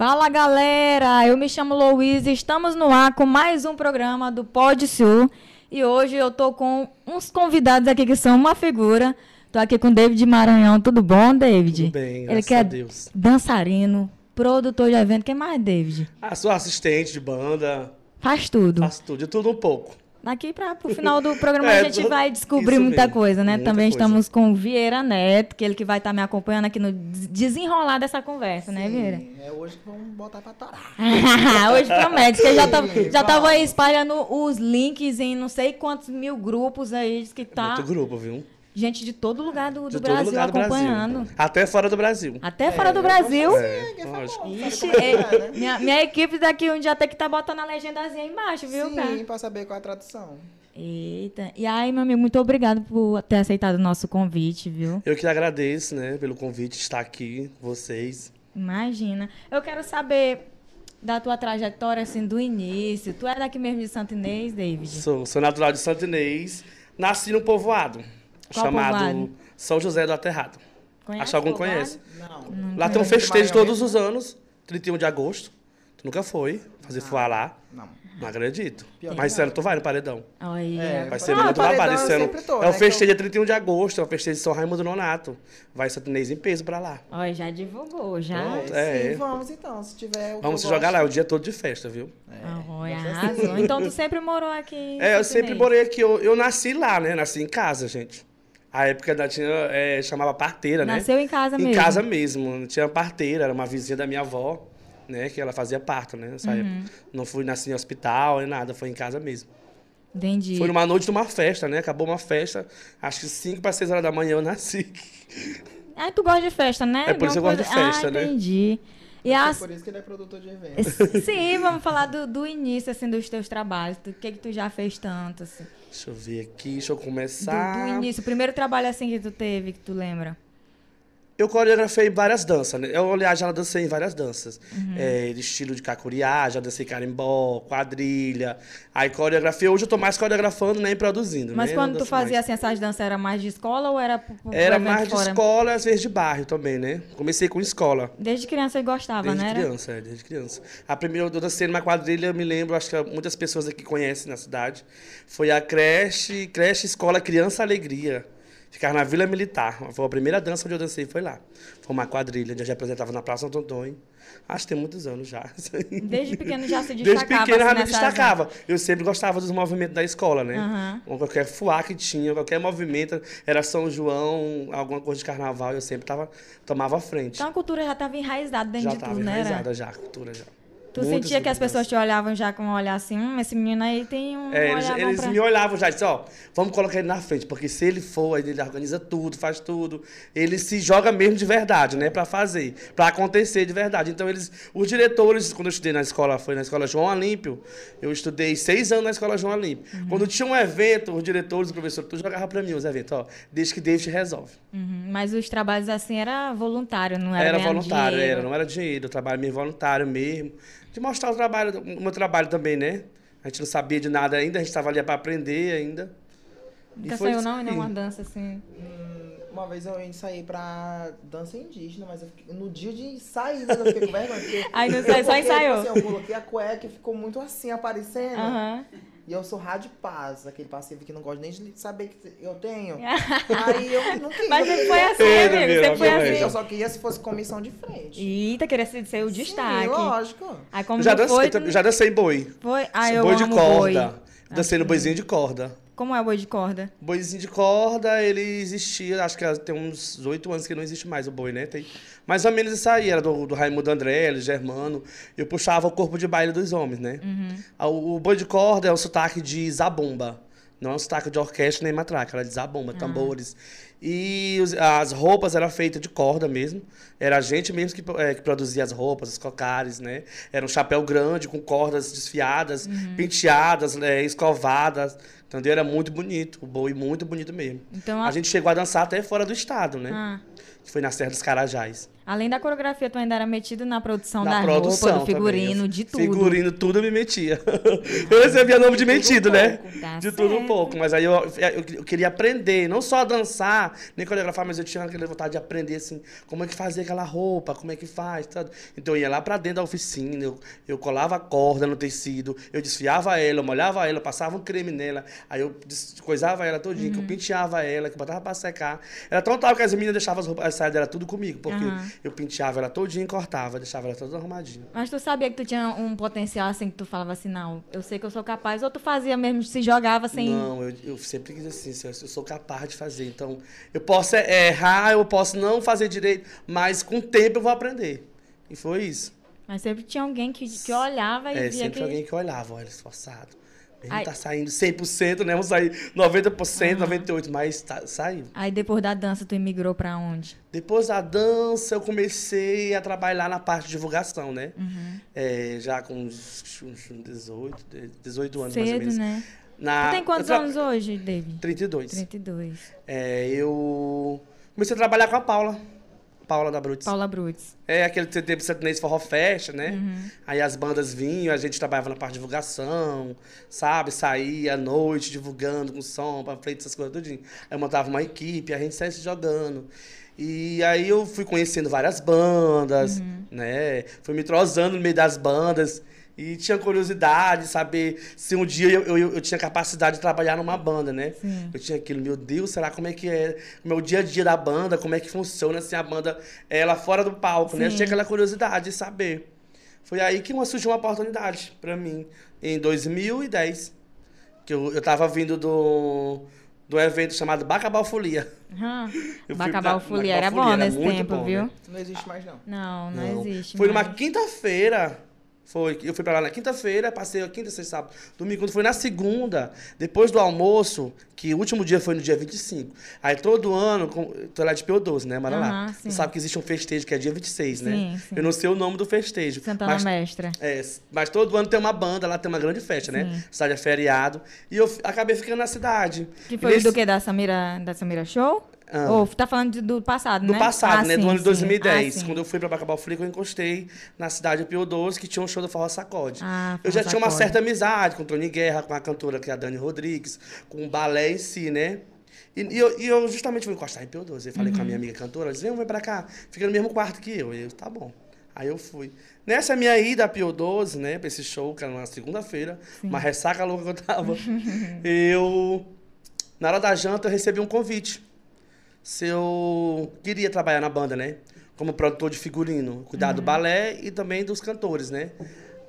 Fala galera, eu me chamo Louise, estamos no ar com mais um programa do Pode Sul e hoje eu tô com uns convidados aqui que são uma figura. Tô aqui com o David Maranhão, tudo bom, David? Tudo bem, Ele graças que é a Deus. dançarino, produtor de evento, quem mais, David? Ah, sou assistente de banda, Faz tudo. faço tudo, de tudo um pouco. Daqui para o final do programa É, a gente vai descobrir muita mesmo, coisa, né? muita Também coisa. estamos com o Vieira Neto, que ele que vai estar me acompanhando aqui no des- desenrolar dessa conversa, né, Vieira? Sim, É hoje que vamos botar pra torar. Hoje promete, que já tava, já tava aí espalhando os links em não sei quantos mil grupos aí, que tá Muito grupo, viu? Gente de todo lugar do, do todo Brasil lugar do acompanhando. Brasil. Até fora do Brasil. Até fora do Brasil. É, é lógico. famoso, Ixi, é é, é, né? minha, minha equipe daqui um dia tem que estar botando a legendazinha aí embaixo, viu, Sim, cara? pra saber qual é a tradução. Eita. E aí, meu amigo, muito obrigado por ter aceitado o nosso convite, viu? Eu que agradeço, né, pelo convite de estar aqui com vocês. Imagina. Eu quero saber da tua trajetória, assim, do início. Tu é daqui mesmo de Santo Inês, David? Sou, sou natural de Santo Inês, nasci num povoado Qual chamado povoado? São José do Aterrado. Conhece Acho que algum povoado? conhece. Não. Lá tem um festejo todos os anos, 31 de agosto. Tu nunca foi fazer fuá lá? Não. Não acredito. Pior Mas não. sério, tu vai no paredão. Olha. É, Vai ser Ah, muito babado esse ano. tô, é o né, festejo dia 31 de agosto, é o festejo de São Raimundo Nonato. Vai Santo Inês em peso pra lá. Olha, já divulgou, já. Pronto. É, É. sim, vamos então, se tiver Vamos eu jogar lá, é o dia todo de festa, viu? Ah, Olha, gosto arrasou. Então tu sempre morou aqui em É, eu sempre morei aqui. Eu, eu nasci lá, né? Nasci em casa, gente. A época da tinha, é, chamava parteira, né? Nasceu em casa em mesmo? casa mesmo. Tinha parteira, era uma vizinha da minha avó, né? Que ela fazia parto, né? Nessa Uhum. época. Não fui nasci em hospital, nem nada, foi em casa mesmo. Entendi. Foi numa noite de uma festa, né? Acabou uma festa, acho que 5 para 6 horas da manhã eu nasci. Ah, tu gosta de festa, né? É por isso que eu gosto de coisa- festa, ah, né? entendi. E É as... por isso que ele é produtor de eventos. Sim, vamos falar do, do início, assim, dos teus trabalhos. O que que tu já fez tanto, assim? Deixa eu ver aqui, deixa eu Do, começar. do início, o primeiro trabalho, assim, que tu teve, que tu lembra? Eu coreografei várias danças, né? Eu, aliás, já dancei em várias danças. Uhum. É, de estilo de cacuriá, já dancei carimbó, quadrilha. Aí coreografei. Hoje eu tô mais coreografando, nem produzindo. Mas né? quando tu fazia, mais. assim, essas danças, era mais de escola ou era Era mais de fora? escola, às vezes de bairro também, né? Comecei com escola. Desde criança eu gostava, Desde né? Era? criança, é, desde criança. A primeira eu dancei numa quadrilha, eu me lembro, acho que muitas pessoas aqui conhecem na cidade. Foi a creche, creche Escola Criança Alegria. Ficava na Vila Militar. Foi a primeira dança onde eu dancei, foi lá. Foi uma quadrilha, onde eu já apresentava na Praça Santo Antônio. Acho que tem muitos anos já. Desde pequeno já se Desde destacava, pequeno eu já me destacava. Eu sempre gostava dos movimentos da escola, né? Ou Qualquer fuá que tinha, qualquer movimento, era São João, alguma coisa de carnaval, eu sempre tava, tomava a frente. Então a cultura já estava enraizada dentro já de estava tudo, né? Era? enraizada já, a cultura já. Tu sentia que as pessoas te olhavam já com um olhar assim, hum, esse menino aí tem um É, eles, eles pra... me olhavam já e disseram, ó, vamos colocar ele na frente, porque se ele for, ele organiza tudo, faz tudo. Ele se joga mesmo de verdade, né, pra fazer, pra acontecer de verdade. Então, eles, os diretores, quando eu estudei na escola, foi na escola João Olímpio, eu estudei seis anos na escola João Olímpio. Uhum. Quando tinha um evento, os diretores, os professores, tu jogava pra mim os eventos, ó, desde que David resolve. Uhum, Mas os trabalhos assim era voluntário, não era Era voluntário, dinheiro. era, não era dinheiro, eu trabalho meio voluntário mesmo. De mostrar o trabalho, o meu trabalho também, né? A gente não sabia de nada ainda, a gente estava ali para aprender ainda. Nunca saiu não, e não aí. uma dança assim. Hum, Uma vez eu ensaiei pra dança indígena, mas eu fiquei- no dia de sair, eu fiquei com vergonha. porque Aí não eu sai- só ensaiou. Assim, eu coloquei a cueca e ficou muito assim aparecendo. Aham. E eu sou rádio paz, aquele passivo que não gosta nem de saber que eu tenho. Aí eu não queria. Mas sempre foi assim, amigo, meu, sempre foi assim. Eu só queria se fosse comissão de frente. Eita, queria ser ser o destaque. Sim, lógico. Aí como Eu já dancei, foi, já dancei boi. foi... Ah, eu boi de corda. boi. Dancei no boizinho de corda. Como é o boi de corda? Boizinho de corda, ele existia, acho que tem uns oito anos que não existe mais o boi, né? Tem mais ou menos isso aí, era do, do Raimundo André, Germano. Eu puxava o corpo de baile dos homens, né? Ah, O, o boi de corda é um sotaque de zabumba. Não é um sotaque de orquestra nem matraca, era de zabumba, tambores. E os- as roupas eram feitas de corda mesmo. Era a gente mesmo que, eh, que produzia as roupas, os cocares, né? Era um chapéu grande com cordas desfiadas, penteadas, eh, escovadas. Entendeu? Era muito bonito. O boi muito bonito mesmo. Então, A gente chegou a dançar até fora do estado, né? Ah. Que foi na Serra dos Carajás. Além da coreografia, tu ainda era metido na produção Na da produção roupa, do figurino, também. de tudo. Figurino, tudo eu me metia. eu recebia nome de metido, né? Tá de tudo um pouco. Mas aí eu, eu, eu queria aprender, não só dançar, nem coreografar, mas eu tinha aquela vontade de aprender, assim, como é que fazia aquela roupa, como é que faz, tudo. Então eu ia lá pra dentro da oficina, eu, eu colava a corda no tecido, eu desfiava ela, eu molhava ela, eu passava um creme nela, aí eu coisava ela todinha, Uhum. que eu penteava ela, que eu botava pra secar. Era tão tal que as meninas deixavam as roupas, as saias dela tudo comigo, porque Aham. Eu penteava ela todinha e cortava, deixava ela toda arrumadinha. Mas tu sabia que tu tinha um potencial assim que tu falava assim, não, eu sei que eu sou capaz, ou tu fazia mesmo, se jogava sem. Não, eu, eu sempre quis assim, eu eu sou capaz de fazer. Então, eu posso é, errar, eu posso não fazer direito, mas com o tempo eu vou aprender. E foi isso. Mas sempre tinha alguém que, que olhava e É, via sempre que. alguém que olhava, olha, esforçado. Mesmo Ai. tá saindo 100%, né? Vamos sair 90%, 98%, mas tá, saiu. Aí depois da dança tu imigrou pra onde? Depois da dança, eu comecei a trabalhar na parte de divulgação, né? Uhum. É, já com uns, uns 18, 18 anos mais ou Cedo, menos. né? Na, tu tem quantos tra- anos hoje, David? 32. 32. É, eu comecei a trabalhar com a Paula. Paula da Brutis. Paula Brutes. É aquele que teve sertanejo forró festa, né? Uhum. Aí as bandas vinham, a gente trabalhava na parte de divulgação, sabe? Saía à noite divulgando com som, panfleto, essas coisas tudinho. Aí eu montava uma equipe, a gente saía se jogando. E aí eu fui conhecendo várias bandas, né? Fui me entrosando no meio das bandas. E tinha curiosidade de saber se um dia eu, eu, eu tinha capacidade de trabalhar numa banda, né? Sim. Eu tinha aquilo, meu Deus, será como é que é o meu dia a dia da banda, como é que funciona assim a banda, ela fora do palco, né? Eu Sim. tinha aquela curiosidade de saber. Foi aí que surgiu uma oportunidade pra mim, em 2010, que eu, eu tava vindo do, do evento chamado Bacabal Folia. Uhum. Bacabal Folia era bom nesse tempo, bom, viu? né? Não existe mais, não. Não, não, existe. Foi numa mais. quinta-feira. Foi, eu fui pra lá na quinta-feira, passei a quinta, sexta, sábado, domingo. Quando foi na segunda, depois do almoço, que o último dia foi no dia 25. Aí todo ano, com, tô lá de Pio 12, né, Maraná? Aham, sim. Você sabe que existe um festejo que é dia 26, né? Sim, sim. Eu não sei o nome do festejo. Santana mas, Mestra. é, mas todo ano tem uma banda, lá tem uma grande festa, né? Sim. Cidade é feriado. E eu acabei ficando na cidade. Que foi nesse- do que? Da Samira, da Samira Show? Ah. Ou tá falando de- do passado, Do né? passado, Ah, né? sim, do ano de sim. 2010. Ah, quando eu fui pra Bacabal Flick, eu encostei na cidade de Pio 12, que tinha um show do Forró Sacode. Ah, eu já Forró tinha uma Sacode. certa amizade com o Tony Guerra, com a cantora que é a Dani Rodrigues, com o balé em si, né? E, e eu, e eu justamente fui encostar em Pio 12. Eu falei com a Uhum. minha amiga cantora, ela disse, vem, vem pra cá, fica no mesmo quarto que eu. E eu, tá bom. Aí eu fui. Nessa minha ida a Pio 12, né, pra esse show, que era na segunda-feira, uma ressaca louca que eu tava, eu, na hora da janta, eu recebi um convite se eu queria trabalhar na banda, né? Como produtor de figurino, cuidar Uhum. do balé e também dos cantores, né?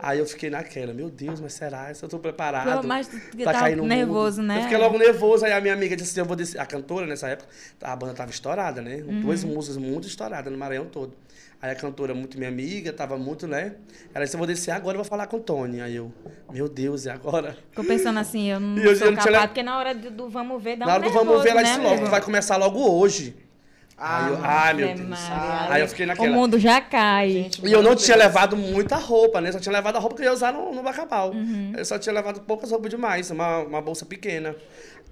Aí eu fiquei naquela, meu Deus, mas será se eu tô preparado? Mas pra cair no nervoso, mundo? né? Eu fiquei logo nervoso, aí a minha amiga disse assim, eu vou descer. A cantora, nessa época, a banda tava estourada, né? Uhum. Duas músicas muito estouradas no Maranhão todo. Aí a cantora, muito minha amiga, tava muito, né? Ela disse, eu vou descer agora, eu vou falar com o Tony. Aí eu, meu Deus, e agora? Ficou pensando assim, eu não E eu sou não tinha capaz, le- porque na hora do, do vamos ver, dá Na um hora do nervoso, vamos ver, ela né, disse logo, amigo? vai começar logo hoje. Ah, aí eu, ai, meu Deus. Maria. Aí eu fiquei O naquela. mundo já cai. Gente, E eu não meu tinha Deus. levado muita roupa, né? Só tinha levado a roupa que eu ia usar no, no Bacabal. Uhum. Eu só tinha levado poucas roupas demais, uma, uma bolsa pequena.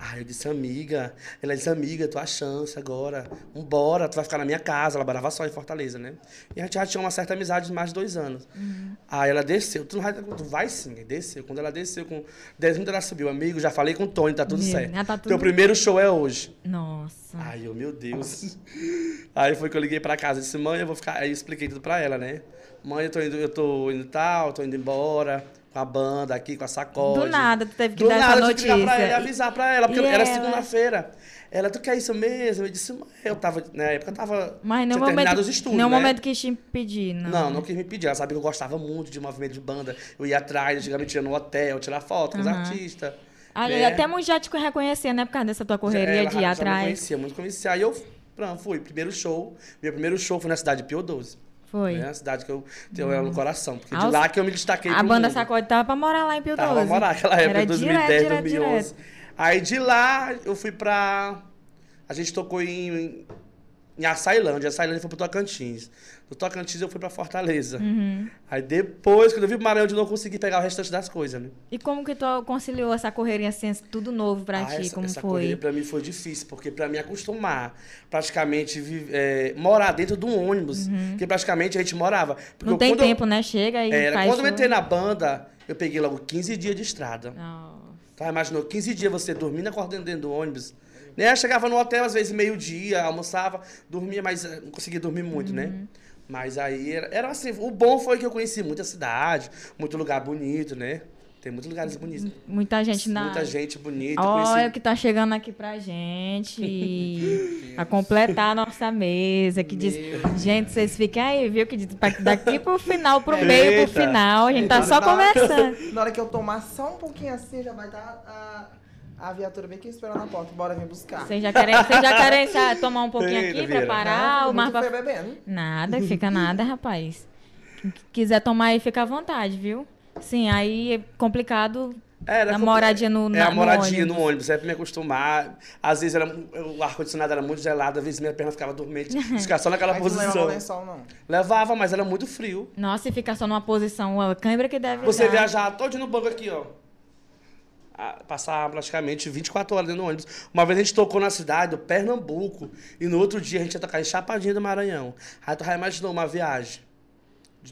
Aí eu disse, amiga. Ela disse, amiga, tua chance agora. Vambora, tu vai ficar na minha casa. Ela morava só em Fortaleza, né? E a gente já tinha uma certa amizade de mais de dois anos. Uhum. Aí ela desceu. Tu, não vai, tu vai sim, aí desceu. Quando ela desceu, com 10 minutos ela subiu. Amigo, já falei com o Tony, tá tudo Meu, certo. já tá tudo- Teu primeiro show é hoje. Nossa. Aí eu, meu Deus. Aí foi que eu liguei pra casa disse, mãe, eu vou ficar. Aí eu expliquei tudo pra ela, né? Mãe, eu tô indo, eu tô indo tal, tô indo embora, com a banda aqui, com a sacode. Do nada, tu teve que Do dar nada, essa eu tive que ligar pra ela e notícia. avisar pra ela, porque E era ela? segunda-feira. Ela, tu quer isso mesmo? Eu disse, eu tava, na época eu tava. Mas tinha no terminado momento, os estudos, nenhum né? momento quis te impedir, não. Não, não quis me pedir. Ela sabia que eu gostava muito de movimento de banda. Eu ia atrás, antigamente ia no hotel, tirar foto com os Aham. artistas. Ali, né? até muitos já te reconhecia, né? Por causa dessa tua correria Ela de ir já me atrás. conhecia, muito conhecia. Aí eu pronto, fui. Primeiro show. Meu primeiro show foi na cidade de Pio 12. Foi. Né? A cidade que eu tenho ela no coração. Porque de lá que eu me destaquei A banda mundo. Sacode tava pra morar lá em Pio Tava 12. pra morar naquela época, Era 2010, direto, direto, 2011. direto. Aí de lá eu fui pra... A gente tocou em... em Açailândia. Açailândia foi pro Tocantins. Do Tocantins eu fui pra Fortaleza. Aí depois, quando eu vim pro Maranhão, eu não consegui pegar o restante das coisas, né? E como que tu conciliou essa correria assim, tudo novo pra Ah, ti? essa, como essa foi? correria pra mim foi difícil, porque pra mim acostumar, praticamente vi- é, morar dentro de um ônibus, porque praticamente a gente morava. Porque Não eu- tem quando eu- tempo, né? Chega e Era, faz quando eu show. entrei na banda, eu peguei logo 15 dias de estrada. Nossa. Tá, imaginou, 15 dias você dormindo, acordando dentro do ônibus. Né? Eu chegava no hotel, às vezes, meio-dia, almoçava, dormia, mas eh, não conseguia dormir muito, né? Mas aí era, era assim, o bom foi que eu conheci muita cidade, muito lugar bonito, né? Tem muitos lugares bonitos. Muita gente na. Muita gente bonita. Olha o conheci... que tá chegando aqui pra gente. a completar a nossa mesa. Que diz. Gente, vocês fiquem aí, viu? Que diz daqui pro final, pro meio, Eita. pro final. A gente tá só Na hora que eu- conversando. Na hora que eu tomar só um pouquinho assim, já vai estar a, a viatura bem aqui esperando na porta. Bora vir buscar. Vocês já querem, vocês já querem tomar um pouquinho aqui, Vieira. preparar? Não, o foi bebendo. Nada, fica nada, rapaz. Quem quiser tomar aí, fica à vontade, viu? Sim, aí é complicado. Era Na moradinha no- É, na- a no moradinha ônibus. no ônibus, é pra me acostumar. Às vezes era, o ar-condicionado era muito gelado, às vezes minha perna ficava dormente, ficava só naquela Mas tu não levava posição. lençol, não. Levava, mas era muito frio. Nossa, e ficar só numa posição, a câimbra que deve Você dar. viajar todo no banco aqui, ó. Passar praticamente 24 horas dentro do ônibus. Uma vez a gente tocou na cidade do Pernambuco e no outro dia a gente ia tocar em Chapadinha do Maranhão. Aí tu já imaginou uma viagem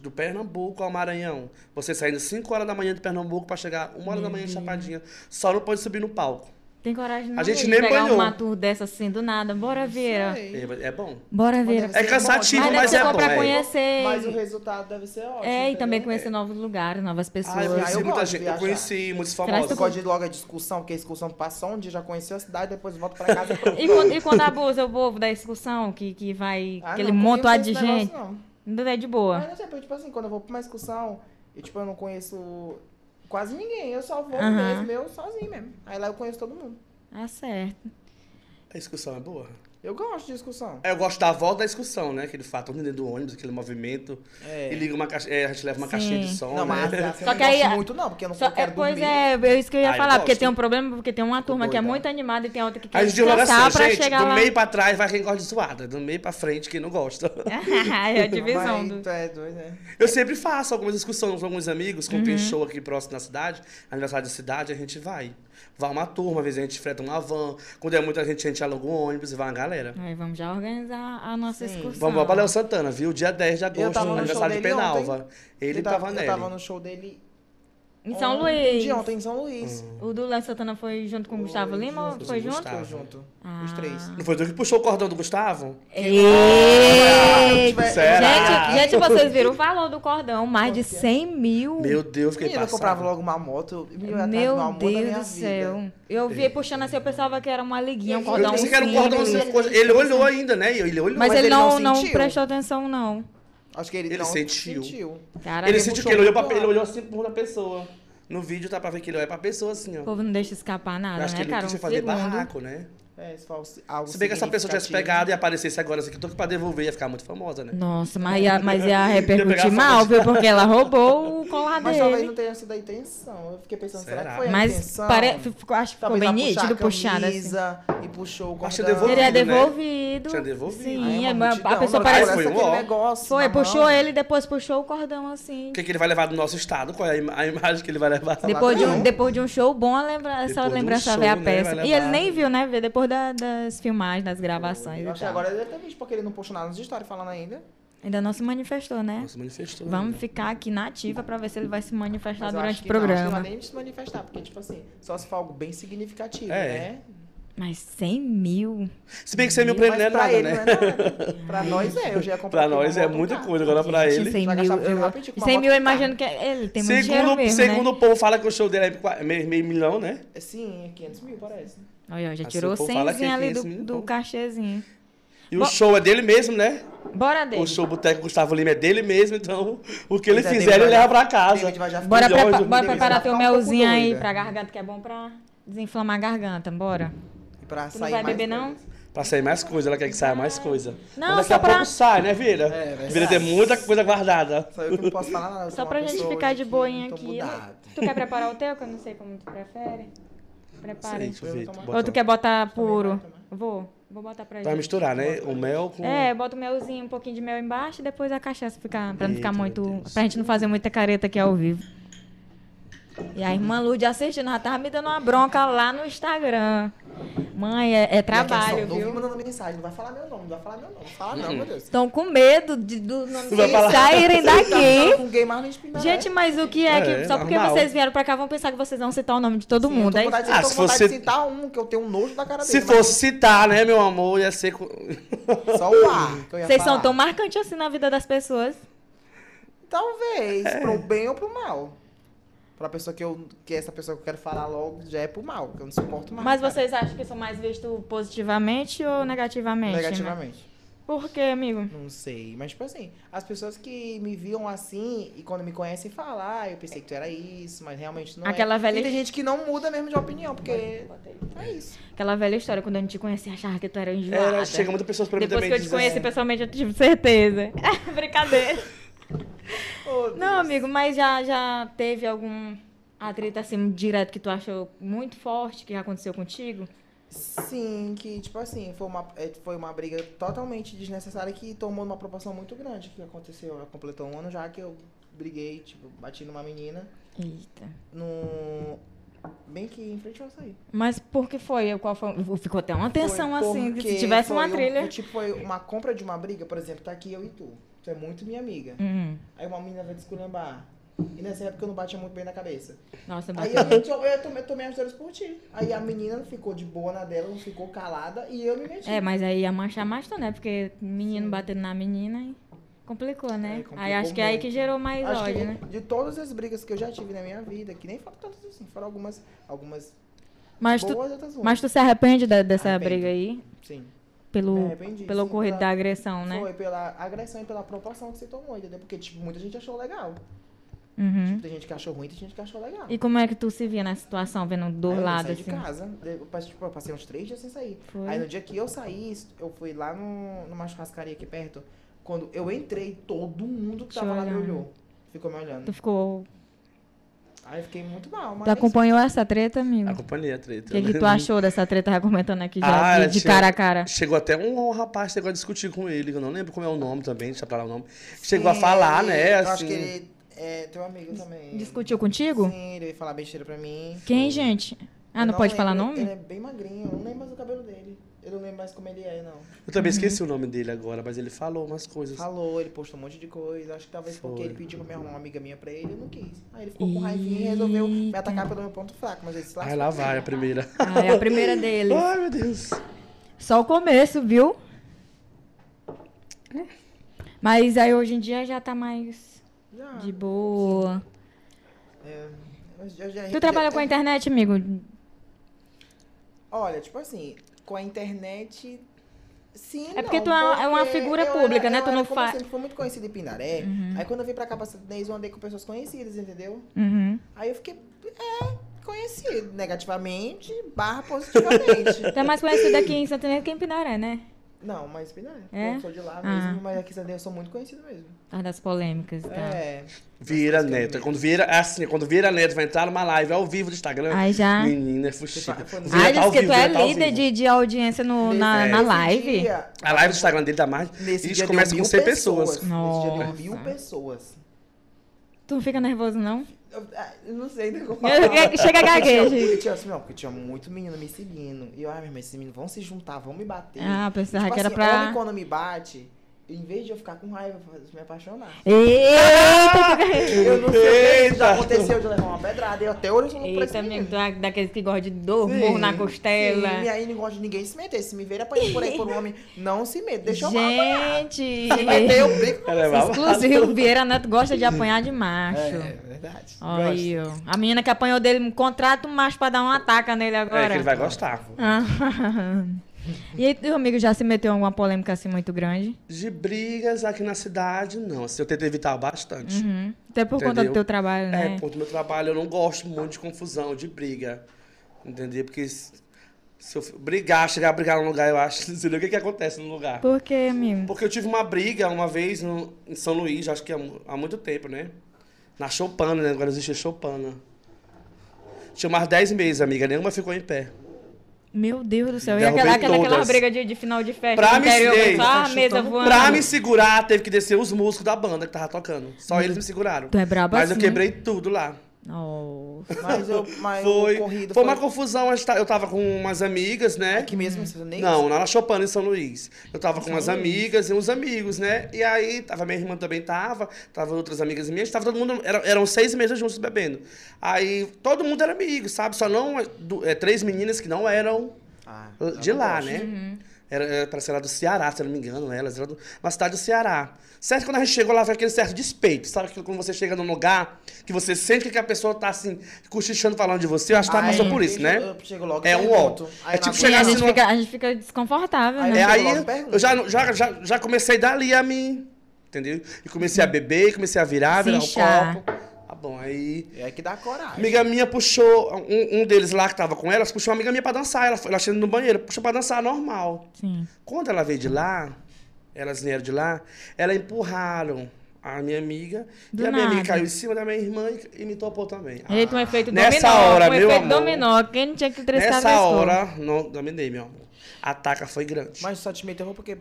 do Pernambuco ao Maranhão. Você saindo 5 horas da manhã de Pernambuco pra chegar 1 hora da manhã em Chapadinha. Só não pode subir no palco. Tem coragem não A gente de nem pegar banhou. uma tour dessa assim do nada. Bora, Vieira. Sei. É, é bom. Bora, deve É cansativo, bom, Mas, mas é bom. pra é. conhecer. Mas o resultado deve ser ótimo. É, e também entendeu? conhecer novos lugares, novas pessoas. Ah, eu conheci eu muita gente. Eu conheci muitos famosos. teu- gosto de ir logo a discussão, porque a excursão passou um dia, já conheceu a cidade, depois volta pra casa e quando, e quando abusa o povo da excursão, que, que vai. Ah, aquele não, montoado de não gente. negócio, Não é de Não. boa. Mas não tipo assim, quando eu vou pra uma excursão, e tipo, eu não conheço quase ninguém, eu só vou Aham. mesmo, eu sozinho mesmo. Aí lá eu conheço todo mundo. Ah, certo. A excursão é boa. Eu gosto de excursão. Eu gosto da volta da excursão, né? Aquele fato dentro do ônibus, aquele movimento. É. E liga uma caixa, é, a gente leva uma Sim. caixinha de som, Não, mas né? assim, eu Só não que aí- gosto muito não, porque eu não Só, eu quero é, pois dormir. é, é isso que eu ia Ah, eu falar, porque gosto. tem um problema, porque tem uma turma que é muito animada e tem outra que A quer gente diz logo descansar assim, pra gente, chegar do lá. meio pra trás vai quem gosta de zoada, do meio pra frente quem não gosta. é a divisão Mas do... é doido, né? Eu sempre faço algumas discussões com alguns amigos, quando Uhum. tem show aqui próximo da cidade, aniversário da cidade, a gente vai. Vai uma turma, às vezes a gente freta uma van. Quando é muita gente, a gente aluga um ônibus e vai uma galera. Aí vamos já organizar a nossa Sim. excursão. Vamos para Léo Santana, viu? Dia 10 de agosto, tava no show aniversário de dele Penalva. Ele eu e tava, eu Pavanelli. tava no show dele Em São ontem, Luís. De ontem em São Luís. O do Léo Santana foi junto com o Gustavo Lima ou junto, foi junto? Foi junto. Ah. Os três. Não foi tu que puxou o cordão do Gustavo? Eita! Será? Gente, gente, vocês viram o valor do cordão? Mais de 100 mil. Meu Deus, fiquei Menina, eu passado. comprava logo uma moto. eu ia Meu minha Deus do vida. céu. Eu vi puxando assim, eu pensava que era uma liguinha, um Eu Eu cordão pensei que era um cordão assim. Ele olhou ainda, né? Ele olhou. Mas, Mas ele ele não, não prestou atenção, não. Acho que ele, Ele não sentiu. Cara, ele o sentiu que ele olhou, pra, ele olhou assim por da pessoa. No vídeo tá pra ver que ele olha pra pessoa assim, ó. povo não deixa escapar Eu nada, acho que né, ele cara? quis Um fazer segundo. barraco, né? É, algo Se bem que essa pessoa tivesse pegado e aparecesse agora assim, que eu tô aqui pra devolver, ia ficar muito famosa, né? Nossa, mas ia, mas ia repercutir mal, viu? Porque ela roubou o colar Mas talvez dele. não tenha sido a intenção. Eu fiquei pensando, será, Será? que foi a Mas intenção? pare... ficou, acho que ficou Talvez bem nítido, a puxado assim. E puxou o Acho que cordão. devolvido, né? devolvido. Tinha devolvido. Sim, Aí a, uma a multidão, pessoa na parece. Ai, foi um negócio Foi, puxou mão. ele e depois puxou o cordão assim. O que, que ele vai levar do nosso estado? Qual é a, im- a imagem que ele vai levar? Depois de, um, depois de um show bom, a lembra, essa Depois um lembrança show, ver a né, peça. vai E ele nem viu, né? Ver depois da- das filmagens, das gravações. Eu acho que agora ele deve ter visto, porque ele não postou nada nos stories falando ainda. Ainda não se manifestou, né? Nossa, manifestou. Vamos né? ficar aqui na ativa pra ver se ele vai se manifestar Mas durante acho o que não, acho que não programa. nem se manifestar, porque, tipo assim, só se for algo bem significativo, É. né? Mas 100 mil. Se bem que 100 mil pra ele não é nada, ele né? não é. Pra nós é, eu já ia comprar Pra nós é muita tá? coisa, agora pra ele. 100 Vai mil. eu- rapidinho com uma 100 mil eu tá? imagino que é- ele tem muito dinheiro Segundo, mesmo, segundo né? o povo fala que o show dele é meio, meio milhão, né? É Sim, 500 mil, parece. Olha, já Assim, tirou o que 100 é ali 500 do, do cachezinho. E o Bom- show é dele mesmo, né? Bora dele. O show Boteco Gustavo Lima é dele mesmo, então o que ele Pois é, fizer, ele vai- leva pra casa. David vai já ficar- Bora, prepa- bora preparar Vai teu um melzinho aí pra garganta, que é bom pra desinflamar a garganta. Bora. Pra Tu não sair vai mais beber, não? Pra sair mais coisa, ela quer que saia mais coisa. Não, Mas daqui só a pra- pouco sai, né, Vira? É, verdade. Vira tem muita coisa guardada. Só eu que não posso falar nada. Só pra gente ficar de boinha tô aqui. mudada. Tu quer preparar o teu, que eu não sei como tu prefere? Prepara. Sei, deixa eu ver. Ou tu quer botar puro? Vou. Vou botar pra Vai gente. misturar, né? O mel com. É, bota o melzinho, um pouquinho de mel embaixo e depois a cachaça ficar, pra não ficar Eita, muito. Deus. Pra gente não fazer muita careta aqui ao vivo. E a irmã Lud assistindo, já tava me dando uma bronca lá no Instagram. Mãe, é, é trabalho, Não me viu? mandando mensagem, não vai falar meu nome, não vai falar meu nome. Não fala não, meu Deus. Estão com medo de, do nome falar. saírem Tá daqui. Espinaré. Gente, mas o que é, que. É, Só porque normal. vocês vieram pra cá, vão pensar que vocês vão citar o nome de todo Sim, mundo. Eu é tô com isso? vontade, de- Ah, tô se vontade fosse- de citar um, que eu tenho um nojo da cara Se dele. fosse citar, né, meu amor, ia ser. mas Só o ar Vocês são tão marcantes assim na vida das pessoas. Talvez, É. pro bem ou pro mal. Pra pessoa que eu. Que essa pessoa que eu quero falar logo já é pro mal, que eu não suporto mais. Mas cara. vocês acham que são mais vistos positivamente ou negativamente? né? Negativamente. Por quê, amigo? Não sei. Mas, tipo assim, as pessoas que me viam assim e quando me conhecem falam, ah, eu pensei que tu era isso, mas realmente não Aquela é. velha- E tem gente que não muda mesmo de opinião, porque é isso. Aquela velha história, quando a gente te conhecia, achava que tu era enjoada. Era, chega muitas pessoas pra mim Depois também. que eu te dizem conheci assim, pessoalmente, eu tive certeza. Brincadeira. Não, amigo, mas já, já teve algum atrito assim direto que tu achou muito forte que aconteceu contigo? Sim, que, tipo assim, foi uma, é, foi uma briga totalmente desnecessária que tomou uma proporção muito grande que aconteceu. Ela completou um ano já que eu briguei, tipo, bati numa menina Eita. no. Bem que em frente ao açaí. Mas por que foi? Qual foi? Ficou até uma tensão Foi assim, se tivesse uma um- trilha. tipo, foi uma compra de uma briga, por exemplo, tá aqui eu e tu. Tu é muito minha amiga. Uhum. Aí uma menina vai desculhambar. E nessa época eu não batia muito bem na cabeça. Nossa, Aí eu, eu, eu tomei, tomei as dores por ti. Aí a menina ficou de boa na dela, não ficou calada e eu me meti. É, mas aí ia manchar mais, né? Porque menino batendo na menina e complicou, né? É, complicou aí acho que é aí muito. que gerou mais Acho que ódio, né? de todas as brigas que eu já tive na minha vida, que nem foram tantas assim, foram algumas, algumas Mas tu, boas e outras ruins. mas tu se arrepende da- dessa Arrependo. briga aí? Sim. Pelo, arrependi, pelo ocorrido pela- da agressão, né? Foi pela agressão e pela proporção que você tomou, entendeu? Porque, tipo, muita gente achou legal. Uhum. Tem gente que achou ruim, tem gente que achou legal. E como é que tu se via nessa situação, vendo do Aí eu lado saí assim? de casa. Eu passei, tipo, eu passei uns três dias sem sair. Foi. Aí no dia que eu saí, eu fui lá no, numa churrascaria aqui perto. Quando eu entrei, todo mundo que Te tava lá me olhou. Ficou me olhando. Tu ficou. Aí fiquei muito mal, mas. Tu acompanhou essa treta, amigo? A companhia, a treta. O que, que tu achou dessa treta já comentando aqui já, Ah, de, de chegou- cara a cara? Chegou até um, um rapaz chegou a discutir com ele, que eu não lembro como é o nome também, deixa pra lá o nome. Chegou a Sim, falar, ele- né? Eu Assim, acho que ele é teu amigo também. Discutiu contigo? Sim, ele veio falar besteira pra mim. Quem, gente? Ah, Eu não, pode falar lembro, nome? Ele é bem magrinho, eu não lembro mais do cabelo dele. Eu não lembro mais como ele é, não. Eu também Uhum. esqueci o nome dele agora, mas ele falou umas coisas. Falou, ele postou um monte de coisa. Acho que talvez porque Foi. ele pediu pra me arrumar uma amiga minha pra ele, eu não quis. Aí ele ficou com raivinha e resolveu me atacar pelo meu ponto fraco, mas ele se lascou. Ai, lá vai a primeira. Ah, é a primeira dele. Ai, meu Deus. Só o começo, viu? Mas aí hoje em dia já tá mais Já. de boa. É, já- já- Tu trabalha já- com a internet, amigo? Olha, tipo assim, com a internet. Sim, É porque não, tu é- é uma porque figura pública, era- né? Tu não como fa- eu sempre fui muito conhecida em Pindaré. Uhum. Aí quando eu vim pra cá pra Santinês, eu andei com pessoas conhecidas, entendeu? Uhum. Aí eu fiquei, é, conhecido, negativamente, barra positivamente. Tu é mais conhecido aqui em Santo Inês que em Pinaré, né? Não, mas Pindaré. É? Eu sou de lá Ah. mesmo, mas aqui em Santinês eu sou muito conhecido mesmo. Ah, das polêmicas e tal. É. Vira Neto. Quando vira, é assim, quando vira Neto vai entrar numa live ao vivo do Instagram. Aí já. Menina, é Vira Ah, tá que tu é vira tá líder de, de audiência no, na, Nesse- na live. dia- A live do Instagram dele dá mais. Nesse dia começa com mil 100 pessoas. Nesse dia deu mil pessoas. Tu não fica nervoso, não? Eu, ah, eu não sei nem como Chega a gagueja. Porque tinha, assim, não, porque tinha muito menino me seguindo. E eu, ai, meu irmão, esses meninos vão se juntar, vão me bater. Ah, pensava tipo que era assim, pra. homem quando me bate, em vez de eu ficar com raiva, eu me apaixonar. Eita! Eu não sei o que já aconteceu de levar uma pedrada. Eu até hoje eu não Eita, amigo, é daqueles que gosta de dor, morro na costela. Sim, e aí não gosta de ninguém se meter. Se me ver apanhando por aí por um homem, não se meta. Deixa eu apanhar. Gente! Se meter, eu Ela é. Exclusivo, Vieira Neto gosta de apanhar de macho. É, verdade. Olha aí, ó. A menina que apanhou dele, contrata um macho pra dar um ataque nele É agora. que ele vai gostar. E aí, teu amigo já se meteu em alguma polêmica assim muito grande? De brigas aqui na cidade, não. Assim, eu tento evitar bastante. Uhum. Até por conta do Entendeu? teu trabalho, né? É, por conta do meu trabalho, eu não gosto muito de confusão, de briga. Entendeu? Porque se, eu brigar, chegar a brigar num lugar, eu acho, não sei o que, que acontece no lugar. Por quê, amigo? Porque eu tive uma briga uma vez no, em São Luís, acho que há, há muito tempo, né? Na Chopana, né? Agora existe Chopana. Tinha umas 10 meses, amiga, nenhuma ficou em pé. Meu Deus do céu. E aquela, aquela, briga de, de final de festa Pra me interior, ser- só a Tá mesa voando. Pra me segurar, teve que descer os músicos da banda que tava tocando. Só eles me seguraram. Tu é brabo Mas eu assim. quebrei tudo lá. Nossa. Mas, eu, mas Foi, corrido foi uma confusão. tá- Eu tava com umas amigas, né? Aqui mesmo, você nem... Não, lá na Chopin, em São Luís. Eu tava com São umas Luís. amigas e uns amigos, né? E aí, tava minha irmã também tava, tava outras amigas minhas, tava todo mundo, era- eram seis meses juntos bebendo. Aí, todo mundo era amigo, sabe? Só não, du- é, três meninas que não eram Ah, de não lá, gosto. né? Era, era, parece que era do Ceará, se eu não me engano, elas eram de uma cidade do Ceará. Certo, quando a gente chegou lá, foi aquele certo despeito. Sabe quando você chega num lugar que você sente que a pessoa tá assim, cochichando falando de você? Eu acho que tá Aí, passou por isso, né? Eu chego logo É um. Aí É tipo chegar a, assim gente numa- fica, a gente fica desconfortável, Aí né? É, aí eu já, já, já, já comecei dali a me. Entendeu? E comecei a beber, comecei a virar, Se virar o copo. Tá bom, aí. É que dá coragem. Amiga minha puxou, um, um deles lá que tava com elas, puxou uma amiga minha pra dançar. Ela, foi- ela chegou no banheiro, puxou pra dançar normal. Sim. Quando ela veio de lá, elas vieram de lá, elas empurraram a minha amiga. Do e a minha amiga caiu em cima da minha irmã e, e me topou também. Eita, um efeito Nessa dominó. hora, um meu efeito amor. dominó. Quem não tinha que triscar Nessa hora, não dominei, meu amor. A taca foi grande. Mas só te meteu porque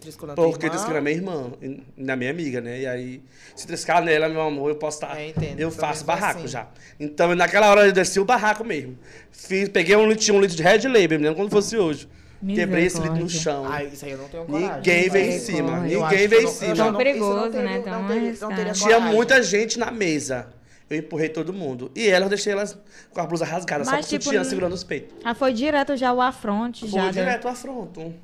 triscou na Porque triscou na minha irmã, na minha amiga, né? E aí, se triscar nela, meu amor, eu posso estar. É, entendo. eu Também faço barraco assim. já. Então, naquela hora eu desci o barraco mesmo. Fiz, peguei um litro, um litro de Red Label, me lembro como fosse hoje. Quebrei esse litro no chão. Ah, isso aí eu não tenho coragem. Ninguém veio em cima. Ninguém veio em cima. Tão perigoso, né? Tão. Tinha muita gente na mesa. Eu empurrei todo mundo. E elas, eu deixei elas com a blusa rasgada, só Mas, com o tipo, sutiã segurando os peitos. Ah, foi direto já o afronte, Foi já. né? direto à afronto.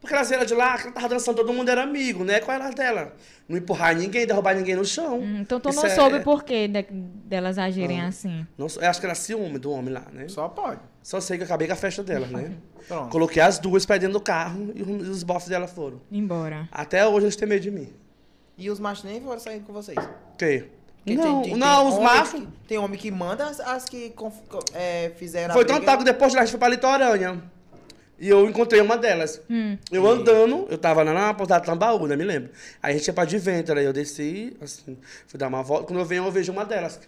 Porque elas eram de lá, que ela tava dançando, todo mundo era amigo, né? Qual era a dela? Não empurrar ninguém, derrubar ninguém no chão. Hum, Então tu Isso não é- soube por que de- delas agirem assim. Não sou- eu acho que era ciúme do homem lá, né? Só pode. Só sei que eu acabei com a festa dela, né? Pronto. Coloquei as duas pra dentro do carro e os bofs dela foram. Embora. Até hoje eles têm medo de mim. E os machos nem foram sair com vocês. O quê? Porque Não, tem- tem- não, tem os machos. que- tem homem que manda as, as que é, fizeram Foi que depois de lá a gente foi pra Litorânea. E eu encontrei uma delas. Hum. Eu andando, eu tava lá na portada de Tambaú, né? Me lembro. Aí a gente ia pra Adventure, aí eu desci, assim, fui dar uma volta. Quando eu venho, eu vejo uma delas.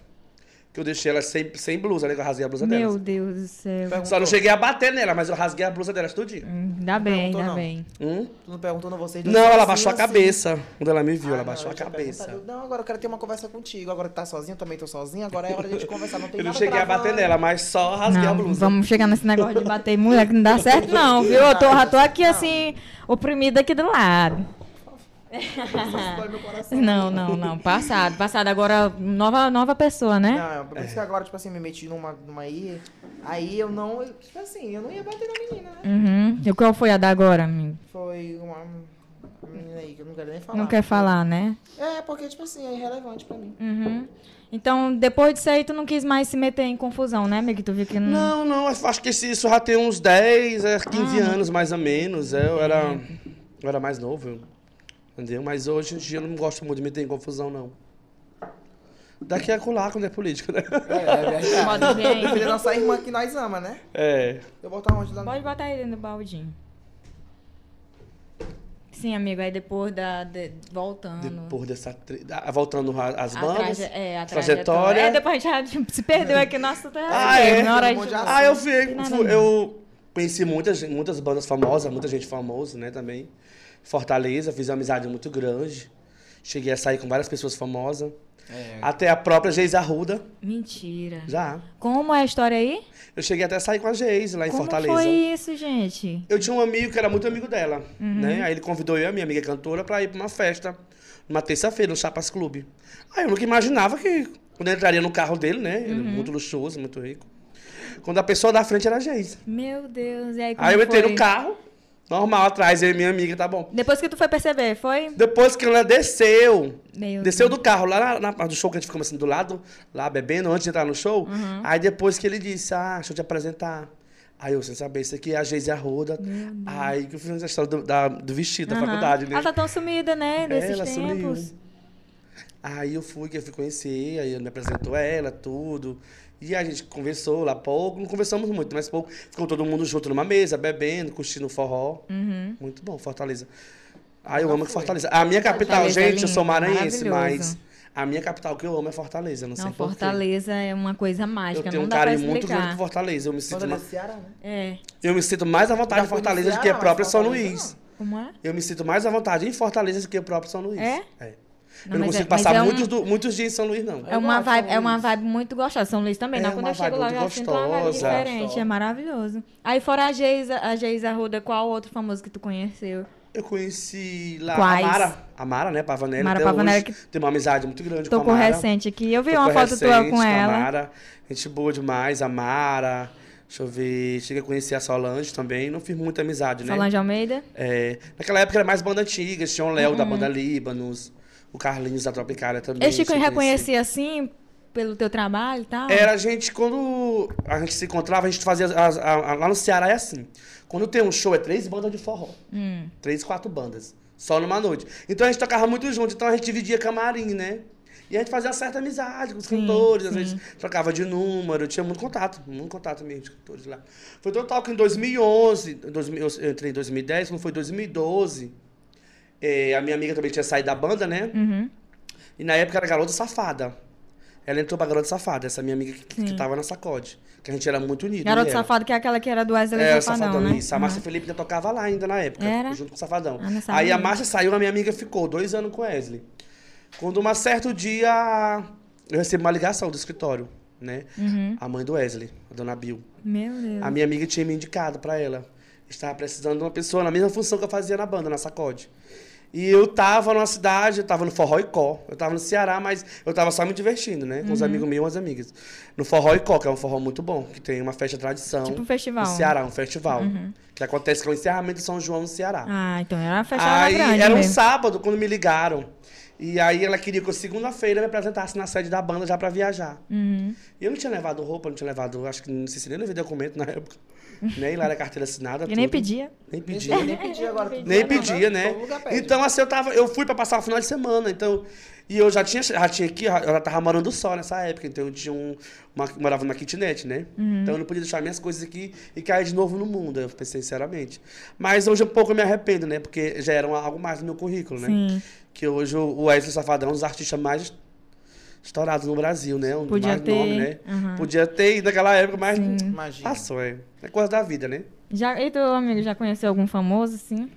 Que eu deixei ela sem, sem blusa, né? Que eu rasguei a blusa Meu delas. Deus do céu. Perguntou- Só não cheguei a bater nela, mas eu rasguei a blusa delas tudinho. Hum, Ainda bem, ainda não. bem. Hum? Tu não perguntou não vocês? Não, ela baixou a assim? cabeça. Quando ela me viu, Ah, ela não, baixou a cabeça. perguntado, Não, agora eu quero ter uma conversa contigo. Agora que tá sozinho, também tô sozinho. Agora é hora de a gente conversar. Não tem Eu não cheguei a bater nela, mas só rasguei a Não, blusa. vamos chegar nesse negócio de bater mulher que não dá certo, não, viu? Eu tô, já tô aqui assim, oprimida aqui do lado. Isso dói meu coração. Não, não, não. Passado. Passado agora, nova, nova pessoa, né? Não, é por isso que agora, tipo assim, me meti numa, numa aí. Aí eu não. eu, Tipo assim, eu não ia bater na menina, né? Uhum. E qual foi a da agora, amigo? Foi uma menina aí que eu não quero nem falar. Não quer falar, né? É, porque, tipo assim, é irrelevante pra mim. Uhum. Então, depois disso aí, tu não quis mais se meter em confusão, né, amigo? Tu viu que não... Não, não, eu acho que esse- isso já tem uns 10, é, 15 Ah. anos mais ou menos. é, Eu era, eu era mais novo, eu- entendeu? Mas hoje em dia eu não gosto muito de meter em confusão, não. Daqui a colar quando é político, né? É, é Pode verdade. vir aí. Defender nossa irmã que nós ama, né? É. Eu vou botar onde lá no... Pode botar aí dentro do baldinho. Sim, amigo, aí depois da... de- voltando... Depois dessa. tri- ah, Voltando a- às A bandas. traje- é, a trajetória. trajetória. É, depois a gente já se perdeu aqui. Nossa, tá Ah, é? Na hora de... Ah, eu vi. Eu conheci muitas, muitas bandas famosas, muita gente famosa, né, também. Fortaleza, fiz uma amizade muito grande. Cheguei a sair com várias pessoas famosas. É. Até a própria Geisa Arruda, Mentira. já. Como é a história aí? Eu cheguei até a sair com a Geise lá em Como Fortaleza. foi isso, gente? Eu tinha um amigo que era muito amigo dela, Uhum. né? Aí ele convidou eu e a minha amiga cantora pra ir pra uma festa, numa terça-feira, no Chapas Clube. Aí eu nunca imaginava que, quando eu entraria no carro dele, né? Ele Uhum. muito luxuoso, muito rico. Quando a pessoa da frente era a Geise. Meu Deus, e aí como Aí eu entrei foi? no carro, normal, atrás, eu e minha amiga, tá bom. Depois que tu foi perceber, foi? Depois que ela desceu, Meu desceu do carro, lá na, na- do show que a gente ficou assim do lado, lá bebendo, antes de entrar no show. Uhum. Aí depois que ele disse, ah, deixa eu te apresentar. Aí eu, sem saber, isso aqui é a Geise Arruda. Aí que eu fiz a história do, da- do vestido da Aham. faculdade, né? Ela tá tão sumida, né? Desses Ela tempos. sumiu. Aí eu fui, que eu fui conhecer, aí ele me apresentou ela, tudo. E a gente conversou lá pouco, não conversamos muito, mas pouco. Ficou todo mundo junto numa mesa, bebendo, curtindo forró. Uhum. Muito bom, Fortaleza. Ah, eu Nunca amo fui. Fortaleza. A minha capital, Fortaleza é gente, eu sou maranhense, mas. A minha capital que eu amo é Fortaleza, não, Não, sei por quê. Fortaleza é uma coisa Eu mágica, tenho não um carinho muito grande por. Fortaleza. Eu me sinto, Fortaleza ma- Ceará, né? É, eu me sinto mais à vontade em Fortaleza do que a própria São Luís. como é? Eu me sinto mais à vontade em Fortaleza do que o próprio São Luís. É? eu Não, não mas consigo é- passar é um- muitos, do- muitos dias em São Luís, não. É Eu uma, vibe, é uma vibe muito gostosa. São Luís também, É não. Quando uma eu chego vibe lá, eu muito já sinto uma vibe gostosa. diferente. É maravilhoso. Aí, fora a Geisa, a Geisa Arruda, qual outro famoso que tu conheceu? Eu conheci lá Quais? a Mara. A Mara, né? Pavanelli. Mara até Pavanelli, hoje. Tem uma amizade muito grande Tô com com a Mara. recente aqui. Eu vi Tô uma com foto tua com a ela. Mara. Gente boa demais. A Mara. Deixa eu ver. Cheguei a conhecer a Solange também. Não fiz muita amizade, né? Solange Almeida. É, naquela época era mais banda antiga. Tinha o Léo Uhum. da banda Líbanos. O Carlinhos da Tropicália também. Eles te a reconhecia assim, pelo teu trabalho e tal? Era a gente, quando a gente se encontrava, a gente fazia. as- a- a- lá no Ceará é assim. Quando tem um show, é três bandas de forró. Hum. Três, quatro bandas. Só numa noite. Então a gente tocava muito junto, então a gente dividia camarim, né? E a gente fazia certa amizade com os Sim, cantores, às vezes trocava de número, tinha muito contato, muito contato mesmo de cantores lá. Foi total que em 2011, 2000, eu entrei em 2010, quando foi 2012, eh, a minha amiga também tinha saído da banda, né? Uhum. E na época era Garota Safada. Ela entrou pra Garota Safada, essa minha amiga que, que Sim. tava na sacode. Que a gente era muito unido. E ela. Safado, que é aquela que era do Wesley É, o Safadão, Safadão, né? isso. A Márcia Felipe ainda tocava lá ainda na época, Era? junto com o Safadão. Ah. Aí a Márcia saiu, a minha amiga ficou dois anos com o Wesley. Quando um certo dia eu recebi uma ligação do escritório, né? Uhum. A mãe do Wesley, a dona Bill. Meu Deus. A minha amiga tinha me indicado pra ela. Estava precisando de uma pessoa na mesma função que eu fazia na banda, na Sacode. E eu tava numa cidade, eu tava no Forró Icó. Eu tava no Ceará, mas eu tava só me divertindo, né? Com Uhum. os amigos meus e umas amigas. No Forró Icó, que é um forró muito bom, que tem uma festa tradição. Tipo um festival. No Ceará, um festival. Que acontece com o encerramento de São João no Ceará. Ah, então era uma festa aí grande era um mesmo. sábado quando me ligaram. E aí ela queria que eu segunda-feira me apresentasse na sede da banda já pra viajar. Uhum. E eu não tinha levado roupa, não tinha levado, acho que não sei se nem levei documento na época. Nem lá era carteira assinada. E nem tudo. pedia. Nem Nem, pedia. nem pedir agora. Nem pedia, né? Então, assim, eu tava. Eu fui pra passar o final de semana, então. E eu já tinha, já tinha aqui, eu já tava morando só nessa época, então eu tinha um. Uma, morava numa kitnet, né? Uhum. Então eu não podia deixar minhas coisas aqui e cair de novo no mundo, eu pensei sinceramente. Mas hoje um pouco eu me arrependo, né? Porque já era algo mais no meu currículo, né? Sim. Que hoje o o Wesley Safadão é um dos artistas mais estourados no Brasil, né? Um Podia mais ter, nome, né? aham. Podia ter ido naquela época, mas Imagina. passou, é. É coisa da vida, né? Já, e teu amigo já conheceu algum famoso, assim?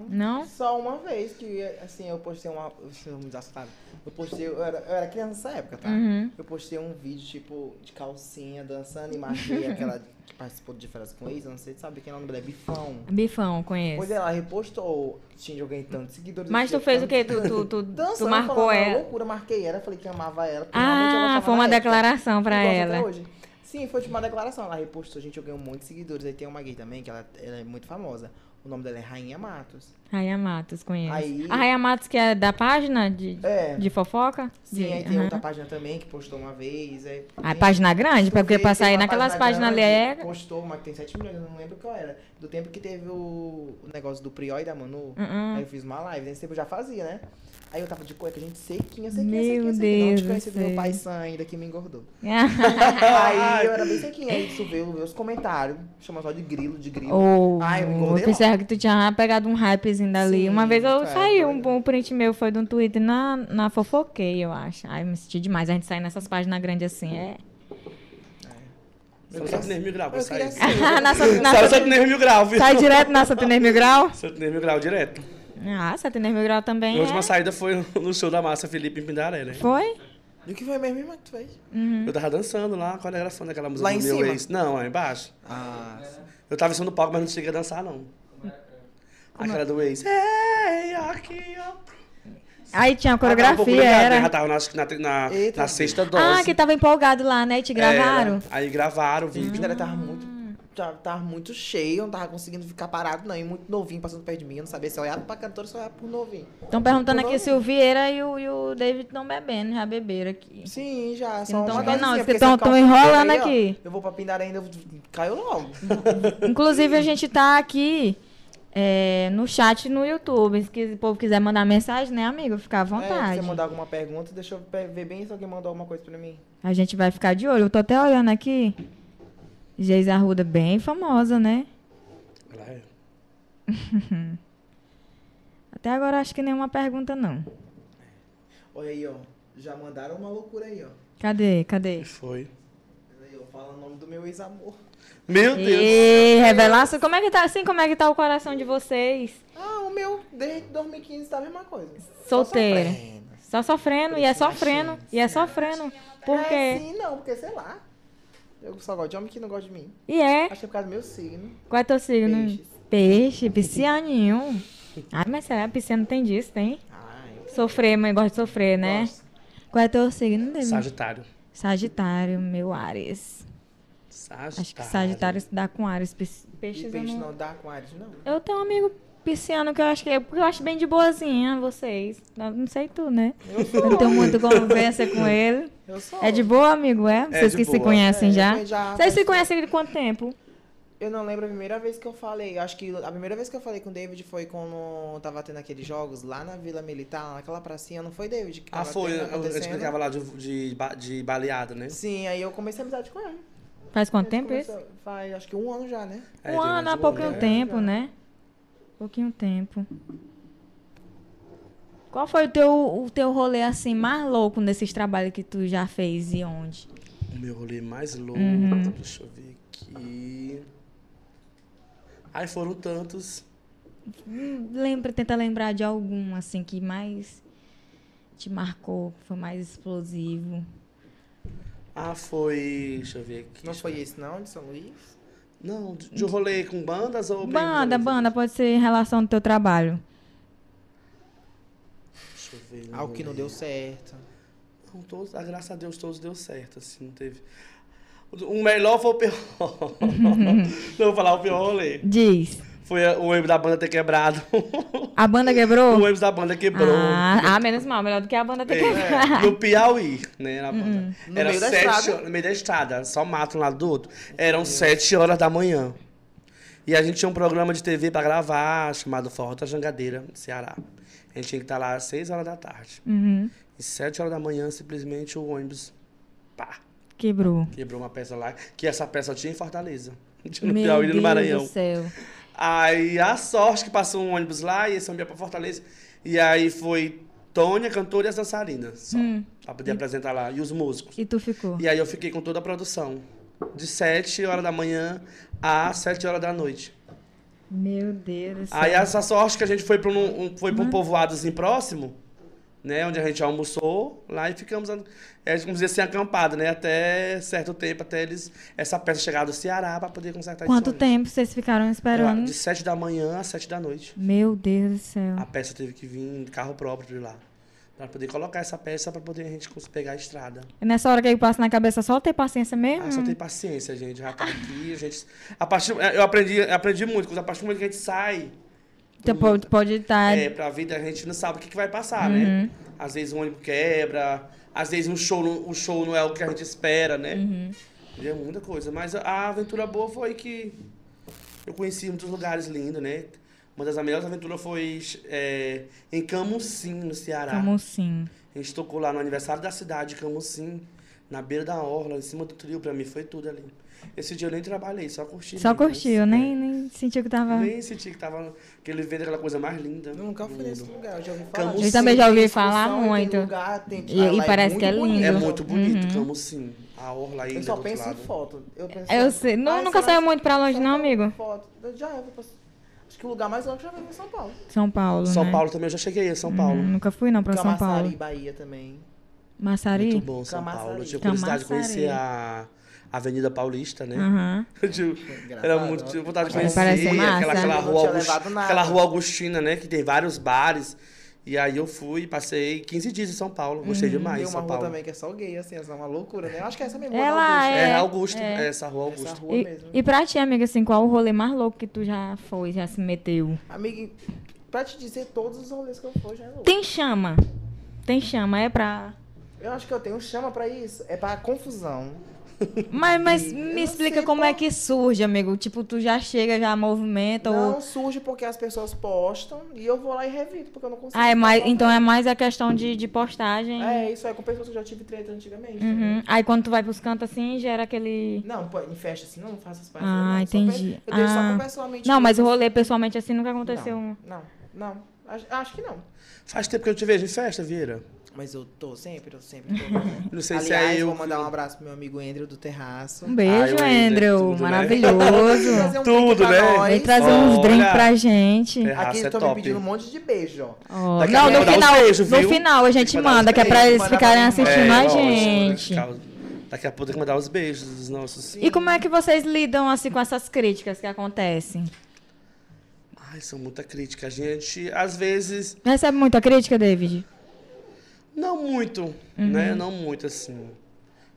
Não. Não? Só uma vez que, assim, eu postei uma. Assim, vamos dizer, sabe? Eu postei. Eu era, eu era criança nessa época, tá? Uhum. Eu postei um vídeo, tipo, de calcinha, dançando e marquei aquela que participou de férias com ex, não sei se sabe quem é o nome dela, é Bifão. Bifão, conheço. Pois é, ela repostou. Tinha alguém tanto seguidores. Mas tu fez o tinha quê? Tu, tu, tu, Dançando, tu marcou falando, ela? loucura, marquei ela, falei que amava ela. Ah, gostava foi uma na época. declaração pra ela. até hoje. Sim, foi tipo uma declaração. Ela repostou, gente, eu ganhei um monte de seguidores. Aí tem uma gay também, que ela, ela é muito famosa. O nome dela é Rainha Matos. Raia Matos, conheço. Aí- A Raia Matos, que é da página de, É. de fofoca? Sim, De- aí tem aham. outra página também que postou uma vez. Aí, A Gente, página grande, porque pra sair uma naquelas página páginas ali é. Postou uma que tem 7 milhões, eu não lembro qual era. Do tempo que teve o, o negócio do Prió e da Manu. Uhum. Aí eu fiz uma live, nesse tempo eu já fazia, né? Aí eu tava de cueca, gente, sequinha, sequinha, Meu sequinha, sequinha. Deus Não do te conheci do meu céu. pai Sam ainda que me engordou. Aí eu era bem sequinha, aí tu vê, vê os comentários, chama só de grilo, de grilo. Ou Ai, eu me eu engordei pensava que tu tinha pegado um hypezinho dali. Sim, Uma vez eu é, saí, foi. um, um print meu foi de um Twitter na, na Fofoquei, eu acho. Ai, me senti demais. A gente sair nessas páginas grandes assim, é. Só Santo Mil Grau, vou sair. sai direto na Santinês Mil Grau? Santo Mil Grau direto. Ah, Santinês Mil Grau também Minha última é. saída foi no show da Massa Felipe em Pindaré, né? Foi? E o que foi mesmo, que tu fez? Uhum. Eu tava dançando lá, coreografando aquela música Lá do em meu cima? ex. Não, lá embaixo. Ah, Eu tava em cima do palco, mas não cheguei a dançar, não. Aquela do ex. Ei, aqui, ó. Aí tinha a Ah, um coreografia, né? era. Já tava na, na, na, sexta dose. Ah, que tava empolgado lá, né? E te gravaram? Era. Aí gravaram o o vídeo. Pindaré tava muito, tava, tava muito cheio, não tava conseguindo ficar parado, não. E muito novinho passando perto de mim, eu não sabia se olhava pra cantora ou se olhava pro novinho. Estão perguntando aqui se o Vieira e o, e o David estão bebendo, já beberam aqui. Sim, já. Que Só não tão uma não, dosezinha, que porque tão- se eu tão ficar um enrolando aí, ó, aqui. Eu vou pra Pindaré ainda, eu caiu logo. Inclusive, a gente tá aqui é, no chat no YouTube. Se o povo quiser mandar mensagem, né, amigo? Fica à É, se vontade. você mandar alguma pergunta, deixa eu ver bem se alguém mandou alguma coisa pra mim. A gente vai ficar de olho. Eu tô até olhando aqui. Geis Arruda, bem famosa, né? Ela é. Até agora acho que nenhuma pergunta, não. Olha aí, ó. Já mandaram uma loucura aí, ó. Cadê? Cadê? E foi. Aí, falo o nome do meu ex-amor. Meu Deus. E revelação, como é que tá assim? Como é que tá o coração de vocês? Ah, o meu, desde 2015, tá a mesma coisa. Solteiro. Só sofrendo. Só sofrendo, e é sofrendo, e é sofrendo. Por É, quê? sim, não, porque sei lá. Eu só gosto de homem que não gosta de mim. E é? Acho que é por causa do meu signo. Qual é teu signo? Peixes. Peixe, piscianinho. Ai, mas será? Pisciano tem disso, tem? Ai, Sofrer, mãe gosta de sofrer, né? gosto. Qual é teu signo, David? Sagitário. Sagitário, meu Ares. Sagitário. Acho que Sagitário dá com Ares. E Peixes eu peixe não... não dá com Ares, não. Eu tenho um amigo pisciano que eu acho que é... Porque eu acho bem de boazinha, vocês. Não sei tu, né? Eu não tenho muita conversa com ele. Eu sou. É de boa, amigo, é? Vocês de que se boa. conhecem É, já? já- Vocês se conhecem de quanto tempo? Eu não lembro a primeira vez que eu falei. Acho que a primeira vez que eu falei com o David foi quando tava tendo aqueles jogos lá na Vila Militar, naquela pracinha. Não foi, David? Que Ah, foi. tendo, Eu, eu explicava lá de, de, de baleado, né? Sim, aí eu comecei a amizade com ele. Faz quanto tempo isso? Faz acho que um ano já, né? É, um ano, há um ano, né? tempo, Já. né? Pouquinho tempo. Qual foi o teu, o teu rolê assim mais louco nesses trabalhos que tu já fez e onde? O meu rolê mais louco, Uhum. deixa eu ver aqui. Ai, foram tantos. Lembra, tenta lembrar de algum assim que mais te marcou, que foi mais explosivo. Ah, foi. Deixa eu ver aqui. Não foi esse, não, de São Luís? Não, de, de rolê com bandas ou. Banda, banda, pode ser em relação ao teu trabalho. Deixa eu ver. Algo que não deu certo. Não, todos, ah, graças a Deus, todos deu certo, assim, não teve. O melhor foi o pior. não vou falar o pior rolê. Diz. Foi a- o ônibus da banda ter quebrado. A banda o quebrou? ônibus da banda quebrou. Ah, ah, menos mal, melhor do que a banda ter quebrado. É, no Piauí, né? Na banda. No Era meio da sete estrada. horas- no meio da estrada, só mato um lado do outro. Eram sete horas da manhã. E a gente tinha um programa de TV pra gravar, chamado Forró da Jangadeira, no Ceará. A gente tinha que estar lá às seis horas da tarde. Uhum. E sete horas da manhã, simplesmente, o ônibus, pá, Quebrou. quebrou uma peça lá. Que essa peça tinha em Fortaleza. Tinha no Meu Piauí e Deus no Maranhão. do céu. Aí a sorte que passou um ônibus lá e esse ônibus ia pra Fortaleza. E aí foi Tônia, cantora e as dançarinas. Só. Hum. Pra poder apresentar lá. E os músicos. E tu ficou? E aí eu fiquei com toda a produção. De 7 horas da manhã às 7 horas da noite. Meu Deus do céu. Aí essa sorte que a gente foi para um, um- foi pra um povoadozinho próximo, né? Onde a gente almoçou lá e ficamos, é, vamos dizer assim, acampado, né? Até certo tempo, até eles, essa peça chegar do Ceará para poder consertar Quanto tempo vocês ficaram esperando? De 7 da manhã às 7 da noite. Meu Deus do céu. A peça teve que vir de carro próprio de lá. Pra poder colocar essa peça pra poder a gente pegar a estrada. E nessa hora que passa na cabeça, só ter paciência mesmo? Ah, só tem paciência, gente. Já tá aqui, a gente. A partir, eu aprendi, aprendi muito, a partir do momento que a gente sai Tu pode, pode estar. é, pra vida, a gente não sabe o que, que vai passar, né? Às vezes um ônibus quebra, às vezes um show, o show não é o que a gente espera, né? E é muita coisa. Mas a aventura boa foi que eu conheci muitos lugares lindos, né? Uma das melhores aventuras foi é, em Camusim, no Ceará. Como assim? A gente tocou lá no aniversário da cidade, Camusim, na beira da orla, em cima do trio. Pra mim foi tudo ali. Esse dia eu nem trabalhei, só curti. Só curtiu, é. nem, nem sentiu que tava. Nem senti que tava. Que ele vende aquela coisa mais linda. Eu nunca fui nesse lugar, eu já ouvi falar. Camusim. Eu também já ouvi falar muito. Tem lugar, tem, E- ah, e lá parece que é lindo. É muito bonito, Uhum. Camusim. A orla ainda Eu só penso em foto. Eu, penso Eu sei. Não, Ai, nunca saiu muito pra longe, não, amigo? Foto. Eu já eu vou pra- Acho que o lugar mais longe que eu já vi foi São Paulo. São Paulo. São né? Paulo também, eu já cheguei a São Paulo. Hum, nunca fui, não, pra São Camaçari, Paulo. Bahia também. Massari? Muito bom, São Camaçari. Paulo. Eu tinha curiosidade de conhecer a Avenida Paulista, né? Aham. Eu tinha- Era muito, tinha vontade de conhecer aquela, aquela, Eu não rua August- aquela rua Augustina, né? Que tem vários bares. E aí eu fui, passei 15 dias em São Paulo. Gostei demais Tem de uma São rua Paulo. também que é só gay, assim, essa é uma loucura, né? Eu acho que é essa mesmo. Ela É, É, Augusto, é. essa rua Augusto. Essa rua E, mesmo. e pra ti, amiga, assim, qual o rolê mais louco que tu já foi, já se meteu? Amiga, pra te dizer todos os rolês que eu fui, já é louco. Tem chama. Tem chama, é pra. Eu acho que eu tenho chama pra isso. É pra confusão. Mas, mas me explica como qual- é que surge, amigo. Tipo, tu já chega, já movimenta Não ou. surge porque as pessoas postam e eu vou lá e revito, porque eu não consigo. Ah, é mais, então é mais a questão de, de postagem. É, isso é com pessoas que eu já tive treta antigamente. Uhum. Aí quando tu vai pros cantos assim, gera aquele. Não, pô, em festa assim, não, não faço as partes. Ah, não. Entendi. pe- Eu deixo Ah. só pessoalmente. Não, mas rolê pessoalmente assim nunca aconteceu. Não, não, não. Acho, acho que não. Faz tempo que eu te vejo em festa, Vieira. Mas eu tô sempre, eu sempre tô. Não sei Aliás, se é eu. vou mandar um abraço pro meu amigo Andrew do Terraço. Um beijo, Ai, Ender, Andrew. tudo? Maravilhoso. Trazer um Tudo, né? nós. Vem trazer Olha. uns drinks pra gente. Terraço Aqui é eles estão me top. pedindo um monte de beijo, ó. A não, no final, beijos, no final a gente manda, que é pra eles ficarem pra- assistindo É, a gente. ficar- Daqui a pouco tem que mandar os beijos dos nossos. E como é que vocês lidam assim com essas críticas que acontecem? Ai, são muita crítica. A gente, às vezes, Recebe muita crítica, David? Não muito, Uhum. né? Não muito, assim.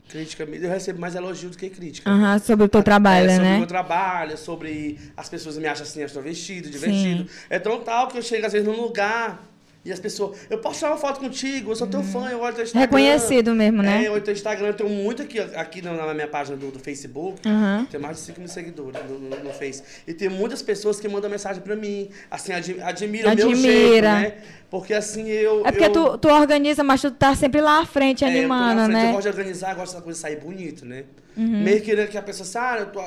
Crítica, eu recebo mais elogio do que crítica. Aham, sobre o teu trabalho, é, sobre o né? meu trabalho, sobre as pessoas me acham assim, eu estou vestido, Sim. divertido. É tão tal que eu chego às vezes num lugar e as pessoas, eu posso tirar uma foto contigo, eu sou teu fã, eu olho teu Instagram. Reconhecido mesmo, né? É, eu olho teu Instagram, eu tenho muito aqui, aqui na, minha página do, do Facebook. Aham. Tem mais de 5 mil seguidores no, no, no Face. E tem muitas pessoas que mandam mensagem pra mim, assim, admi- admiram o meu Admira. jeito, né? Porque assim, eu... É porque eu, tu, tu organiza, mas tu tá sempre lá à frente é, eu animando, frente, Eu né? Uhum. gosto de organizar, gosto dessa coisa sair bonito, né? Meio querendo que a pessoa assim, ah, eu tô...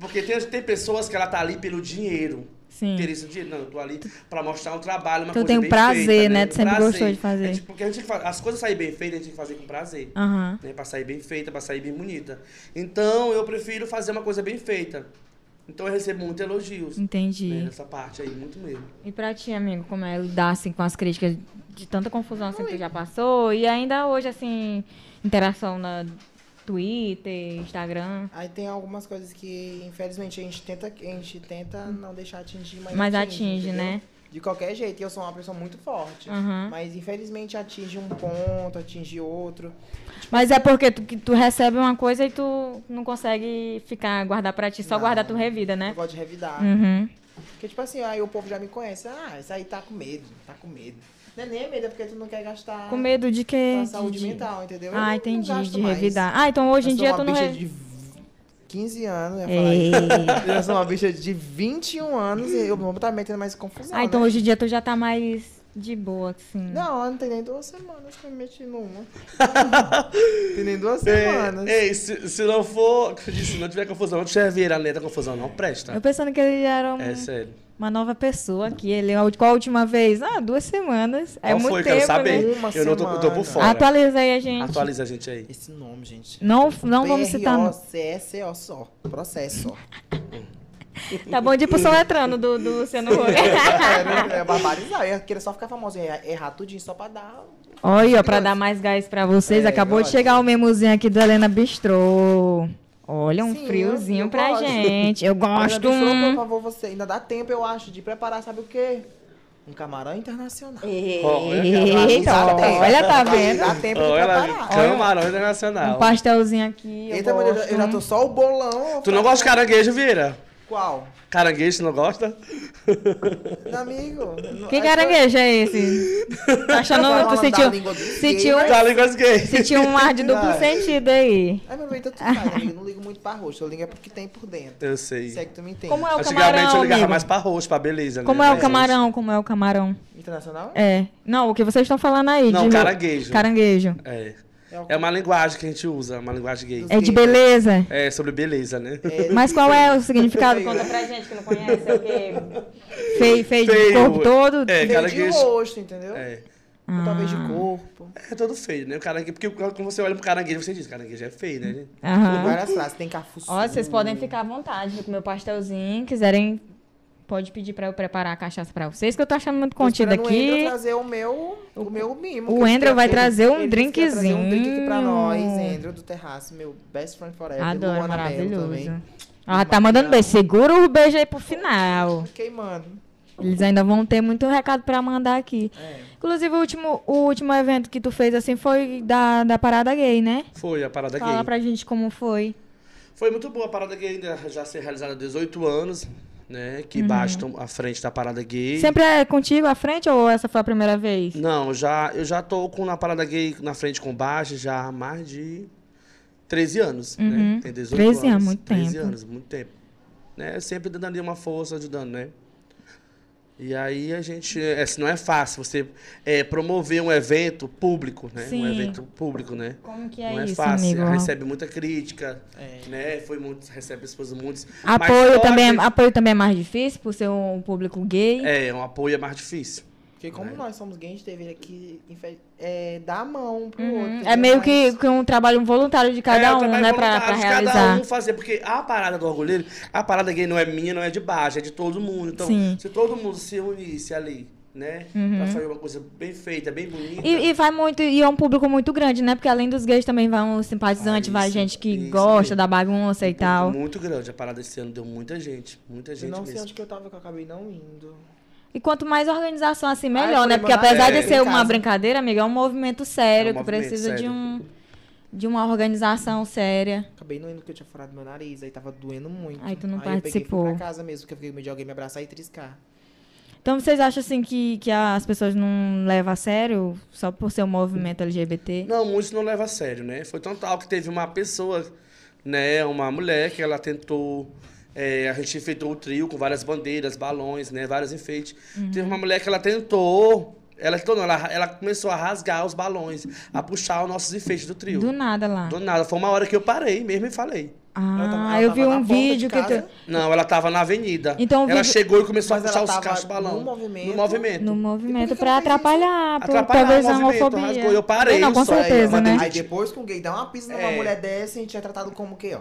Porque tem, tem pessoas que ela tá ali pelo dinheiro. Sim. Ter esse dinheiro. Não, eu tô ali pra mostrar um trabalho, uma Tu coisa tem um bem prazer, feita, né? Tu sempre prazer. gostou de fazer. É, tipo, porque a gente faz, as coisas saírem bem feitas, a gente tem que fazer com prazer. Aham. Né? Pra sair bem feita, pra sair bem bonita. Então, eu prefiro fazer uma coisa bem feita. Então, eu recebo muitos elogios. Entendi. Né? Nessa parte aí, muito mesmo. E pra ti, amigo, como é lidar assim com as críticas de tanta confusão assim que tu já passou e ainda hoje assim interação na Twitter, Instagram. Aí tem algumas coisas que, infelizmente, a gente tenta, a gente tenta não deixar atingir, mas, Mas atinge, entendeu? né? De qualquer jeito, e eu sou uma pessoa muito forte. Aham. Mas infelizmente atinge um ponto, atinge outro. Mas é porque tu, tu recebe uma coisa e tu não consegue ficar guardar pra ti, só Não. guardar tu revida, Eu né? gosto de revidar. Uhum. Porque, tipo assim, aí o povo já me conhece. Ah, isso aí tá com medo, tá com medo. Não é nem medo, é porque tu não quer gastar Com medo de quê? saúde De- mental, entendeu? Eu Ah, entendi, gasto de mais. revidar. Ah, então hoje em Eu sou dia uma tu não bicha re... de 15 anos, eu falar. Eu sou uma bicha de 21 anos e eu não vou estar metendo mais confusão. Ah, então né? hoje em dia tu já tá mais de boa, assim. Não, não tem nem duas semanas que eu me meti numa. tem nem duas Ei, semanas. ei, se, se não for, se não tiver confusão, não tiver vieira neta confusão, não presta. Eu pensando que ele era um- É sério. uma nova pessoa aqui. Ele, qual a última vez? Ah, duas semanas. É Qual muito foi? tempo, Quero saber. né? Uma eu não tô, eu tô por fora. Atualiza aí a gente. Atualiza a gente aí. Esse nome, gente. Não, não vamos citar. não. C-S-O só. Processo só. Tá bom de ir pro soletrando do, do Luciano Huck. é, é barbarizar. Eu queria só ficar famoso. Errar, errar tudinho só pra dar. Olha, pra dar mais gás pra vocês, É, acabou de chegar o memozinho aqui do Helena Bistrô. Olha, um Sim, friozinho eu- eu pra gosto. gente. Eu gosto. Bistrô, por favor, você. Ainda dá tempo, eu acho, de preparar, sabe o quê? Um camarão internacional. Eita, olha, tá vendo? Dá tempo de preparar. Camarão Internacional. Um pastelzinho aqui. Eu Eita, mas eu já, gosto. eu já tô só o bolão. Tu não gosta de caranguejo, Vieira? Qual? Caranguejo, não gosta? Amigo. Que caranguejo é esse? Tá achando da sentiu, sentiu, Tá gay. sentiu um ar de duplo Ai. sentido aí. Ai, meu bem, tu sabe, amigo. Eu não ligo muito pra roxo. Eu ligo é porque tem por dentro. Eu sei. Se é que tu me entende. Como é o Antigamente camarão, eu ligava amigo? mais pra roxo, pra beleza. né? Como é o camarão? Como é o camarão? Internacional? É. Não, o que vocês estão falando aí. Não, de- caranguejo. Caranguejo. É. É É uma linguagem que a gente usa, uma linguagem gay. É de beleza. É sobre beleza, né? é- Mas qual é o significado? Conta pra gente que não conhece. É o quê? Feio, feio, de Feio. corpo todo? É, Feio de caranguejo. rosto, entendeu? É. Ou talvez Ah. de corpo. É todo feio, né? O caranguejo, porque quando você olha pro caranguejo, você diz, caranguejo é feio, né? Aham. Várias frases. Tem cafuçu. Ó, vocês podem ficar à vontade de comer o pastelzinho. Quiserem, pode pedir pra eu preparar a cachaça pra vocês, que eu tô achando muito contido esperando O Andrew aqui. trazer o meu, o meu mimo. o quer- vai trazer um ia trazer Um drink aqui pra nós, drinkzinho. Andrew do Terraço, meu best friend forever. Adoro, Luana maravilhoso. também. Ah, tá mandando beijo. Segura o beijo aí pro final. Queimando. Eles ainda vão ter muito recado pra mandar aqui. É. Inclusive, o último, o último evento que tu fez assim foi da, da parada gay, né? Foi a parada Fala gay. pra gente como foi. Foi muito boa a parada gay, ainda já ser realizada há 18 anos, né? Que bastam à frente da parada gay. Sempre é contigo à frente ou essa foi a primeira vez? Não, já, eu já tô com na parada gay na frente com baixo já há mais de 13 anos, Uhum. né? Tem 18 13 anos. anos, muito 13 tempo. anos, muito tempo. Né? Sempre dando ali uma força, ajudando, né? E aí a gente, é, assim, não é fácil você é, promover um evento público, né? Sim. Um evento público, né? Como que é não é isso, fácil, amigo? recebe muita crítica, É. né? Foi muito, recebe as coisas muitos. Apoio Mas também, pode- apoio também é mais difícil por ser um público gay. É, um apoio é mais difícil. Porque como Né? nós somos gays, a gente deveria que é, dar a mão um pro Uhum. outro. É entendeu? meio que, que um trabalho voluntário de cada É, um, né? Pra, pra realizar. Cada um fazer, porque a parada do orgulheiro, a parada gay não é minha, não é de baixo, é de todo mundo. Então, Sim. se todo mundo se unisse ali, né? Pra fazer uma coisa bem feita, bem bonita. Uhum. E, e vai muito, e é um público muito grande, né? Porque além dos gays também vão os simpatizantes, Ah, vai isso, gente que isso gosta mesmo. da bagunça e Um tal. Muito grande. A parada esse ano deu muita gente. Muita Eu gente não sei mesmo. onde que eu tava, que eu acabei não indo. E quanto mais organização assim, melhor, né? Porque apesar é, de ser uma brincadeira, amiga, é um movimento sério É um que movimento precisa de sério. um de uma organização séria. Acabei não indo porque eu tinha furado meu nariz, aí tava doendo muito. Aí tu não eu peguei e participou. fui pra casa mesmo, porque eu fiquei com medo de alguém me abraçar e triscar. Então vocês acham assim que, que as pessoas não levam a sério só por ser um movimento LGBT? Não, muitos não levam a sério, né? Foi tão tal que teve uma pessoa, né? Uma mulher que ela tentou. É, a gente enfeitou o trio com várias bandeiras, balões, né? Vários enfeites. Uhum. Teve uma mulher que ela tentou. Ela, tentou, não, ela, ela começou a rasgar os balões, a puxar os nossos enfeites do trio. Do nada lá. Do nada. Foi uma hora que eu parei mesmo e falei. Ela tava- Ah, ela eu vi um vídeo que tu, Não, ela tava na avenida. Então, ela vídeo- chegou e começou Mas a puxar os cachos de balão. no movimento? No movimento. no movimento pra atrapalhar, por, Atrapalhar o talvez a movimento, homofobia. rasgou. Eu parei, Não, com eu só- certeza, aí, né? Aí depois que um gay dá uma pisa numa É. mulher dessa, a gente é tratado como o quê, ó?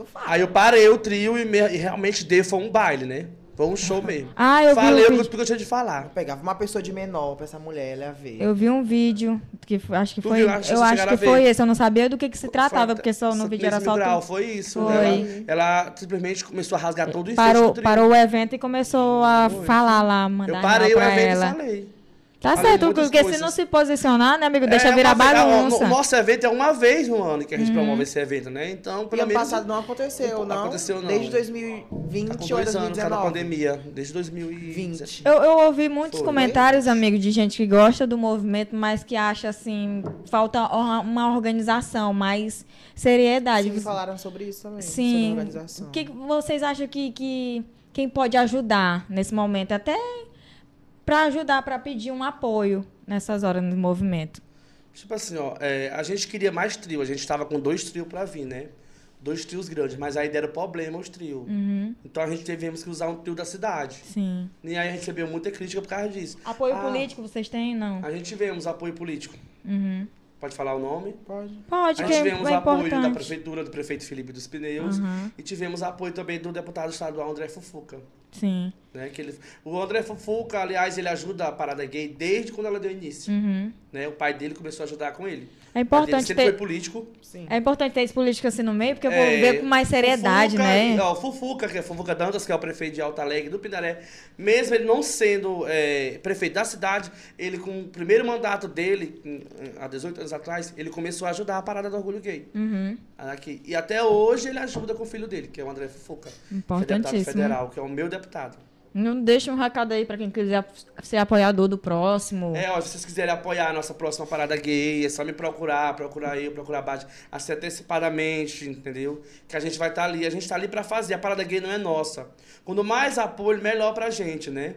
Que eu falo. Aí eu parei o trio e, me- e realmente deu, foi um baile, né? Foi um show mesmo. Ah, eu vi Falei o o vídeo. que eu tinha de falar. Eu pegava uma pessoa de menor pra essa mulher, ela ia ver. Eu vi um vídeo que acho que Tu foi, viu? Acho eu acho que foi esse, eu não sabia do que que se tratava, Foi- porque só no vídeo era só grau, tu- foi isso. Foi. né? Ela, ela simplesmente começou a rasgar todo o parou, parou o evento e começou a Foi. falar lá, mandar Eu parei o evento ela. e falei. Tá Falei certo, porque se coisas. não se posicionar, né, amigo, deixa É, virar uma bagunça. O nosso evento é uma vez no ano que a gente Uhum. promove esse evento, né? Então, E pelo ano menos. passado não aconteceu, não. Aconteceu, não. Desde Tá 2020 com ou dois anos, tá na 2019. pandemia. Desde 2020. 20. Eu, eu ouvi muitos Foi. comentários, amigo, de gente que gosta do movimento, mas que acha assim, falta uma organização, mais seriedade. Sim, falaram sobre isso também. Sobre Sim. organização. O que que vocês acham que, que quem pode ajudar nesse momento? Até para ajudar, para pedir um apoio nessas horas no movimento. Tipo assim, ó, é, a gente queria mais trio. A gente tava com dois trios pra vir, né? Dois trios grandes, mas aí deram problema os trios. Uhum, Então a gente tivemos que usar um trio da cidade. sim. E aí a gente recebeu muita crítica por causa disso. Apoio Ah, político vocês têm? Não. A gente tivemos apoio político. Uhum. Pode falar o nome? Pode. Pode, a gente é, tivemos é apoio da importante. prefeitura, do prefeito Felipe dos Pneus. Uhum. E tivemos apoio também do deputado estadual André Fufuca. Sim. Né, que ele, o André Fufuca, aliás, ele ajuda a parada gay desde quando ela deu início. Uhum. Né? O pai dele começou a ajudar com ele. É dele importante sempre ter. foi político. Sim. É importante ter esse político assim no meio, porque eu vou É, ver com mais seriedade, Fufuca, né? Ó, o Fufuca, que é Fufuca Dantas, que é o prefeito de Alto Alegre, do Pindaré, mesmo ele não sendo é, prefeito da cidade, ele com o primeiro mandato dele, há 18 anos atrás, ele começou a ajudar a parada do orgulho gay. Uhum. Aqui. E até hoje ele ajuda com o filho dele, que é o André Fufuca. que é deputado Importantíssimo. federal, que é o meu deputado. Não deixa um recado aí pra quem quiser ser apoiador do próximo. É, ó, se vocês quiserem apoiar a nossa próxima parada gay, é só me procurar, procurar eu, procurar a Bate, assim, antecipadamente, entendeu? Que a gente vai estar ali, a gente tá ali pra fazer, a parada gay não é nossa. Quando mais apoio, melhor pra gente, né?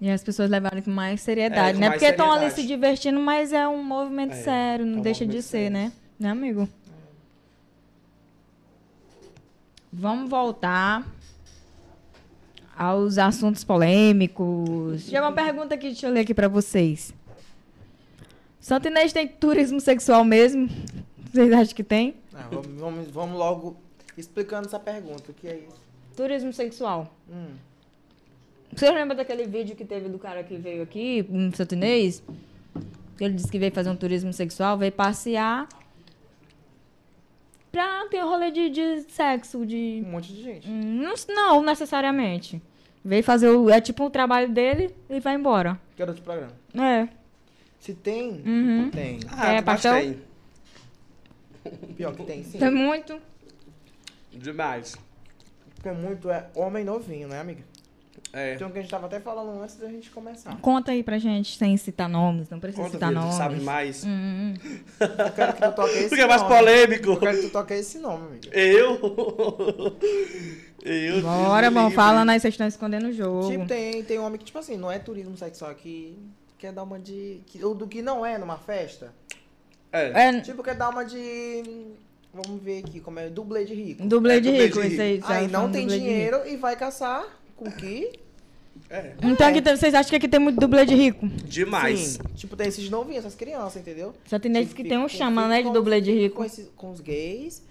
E as pessoas levarem com mais seriedade, É, com né? mais Porque estão ali se divertindo, mas é um movimento É, sério, não é um deixa de ser, sério. né? Né, amigo? Vamos voltar aos assuntos polêmicos. Chega uma pergunta aqui, deixa eu ler aqui pra vocês. Santo Inês tem turismo sexual mesmo? Vocês acham que tem? Ah, vamos, vamos, vamos logo explicando essa pergunta. O que é isso? Turismo sexual. Hum. Você lembra daquele vídeo que teve do cara que veio aqui, um Santo Inês? Ele disse que veio fazer um turismo sexual, veio passear pra ter um rolê de, de sexo, de... Um monte de gente. Hum, Não, não necessariamente. Veio fazer o... É tipo um trabalho dele e vai embora. Quero outro programa. É. Se tem, Uhum. tem. Ah, É, pastel? tem. Pior que tem, sim. Tem muito. Demais. Porque muito é homem novinho, né, amiga? É. Tem um que a gente tava até falando antes da gente começar. Conta aí pra gente, sem citar nomes. Não precisa Conta, citar filho, tu nomes. sabe mais. Hum, Eu quero que tu toque esse Porque é mais nome. polêmico. Eu quero que tu toque esse nome, amiga. Eu? Eu. Bora, livre. falando aí, vocês estão escondendo o jogo. Tipo, tem, tem homem que, tipo assim, não é turismo sexual que quer dar uma de. Que, ou do que não é numa festa. É. É, Tipo, quer dar uma de. Vamos ver aqui, como é dublê de rico. dublê É, de dublê rico, de isso aí. Aí não tem rico. dinheiro e vai caçar com que É, Então aqui tem- vocês acham que aqui tem muito dublê de rico? demais. Sim. Tipo, tem esses novinhos, essas crianças, entendeu? Só tem desses Tipo, que tem um chama, né, de dublê de rico. Com, esses- com os gays,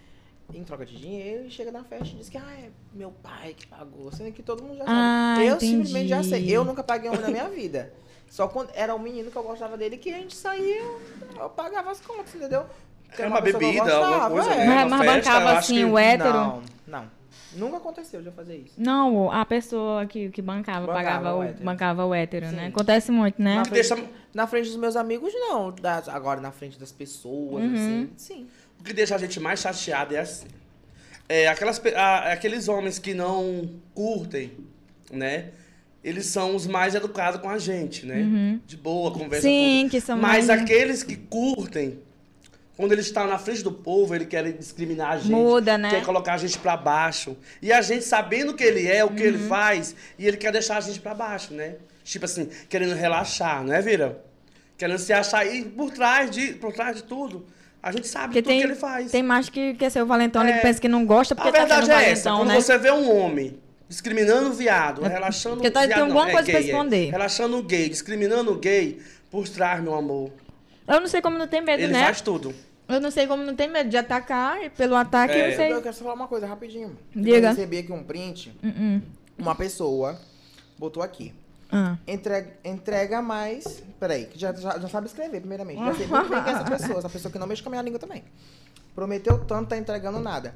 em troca de dinheiro, e chega na festa e diz que, ah, é meu pai que pagou. Sendo que todo mundo já sabe. Ah, eu entendi. simplesmente já sei. Eu nunca paguei homem na minha vida. Só quando era um menino que eu gostava dele, que a gente saía, eu, eu pagava as contas, entendeu? Porque É era uma pessoa que eu bebida, alguma gostava, coisa, é. né? Mas, uma mas festa, bancava eu acho assim que- o hétero? Não, não. Nunca aconteceu de eu fazer isso. Não, a pessoa que, que bancava, Bancava pagava o o, hétero. bancava o hétero, né? Sim. Acontece muito, né? Na que frente, deixa- na frente dos meus amigos, não. Das- agora, na frente das pessoas, assim, sim. O que deixa a gente mais chateado é assim. É, aquelas, a- aqueles homens que não curtem, né? Eles são os mais educados com a gente, né? De boa, conversa Uhum. Sim, com- que são Mas mais- aqueles que curtem, quando eles estão na frente do povo, eles querem discriminar a gente. Muda, né? Quer colocar a gente pra baixo. E a gente sabendo o que ele é, o que Uhum. ele faz, e ele quer deixar a gente pra baixo, né? Tipo assim, querendo relaxar, não é, Vira? Querendo se achar. E por trás de, por trás de tudo, a gente sabe Porque tudo tem, que ele faz. tem macho que quer ser o valentão É. e pensa que não gosta porque a tá verdade sendo é essa. valentão, Quando né? você vê um homem discriminando o viado, relaxando tá- o tem viado, alguma não, coisa pra gay, esconder. Relaxando o gay, discriminando o gay, por trás, meu amor. Eu não sei como não tem medo, Ele né? faz tudo. Eu não sei como não tem medo de atacar e pelo ataque É. eu sei. Eu quero só falar uma coisa rapidinho. Diga. Eu recebi aqui um print, Uh-uh. uma pessoa botou aqui. Ah. Entrega, entrega mais. Peraí, que já, já, já sabe escrever, primeiramente. Já sei muito bem que é essa pessoa, essa pessoa que não mexe com a minha língua também. Prometeu tanto, tá entregando nada.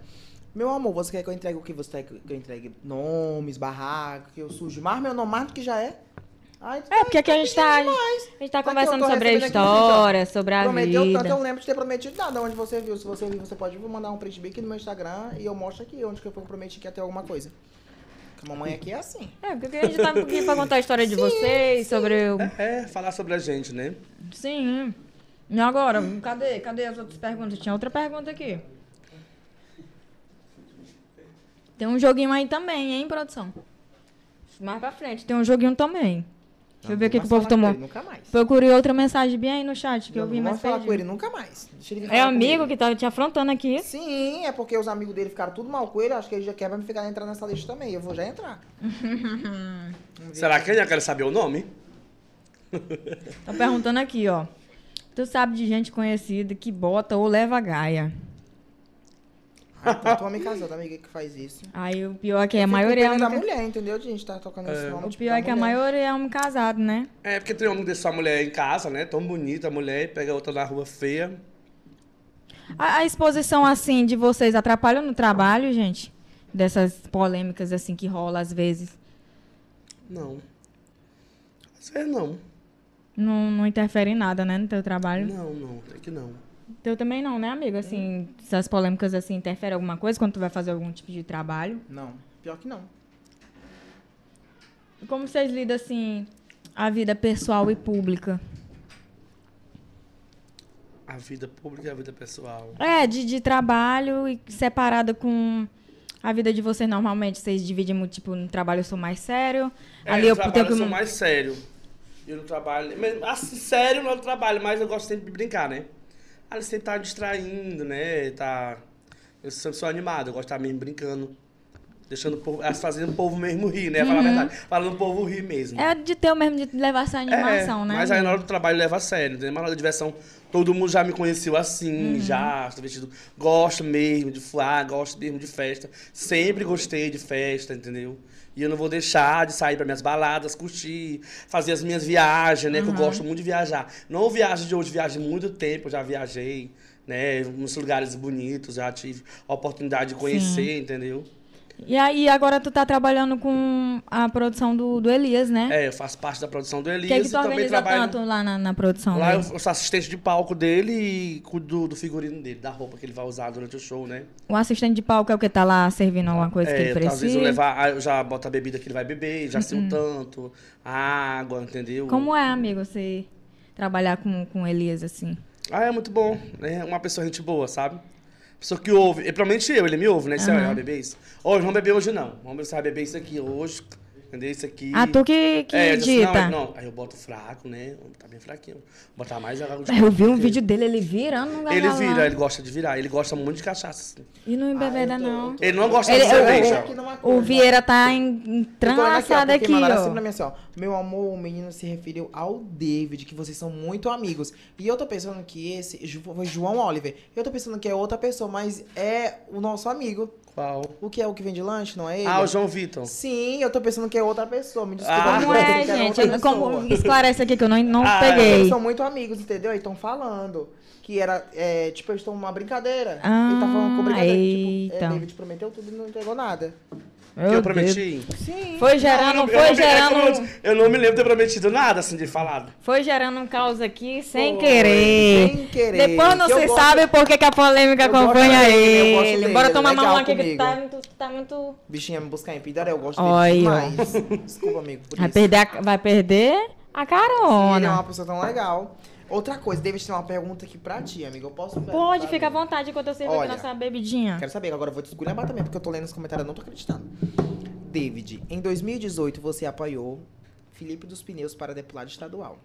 Meu amor, você quer que eu entregue o que? Você quer que eu entregue nomes, barracos, que eu suje mais meu nome mais do que já é? Ai, É, porque aqui a gente tá, a demais. gente tá conversando sobre a recebendo aqui história, sobre a Prometeu tanto, eu vida. não lembro de ter prometido nada. Onde você viu? Se você viu, você pode mandar um print aqui no meu Instagram e eu mostro aqui onde que eu prometi que ia ter alguma coisa. Porque a mamãe aqui é assim. É, porque a gente tá aqui pra contar a história de vocês, sobre o... É, falar sobre a gente, né? Sim. E agora, cadê? Cadê as outras perguntas? Tinha outra pergunta aqui. Tem um joguinho aí também, hein, produção? Mais pra frente, tem um joguinho também. Deixa eu ver o que, que o povo tomou. Nunca mais. Procure outra mensagem bem aí no chat, que eu não vi vou mais falar com ele perdido. nunca mais. Deixa ele É amigo que tá te afrontando aqui. Sim, é porque os amigos dele ficaram tudo mal com ele. Acho que ele já quer me ficar entrar nessa lista também. Eu vou já entrar. Será que ele já quer saber o nome? Tá perguntando aqui, ó. Tu sabe de gente conhecida que bota ou leva gaia. Ah, tu me casou, da amiga que faz isso. Aí o pior é que a Fico maioria é homem... da mulher, entendeu? De gente tá tocando esse nome. O tipo, pior é que a maioria é homem casado, né? É, porque tem homem que deixa sua mulher em casa, né? Tão bonita a mulher, pega outra na rua feia. A, a exposição, assim, de vocês atrapalha no trabalho, gente? Dessas polêmicas, assim, que rola às vezes. Não. Às vezes não. Não, não interfere em nada, né, no teu trabalho? Não, não, tem que não. Teu também não, né, amigo? Assim, essas polêmicas, assim, interferem em alguma coisa quando tu vai fazer algum tipo de trabalho? Não, pior que não. Como vocês lidam, assim, a vida pessoal e pública? A vida pública e a vida pessoal. É, de, de trabalho e separada com a vida de vocês normalmente. Vocês dividem muito, tipo, no trabalho eu sou mais sério. É, ali no eu trabalho eu sou mais sério. Eu não trabalho. mas, Assim, sério não trabalho, mas eu gosto sempre de brincar, né? Ali sempre tá distraindo, né? Tá. Eu sempre sou animado, eu gosto de estar mesmo brincando. Deixando o povo. ah, Fazendo o povo mesmo rir, né? Falar a verdade. Falando o povo rir mesmo. É de ter o mesmo de levar essa animação, É, né? Mas aí na hora do trabalho leva a sério, entendeu? Mas na hora da diversão, todo mundo já me conheceu assim, Uhum. já, estou vestido. Gosto mesmo de fuar, gosto mesmo de festa. Sempre gostei de festa, entendeu? E eu não vou deixar de sair para minhas baladas, curtir, fazer as minhas viagens, né? Que Uhum. eu gosto muito de viajar. Não viagem de hoje, de muito tempo, já viajei, né? Nos lugares bonitos, já tive a oportunidade de conhecer, entendeu? E aí, agora tu tá trabalhando com a produção do, do Elias, né? É, eu faço parte da produção do Elias que, é que e tu também organiza trabalho. tanto lá na, na produção Lá eu, dele? eu sou assistente de palco dele e cuido do figurino dele, da roupa que ele vai usar durante o show, né? O assistente de palco é o que tá lá servindo alguma coisa que ele É, precisa? às vezes eu levar, eu já boto a bebida que ele vai beber, já sei o tanto, a água, entendeu? Como é, amigo, você trabalhar com, com o Elias assim? Ah, é muito bom. É uma pessoa gente boa, sabe? Pessoa que ouve, e, provavelmente eu, ele me ouve, né? Você Aham. vai beber isso? Hoje, vamos beber hoje não. Vamos se vai beber isso aqui hoje. Entendeu? Isso aqui. Ah, tu que, que é, eu disse, dita. não, não, aí eu boto fraco, né? Tá bem fraquinho. Botar mais água de Eu vi um vídeo dele, ele virando um Ele vira, ele gosta de virar. Ele gosta muito de cachaça. assim. E não embebeda, Ah, eu tô- não. tô- Ele não gosta Ele- de cerveja. aqui numa O coisa, Vieira tá porque aqui, ó. assim pra mim assim, ó. Meu amor, o menino se referiu ao David, que vocês são muito amigos. E eu tô pensando que esse foi João Oliver. Eu tô pensando que é outra pessoa, mas é o nosso amigo. Qual? O que é o que vem de lanche, não é ele? Ah, o João Vitor. Sim, eu tô pensando que é outra pessoa. Me desculpa. Ah, eu é, gente? Como, esclarece aqui que eu não, não Ah, peguei. Eles são muito amigos, entendeu? E estão falando que era, é, tipo, eles estão numa brincadeira. Ah, Ele tá falando com brincadeira. Tipo, eita. é, David prometeu tudo e não entregou nada. Que eu Deus. prometi. Sim. Foi gerando, Não, eu não- foi eu não- gerando, eu, não me lembro de ter prometido nada, assim, de falado. foi gerando um caos aqui sem Foi, querer. sem querer. Depois não Que se sabe por que, que a polêmica acompanha gosto ele. dele, Bora ele é tomar uma legal mão aqui que comigo. tá muito, tá muito... Bichinha me buscar em Pindaré, eu gosto Olha. dele demais. Desculpa, amigo, por Vai isso. perder, a, vai perder a Ele é uma carona. pessoa tão legal. Outra coisa, David tem uma pergunta aqui pra ti, amigo. Eu posso Pode, fica à vontade enquanto eu sirvo aqui nossa bebidinha. Quero saber, agora eu vou te esculhambar também, porque eu tô lendo os comentários e não tô acreditando. David, em 2018 você apoiou Felipe dos Pneus para deputado estadual.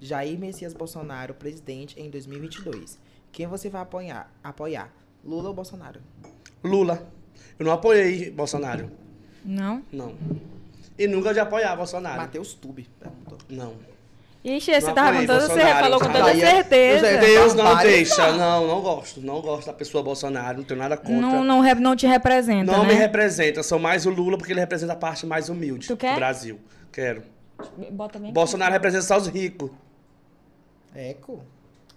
Jair Messias Bolsonaro, presidente em 2022. Quem você vai apoiar? apoiar? Lula ou Bolsonaro? Lula. Eu não apoiei Bolsonaro. Não? Não. E nunca de apoiar Bolsonaro. Matheus Tube perguntou. Não. Ixi, você tava com toda, você falou com toda é- certeza. Deus não deixa. não. Não, gosto. Não gosto da pessoa Bolsonaro. Não tenho nada contra. Não, não, não te representa, Não né? me representa. Sou mais o Lula porque ele representa a parte mais humilde Tu quer? do Brasil. Quero. Bota bem aqui. Bolsonaro representa só os ricos. Eco?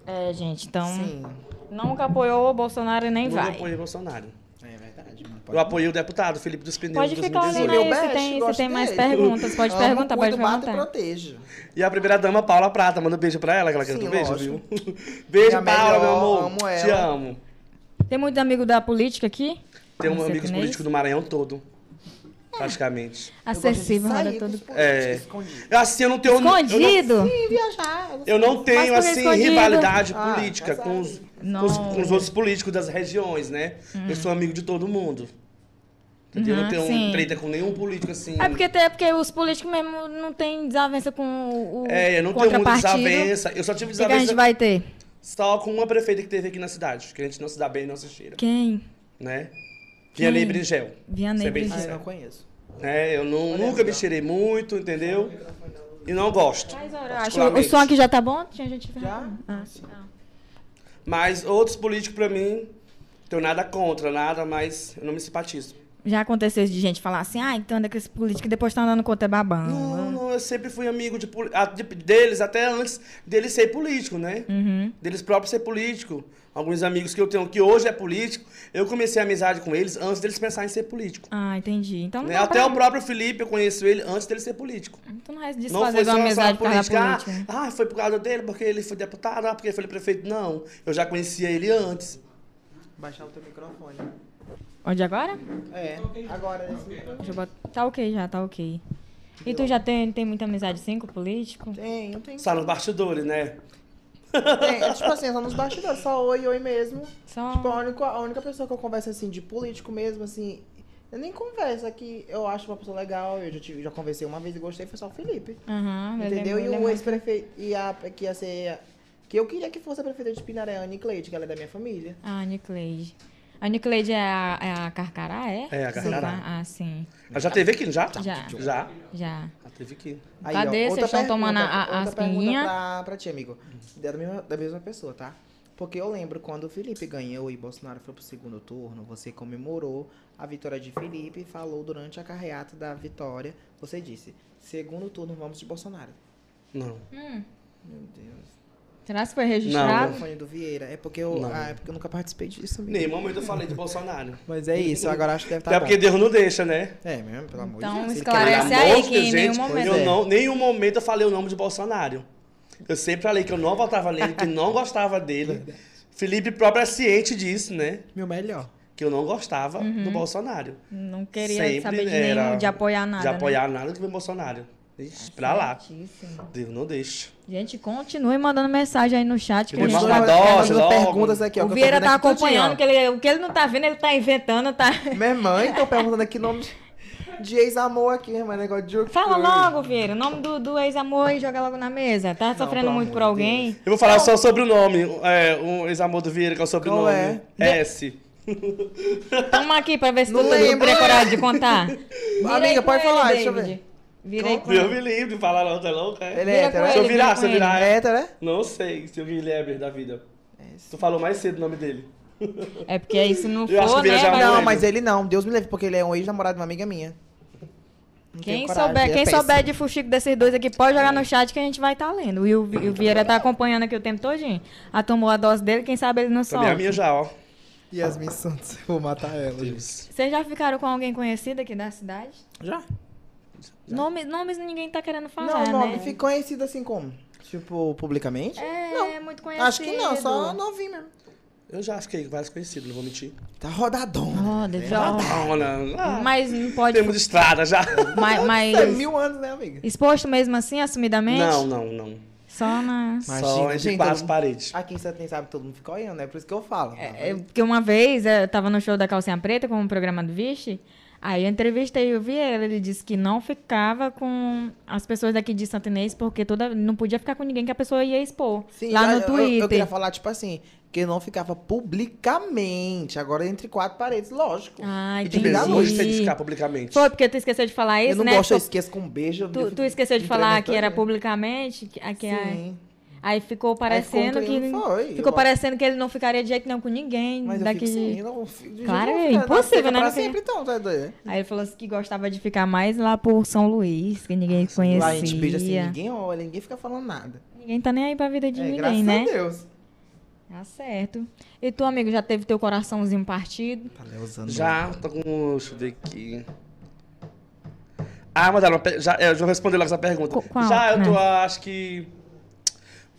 É, gente, então... Sim. Nunca apoiou o Bolsonaro e nem Nunca vai. apoiei Bolsonaro. É verdade. Eu apoiei o deputado Felipe dos Pneus Pode ficar olhando 2018. aí Meu se tem, se tem mais perguntas. Pode Amo, perguntar, pode e perguntar. protejo. E a primeira dama, Paula Prata. Manda um beijo pra ela, que ela quer que beijo, viu? beijo, Minha Paula, meu amor. amo Te amo. Tem muito amigo da política aqui? Tem um tem políticos do Maranhão todo. Praticamente. Eu Acessível, roda com todo. É. escondido. Assim, eu não tenho... Escondido? Eu não, viajar. eu não tenho, assim, escondido? rivalidade Ah, política com os, com, os, com os outros políticos das regiões, né? Eu sou amigo de todo mundo. Entendeu? Eu Uhum, não tenho sim. treta com nenhum político, assim... É porque, é porque os políticos mesmo não têm desavença com o, É, eu não tenho muita desavença. Eu só tive O que, que a gente desavença vai ter? só com uma prefeita que teve aqui na cidade. Que a gente não se dá bem e não se cheira. Quem? Né? Vianney Bringel. Vianney Bringel. Ah, eu não conheço. É, eu não, nunca me cheirei muito, entendeu? E não gosto. Mas, olha, acho, o som aqui já tá bom? Tinha gente Já? Ah, Mas outros políticos, pra mim, tenho nada contra, nada, mas eu não me simpatizo. Já aconteceu de gente falar assim, ah, então anda com esse político e depois tá andando com outro é babão. Não, não, eu sempre fui amigo de, ah, de- deles, até antes deles ser político, né? Uhum. Deles próprios ser político. Alguns amigos que eu tenho que hoje é político, eu comecei a amizade com eles antes deles pensarem em ser político. Ah, entendi. Então não né? Até pra... o próprio Felipe, eu conheço ele antes dele ser político. Então não é Não desfazer foi de só, uma amizade política. Ah, política. ah, foi por causa dele, porque ele foi deputado, ah, porque foi ele prefeito. Não, eu já conhecia ele antes. Baixar o teu microfone. Onde agora? É, agora. Deixa eu botar... Tá ok já, tá ok. E tu já tem, tem muita amizade sim com o político? Tem, eu tenho. Só nos bastidores, né? Tem, é, tipo assim, só nos bastidores, só oi, oi mesmo. Só... Tipo, a única, a única pessoa que eu converso assim, de político mesmo, assim. Eu nem converso, é que eu acho uma pessoa legal, eu já, tive, já conversei uma vez e gostei, foi só o Felipe. Aham, eu entendeu? lembro- e o ex-prefeito, e a que ia ser. Que eu queria que fosse a prefeita de Pinaré, a Anne Cleide, que ela é da minha família. Ah, a Nicleide. A Nicleide é a, é a Carcará, é? É, a Carcará. Sim, Ah, sim. Ela já teve aqui, já? Já. Já? Já. Ela teve aqui. Cadê? Vocês outra estão pergunta- tomando a- a- outra as pergunta pinguinhas? Pra, pra ti, amigo. Da mesma, da mesma pessoa, tá? Porque eu lembro quando o Felipe ganhou e Bolsonaro foi pro segundo turno, você comemorou a vitória de Felipe e falou durante a carreata da vitória, você disse, segundo turno vamos de Bolsonaro. Não. Hum, Meu Deus. Será que foi registrado? microfone do Vieira. É porque eu, Não. ah, é porque eu nunca participei disso, Em amigo. nenhum momento eu falei de Bolsonaro. Mas é isso, agora acho que deve estar Até porque. Deus não deixa, né? É mesmo, pelo amor Então, de Deus. Ele esclarece aí que em nenhum momento- Eu é. não, nenhum momento eu falei o nome de Bolsonaro. Eu sempre falei que eu não votava nele, que não gostava dele. Felipe próprio é ciente disso, né? Meu melhor. Que eu não gostava Uhum. do Bolsonaro. Não queria Sempre saber de, era nenhum, de apoiar nada. De né? apoiar nada que vem Bolsonaro. Ixi, pra lá. Deus não deixa. Gente, continue mandando mensagem aí no chat. Que a gente tá... dose logo. perguntas aqui, ó. O Vieira tá acompanhando, que ele, o que ele não tá vendo, ele tá inventando, tá? Minha mãe, tô perguntando aqui nome. De ex-amor aqui, mas negócio de jogo. Fala logo, Vieira, o nome do, do ex-amor e joga logo na mesa. Tá sofrendo pelo muito por alguém? Eu vou falar só sobre o nome. É, um ex-amor do Vieira, que é o sobrenome. é? S. Toma aqui pra ver se Não tu lembro. tem coragem de contar. Amiga, pode ele, falar, deixa eu ver. Vira aí com Deus me livre de falar não, tá louco? É? Ele é hétero, é? Se eu virar, vira se eu virar. ele. É hétero, é? Não sei se o Guilherme da vida. Tu falou mais cedo o nome dele. É porque aí se não Eu acho for, que né? vai- Não, Não, mas ele não. Deus me livre, porque ele é um ex-namorado de uma amiga minha. Não Quem, coragem, souber, é quem souber de fuxico desses dois aqui, pode jogar no chat que a gente vai estar lendo. E o, o Vieira tá acompanhando aqui o tempo todinho. Ah, tomou a dose dele, quem sabe ele não Também é a minha já, ó. Yasmin Santos, eu vou matar ela. Vocês já ficaram com alguém conhecido aqui da cidade? Já? Nome, nomes ninguém tá querendo falar, Não, nome, né? fica conhecido assim como? Tipo, publicamente? É, muito conhecido. Acho que não, só novinho mesmo. Eu já fiquei com vários conhecidos, não vou mentir. Tá rodadona. Roda, já. Dona, ah, Mas não pode... temos estrada já. Mas, mas É mil anos, né, amiga? exposto mesmo assim, assumidamente? Não, não, não. Só na... Só Imagina, entre gente, quatro paredes. Aqui em nem sabe, todo mundo fica olhando, né? Por isso que eu falo. É, porque uma vez é, eu tava no show da Calcinha Preta com o programa do Vixe, aí eu entrevistei o Vieira, ele disse que não ficava com as pessoas daqui de Santo Inês, porque toda, não podia ficar com ninguém que a pessoa ia expor. Sim, lá no eu- Twitter. Eu, queria falar, tipo assim, que não ficava publicamente. Agora entre quatro paredes, lógico. Ah, E de entendi. brigar Hoje tem que ficar publicamente. Foi porque tu esqueceu de falar isso, eu não né? gosto, eu esqueço com um beijo. eu tu, tu esqueceu de falar que era publicamente? que- Aqui, aí, Sim. Aí ficou parecendo que. clima, foi, ficou eu- parecendo que ele não ficaria de jeito nenhum com ninguém. Mas eu daqui fico de- sim, eu não de Claro, jeito é fica- impossível, né, Pra sempre, então, tá doido? Aí ele falou assim que gostava de ficar mais lá por São Luís, que ninguém conhecia. Lá a gente beija assim, ninguém olha, ninguém fica falando nada. Ninguém tá nem aí pra vida de é, ninguém, graças né? a Deus. Tá certo. E tu, amigo, já teve teu coraçãozinho partido? Tá usando. Já, tô com. Deixa eu ver aqui. Ah, pe- já, é, eu já respondi logo essa pergunta. Qu- qual, já, eu tô, né? acho que.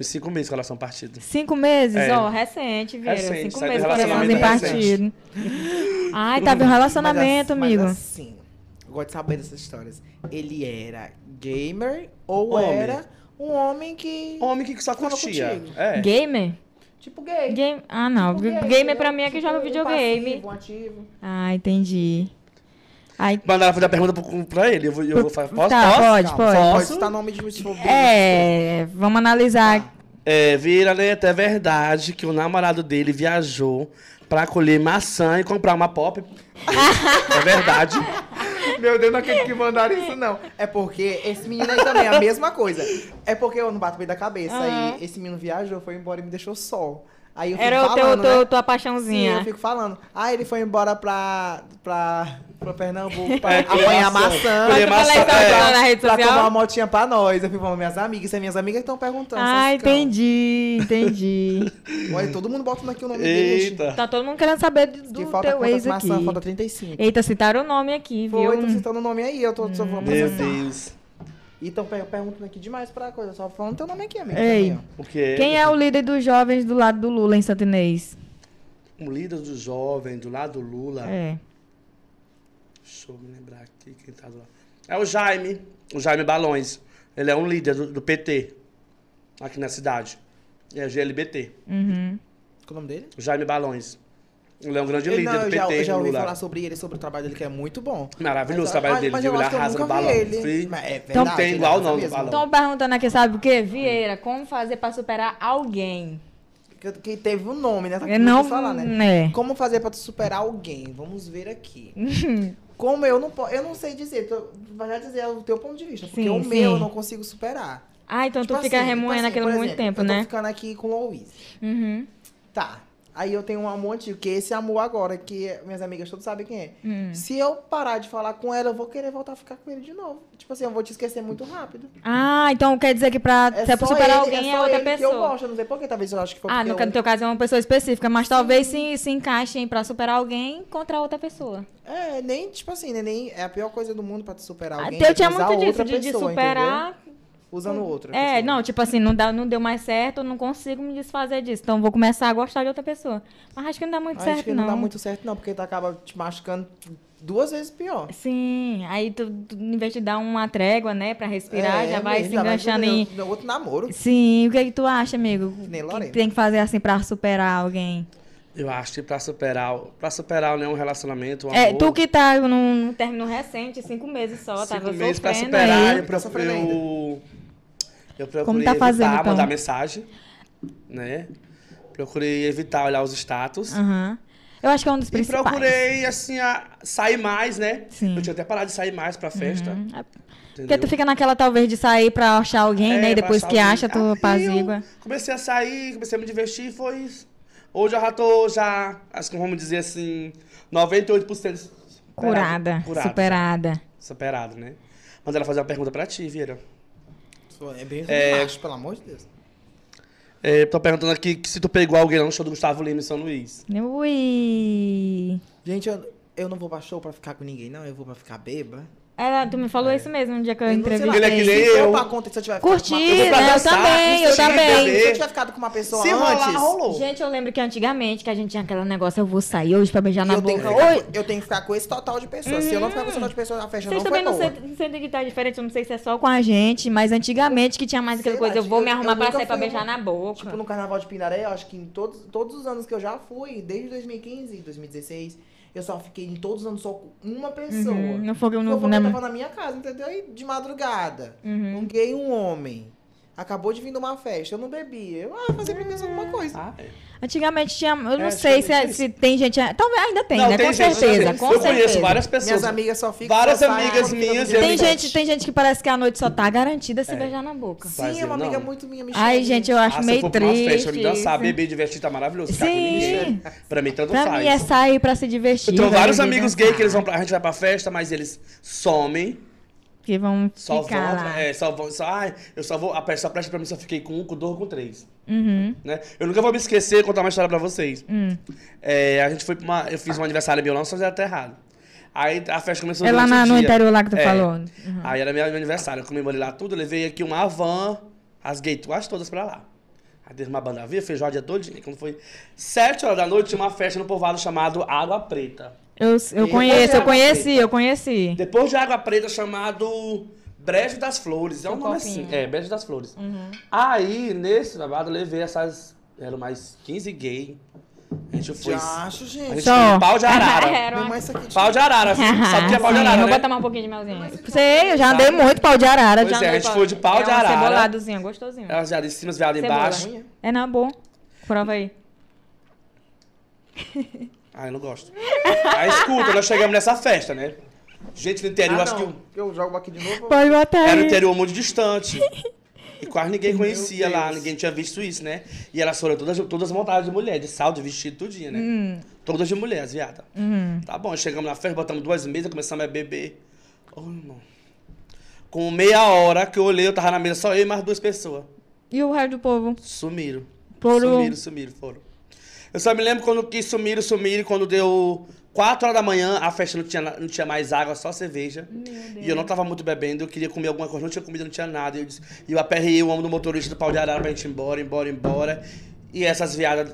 Cinco meses relação partida. Cinco meses? É. Ó, recente, Vieira. Recente, Cinco sai do meses coraçãozinho partido. Ai, tava em um relacionamento, mas, amigo. Mas assim, eu gosto de saber dessas histórias. Ele era gamer ou Homem. era um homem que. Homem que só curtia. contigo. É. Gamer? Tipo gay. Game... Ah, não. Tipo gay, Gamer pra mim é que Tipo, joga um videogame. passivo, um ativo. Ah, entendi. Aí, Mandaram fazer a pergunta pro- pra ele. Eu vou, eu vou fazer. Posso? Tá, Posso? pode, Calma, pode. Pode Posso? citar nome de é, vamos analisar. É, Vira Neto, é verdade que o namorado dele viajou pra colher maçã e comprar uma pop. é verdade. Meu Deus, não acredito que mandaram isso, não. É porque esse menino aí também é a mesma coisa. É porque eu não bato bem da cabeça. Aham. Aí esse menino viajou, foi embora e me deixou só. Aí eu fico Era o teu, falando, teu, né? tua Sim, paixãozinha. eu fico falando. Ah, ele foi embora pra, pra, pra Pernambuco pra É, apanhar maçã. maçã. Colher isso é. lá na rede Pra tomar uma motinha pra nós. Eu fico falando, minhas amigas, é minhas amigas que estão perguntando. Ah, entendi, entendi. Olha, todo mundo botando aqui o nome dele. Eita. Tá todo mundo querendo saber do, Que falta teu ex aqui. maçã? Falta 35. Eita, citaram o nome aqui, Foi, viu? tô citando o nome aí, eu tô só vou Meu. Deus. E estão perguntando aqui demais pra coisa, só falando teu nome aqui, amigo. Ei. também, quê? Quem é o líder dos jovens do lado do Lula em Santo Inês? O líder do jovem, do lado do Lula. É. Deixa eu me lembrar aqui quem tá do lado. É o Jaime. O Jaime Balões. Ele é um líder do, do PT. Aqui na cidade. É GLBT. Uhum. Qual o nome dele? O Jaime Balões. Ele é um grande líder não, do eu já, PT. eu já ouvi Lula. falar sobre ele, sobre o trabalho dele, que é muito bom. Maravilhoso Mas- o trabalho mas- dele, mas viu? eu Ele acho que eu arrasa nunca no vi balão. ele. Mas é Então verdade, tem ele igual arrasa não no balão. Estão perguntando aqui, sabe o quê? Vieira, como fazer pra superar alguém? Que, que teve um nome, né? Tá Eu aqui, não, falar, né? é. Como fazer pra tu superar alguém? Vamos ver aqui. Como eu não posso. Eu não sei dizer, vai já dizer o teu ponto de vista. Porque Sim, o sim. meu eu não consigo superar. Ah, então Tipo tu fica assim, tipo remoendo assim, aquilo por muito exemplo, tempo, eu tô né? ficando aqui com o Luiz. Uhum. Tá. Aí eu tenho um amor antigo, que é esse amor agora, que minhas amigas todas sabem quem é. Hum. Se eu parar de falar com ela, eu vou querer voltar a ficar com ele de novo. Tipo assim, eu vou te esquecer muito rápido. Ah, então quer dizer que pra É é superar ele- alguém é, só outra ele Que eu pessoa. gosto, eu não sei porquê, talvez eu acho que foi Ah, no, eu- no teu caso é uma pessoa específica, mas talvez se, se encaixem pra superar alguém contra outra pessoa. É, nem, tipo assim, né, nem é a pior coisa do mundo pra te superar Ah, alguém. eu é tinha muito disso, de, de pessoa, superar. entendeu? Usando outra. É, pessoa. não, tipo assim, não, dá, não deu mais certo, eu não consigo me desfazer disso. Então vou começar a gostar de outra pessoa. Mas acho que não dá muito Acho certo, que não, dá muito certo, não, porque tu acaba te machucando duas vezes pior. Sim, aí tu, tu, em vez de dar uma trégua, né, pra respirar, É, já vai mesmo, se vai enganchando pro em. Outro namoro. Sim, o que, é que tu acha, amigo? nem que tem que fazer assim pra superar alguém? Eu acho que pra superar, pra superar né, um relacionamento, um É, amor, tu que tá num, num término recente, cinco meses só, cinco tava meses pra sofrendo superar, aí. eu, sofrendo eu, eu procurei Como tá fazendo, evitar então? mandar mensagem, né? Procurei evitar olhar os status. Aham. Eu acho que é um dos E principais. procurei, assim, a sair mais, né? Sim. Eu tinha até parado de sair mais pra festa. Uhum. É, Porque entendeu? tu fica naquela, talvez, de sair pra achar alguém, É, né? E depois que alguém. acha, tu Aí apazigua. comecei a sair, comecei a me divertir e foi isso. Hoje eu já tô, já, acho que vamos dizer assim, 98% superado. Curada, Curado, superada. Superado, né? Manda ela fazer uma pergunta pra ti, Vieira. É bem É. macho, pelo amor de Deus. É, tô perguntando aqui que se tu pegou alguém lá no show do Gustavo Lima em São Luís. Ui. Gente, eu, eu não vou pra show pra ficar com ninguém, não. Eu vou pra ficar beba. Era, tu me falou isso mesmo no dia que eu Eu lá, Ele é que entrevistei. nem eu. pra acontecer, se eu tiver Curti, Eu né? Eu também, eu também. Se eu tiver ficado com uma pessoa Se rolar, antes... rolou. Gente, eu lembro que antigamente que a gente tinha aquele negócio, eu vou sair hoje pra beijar e na eu, tenho boca. que ficar, Oi, com- eu tenho que ficar com esse total de pessoas. Se eu não ficar com esse total de pessoas, a festa Vocês não foi também não boa. sentem, sentem que tá diferente, eu não sei se é só com a gente, mas antigamente que tinha mais aquela coisa, eu vou eu- me arrumar pra sair pra beijar um- na boca. Tipo, no Carnaval de Pindaré, eu acho que em todos, todos os anos que eu já fui, desde 2015, 2016, eu só fiquei em todos os anos só com uma pessoa. Uhum, não foi, Não, não, não, né, tava na minha casa, entendeu? E de madrugada. Uhum. Um gay e um homem. Acabou de vir de uma festa, eu não bebi. Eu, ah, fazer pra mim alguma coisa. Ah, é. Antigamente tinha. Eu não É, sei se, é- se tem gente. Talvez ainda tem, Não, né? tem com gente, certeza, com Eu certeza. conheço várias pessoas. Minhas amigas só ficam. Várias amigas minhas e Tem dia. amigos- gente, tem gente que parece que a noite só tá garantida se É. beijar na boca. Sim, é uma amiga não. muito minha, me Ai, gente, eu acho Ah, meio pra uma triste. festa, me dançar, isso. beber, divertir, tá maravilhoso. Sim. Pra mim, tanto Pra faz. mim é sair pra se divertir. Eu tenho vai vários amigos gays que eles vão pra, a gente vai pra festa, mas eles somem. Vão Só ficar vão. lá. É, só vão. Só, ai, eu só vou. A festa, a festa pra mim só fiquei com um, com dois, com três. Uhum. Né? Eu nunca vou me esquecer contar uma história pra vocês. Hum. É, a gente foi pra uma. Eu fiz um aniversário meu lá, só até errado. Aí a festa começou É lá na- no interior lá que tu É. falou. Uhum. Aí era meu, meu aniversário, eu comemorei lá tudo, levei aqui uma van, as gays quase todas pra lá. Aí teve uma banda via, feijoada dia todinho. Quando foi sete horas da noite, tinha uma festa no povoado chamado Água Preta. Eu, eu conheço, eu a conheci, preta. eu conheci. Depois de Água Preta, chamado Brejo das Flores. É um Seu nome copinho. assim. É, Brejo das Flores. Uhum. Aí, nesse babado, levei essas. Eram mais 15 gays. A gente foi. Já acho, A gente. gente Só. foi pau de arara. Era uma... mãe, isso aqui pau de arara. Sabe o que é pau de Sim, arara, Vou né? botar mais um pouquinho de melzinho. Sei, eu já andei Sabe? muito pau de arara. Pois já é, a andei gente foi de pau é de arara. ceboladozinho, gostosinho. Elas viadas em cima, as viadas Cebola. embaixo. É na boa. Prova aí. Ah, eu não gosto. Aí escuta, nós chegamos nessa festa, né? Gente no interior, Ah, acho não. que Eu jogo aqui de novo. Pode botar era um aí. interior muito distante. E quase ninguém conhecia lá, ninguém tinha visto isso, né? E elas foram todas, todas montadas de mulher, de salto, de vestido, tudinho, né? Hum, Todas de mulher, as viadas. uhum. Tá bom, chegamos na festa, botamos duas mesas, começamos a beber. Ô, irmão. Com meia hora que eu olhei, eu tava na mesa só eu e mais duas pessoas. E o resto do povo? Sumiram. Foram- Sumiram, sumiram, foram. Eu só me lembro quando que sumiram, sumiram, quando deu 4 horas da manhã, a festa não tinha, não tinha mais água, só cerveja. E eu não tava muito bebendo, eu queria comer alguma coisa, não tinha comida, não tinha nada. E eu, disse, e eu aperrei o homem do motorista do pau de arara pra gente ir embora, embora, embora. E essas viadas.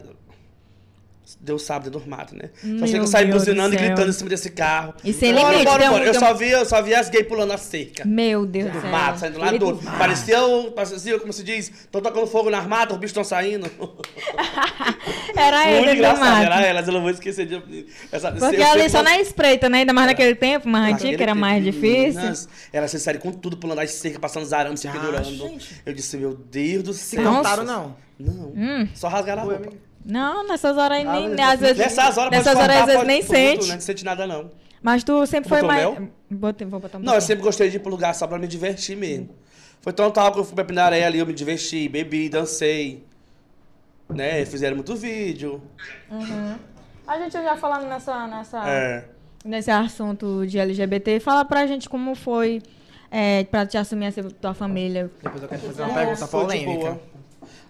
Deu sábado do mato, né? Só sei que Meu eu saí Deus buzinando do e gritando em cima desse carro. E sem bora, limite, bora, um- bora. Eu só via, eu só via as gays pulando a cerca Meu Deus do do céu. mato, saindo lá do. Parecia, o- parecia, como se diz, tô tocando fogo nas matas, os bichos estão saindo. Era Muito ele do engraçado, mato. era elas, eu não vou esquecer de. Essa, Porque ali sempre- só na espreita, né? Ainda mais naquele tempo, mais antigo, que era tempo, mais difícil. meninas, Elas se saíram com tudo, pulando as cercas, passando os arames, se Ah, pendurando. gente. Eu disse, meu Deus do Se céu. contaram, não. Não. Hum. Só rasgaram a roupa. Não, nessas horas aí Ah, nem, às vezes. Nessas horas nessas horas às vezes pode nem tudo, sente. Não sente nada, não. Mas tu sempre foi Botou mais. mel? Botei, vou botar um Não, eu sempre gostei de ir pro lugar só pra me divertir mesmo. Foi tão tal que eu fui pra Pindaré ali, eu me diverti, bebi, dancei. Né? Fizeram muito vídeo. Uhum. A gente já falando nessa, nessa, É. nesse assunto de LGBT, fala pra gente como foi é, pra te assumir essa tua família. Depois eu quero fazer uma Nossa, pergunta foi polêmica.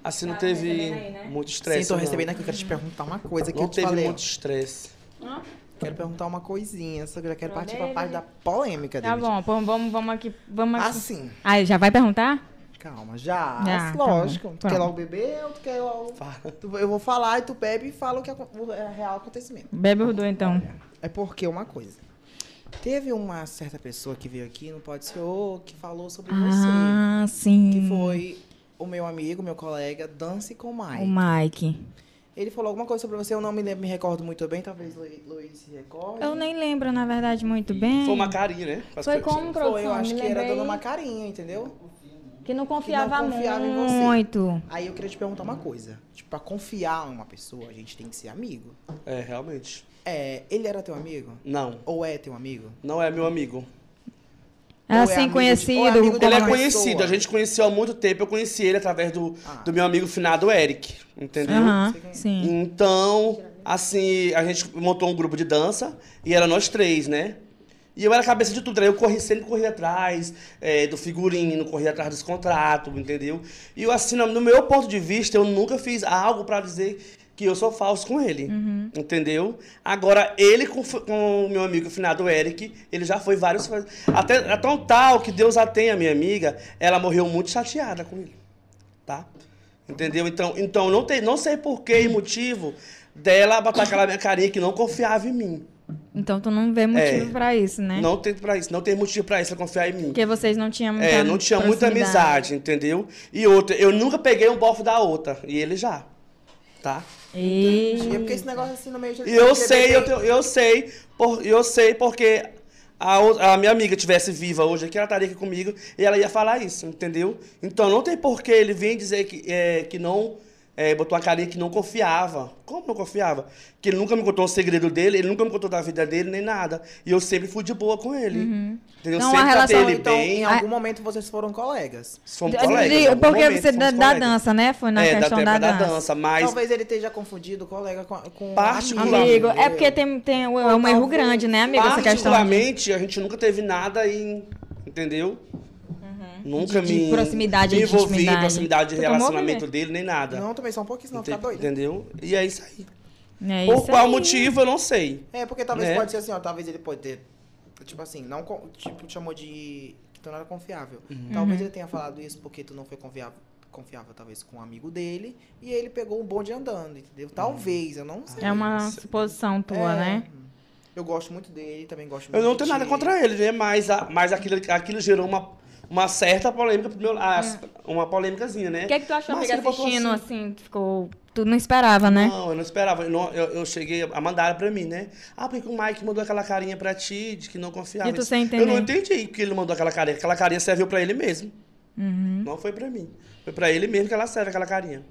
Assim não teve aí, né? muito Sim, estresse. tô não. recebendo aqui, quero te perguntar uma coisa que Não eu te teve falei. muito estresse. Quero perguntar uma coisinha, só que eu já quero Pra partir pra parte da polêmica Tá David. bom, pô, vamos, vamos aqui. Vamos aqui. Assim, Aí, já vai perguntar? calma, já, Já, tá lógico. bom. tu quer logo beber ou tu quer logo... Fala. Tu- eu vou falar e tu bebe e fala o que é, o real acontecimento. Bebe os dois, então. É porque uma coisa. Teve uma certa pessoa que veio aqui, não pode ser o que falou sobre Ah, sim. você. Que foi o meu amigo, meu colega, Dance com O Mai. Mike. Ele falou alguma coisa sobre você, eu não me, lembro, me recordo muito bem, talvez Lu- Luiz se recorde. Eu nem lembro, na verdade, muito bem. Foi uma carinha, né? As Foi como, Foi, produção? eu acho que era dando uma carinha, entendeu? Que não confiava, confiava em você. muito. Aí eu queria te perguntar uma coisa. Tipo, pra confiar em uma pessoa, a gente tem que ser amigo. É, realmente. É, ele era teu amigo? Não, Ou é teu amigo? não é meu amigo. É Ou é assim, de- é conhecido. amigo de como- Ele é conhecido, pessoa. a gente conheceu há muito tempo, eu conheci ele através do, Ah. do meu amigo finado Eric, entendeu? Aham, é. sim. Então, assim, a gente montou um grupo de dança e era nós três, né? E eu era a cabeça de tudo, aí eu corri, sempre corri atrás é, do figurino, corri atrás dos contratos, entendeu? E eu, assim, no no meu ponto de vista, eu nunca fiz algo pra dizer que eu sou falso com ele, entendeu? Agora, ele com, com o meu amigo finado Eric, ele já foi vários... Até, é tão tal que Deus a tenha, minha amiga, ela morreu muito chateada com ele tá? Entendeu? Então, então não, tem, não sei por que e motivo dela botar aquela minha carinha que não confiava em mim. Então tu não vê motivo É. pra isso, né? Não tem pra isso, não tem motivo pra isso, ela confiar em mim. Porque vocês não tinham muita É, não tinha muita amizade, entendeu? E outra, eu nunca peguei um bofo da outra, e ele já, tá? E... É porque esse negócio assim no meio de E eu LGBT, sei, eu, tenho- eu sei, por, eu sei porque a, a minha amiga tivesse viva hoje aqui, ela estaria aqui comigo e ela ia falar isso, entendeu? Então não tem por que ele vir dizer que, é, que não. É, botou uma carinha que não confiava. Como não confiava? Que ele nunca me contou um segredo dele, ele nunca me contou da vida dele, nem nada. E eu sempre fui de boa com ele. Entendeu? Então, a sempre tratei relação, ele Então, bem. em algum momento vocês foram colegas. Fomos De- colegas. porque momento você da, da dança, né? Foi na é, questão da, da, da dança. dança. Mas Talvez ele esteja confundido colega com, com Particular- Amigo, é entendeu? porque tem, tem um, é um erro grande, né, amigo? Essa questão. de- Particularmente, a gente nunca teve nada em. Entendeu? Nunca De- de me. proximidade, me de envolvi intimidade. proximidade de relacionamento dele, nem nada. Não, também só um pouquinho, senão Ente- fica doido. Entendeu? E é isso aí. É Por isso qual aí. motivo, eu não sei. É, porque talvez Né? pode ser assim, ó, talvez ele pode ter, tipo assim, não, tipo, te chamou de, que tu não era confiável. Uhum. Talvez ele tenha falado isso porque tu não foi confiável, confiável talvez com um amigo dele, e ele pegou um bonde andando, entendeu? Talvez, eu não sei. É uma suposição tua, É, né? Eu gosto muito dele, também gosto muito Eu não de tenho nada contra ele, né? Mas, a- mas aquilo, aquilo gerou uma, uma certa polêmica pro meu. ah, Uma polêmicazinha, né? O que é que tu achou, Mas amiga, assistindo, assim. assim, tu ficou... Tu não esperava, né? Não, eu não esperava. Eu, não- eu- eu cheguei a mandar pra mim, né? Ah, porque o Mike mandou aquela carinha pra ti, de que não confiava. E tu sem Eu não entender. entendi porque ele mandou aquela carinha. Aquela carinha serviu pra ele mesmo. Uhum. Não foi pra mim. Foi pra ele mesmo que ela serve, aquela carinha.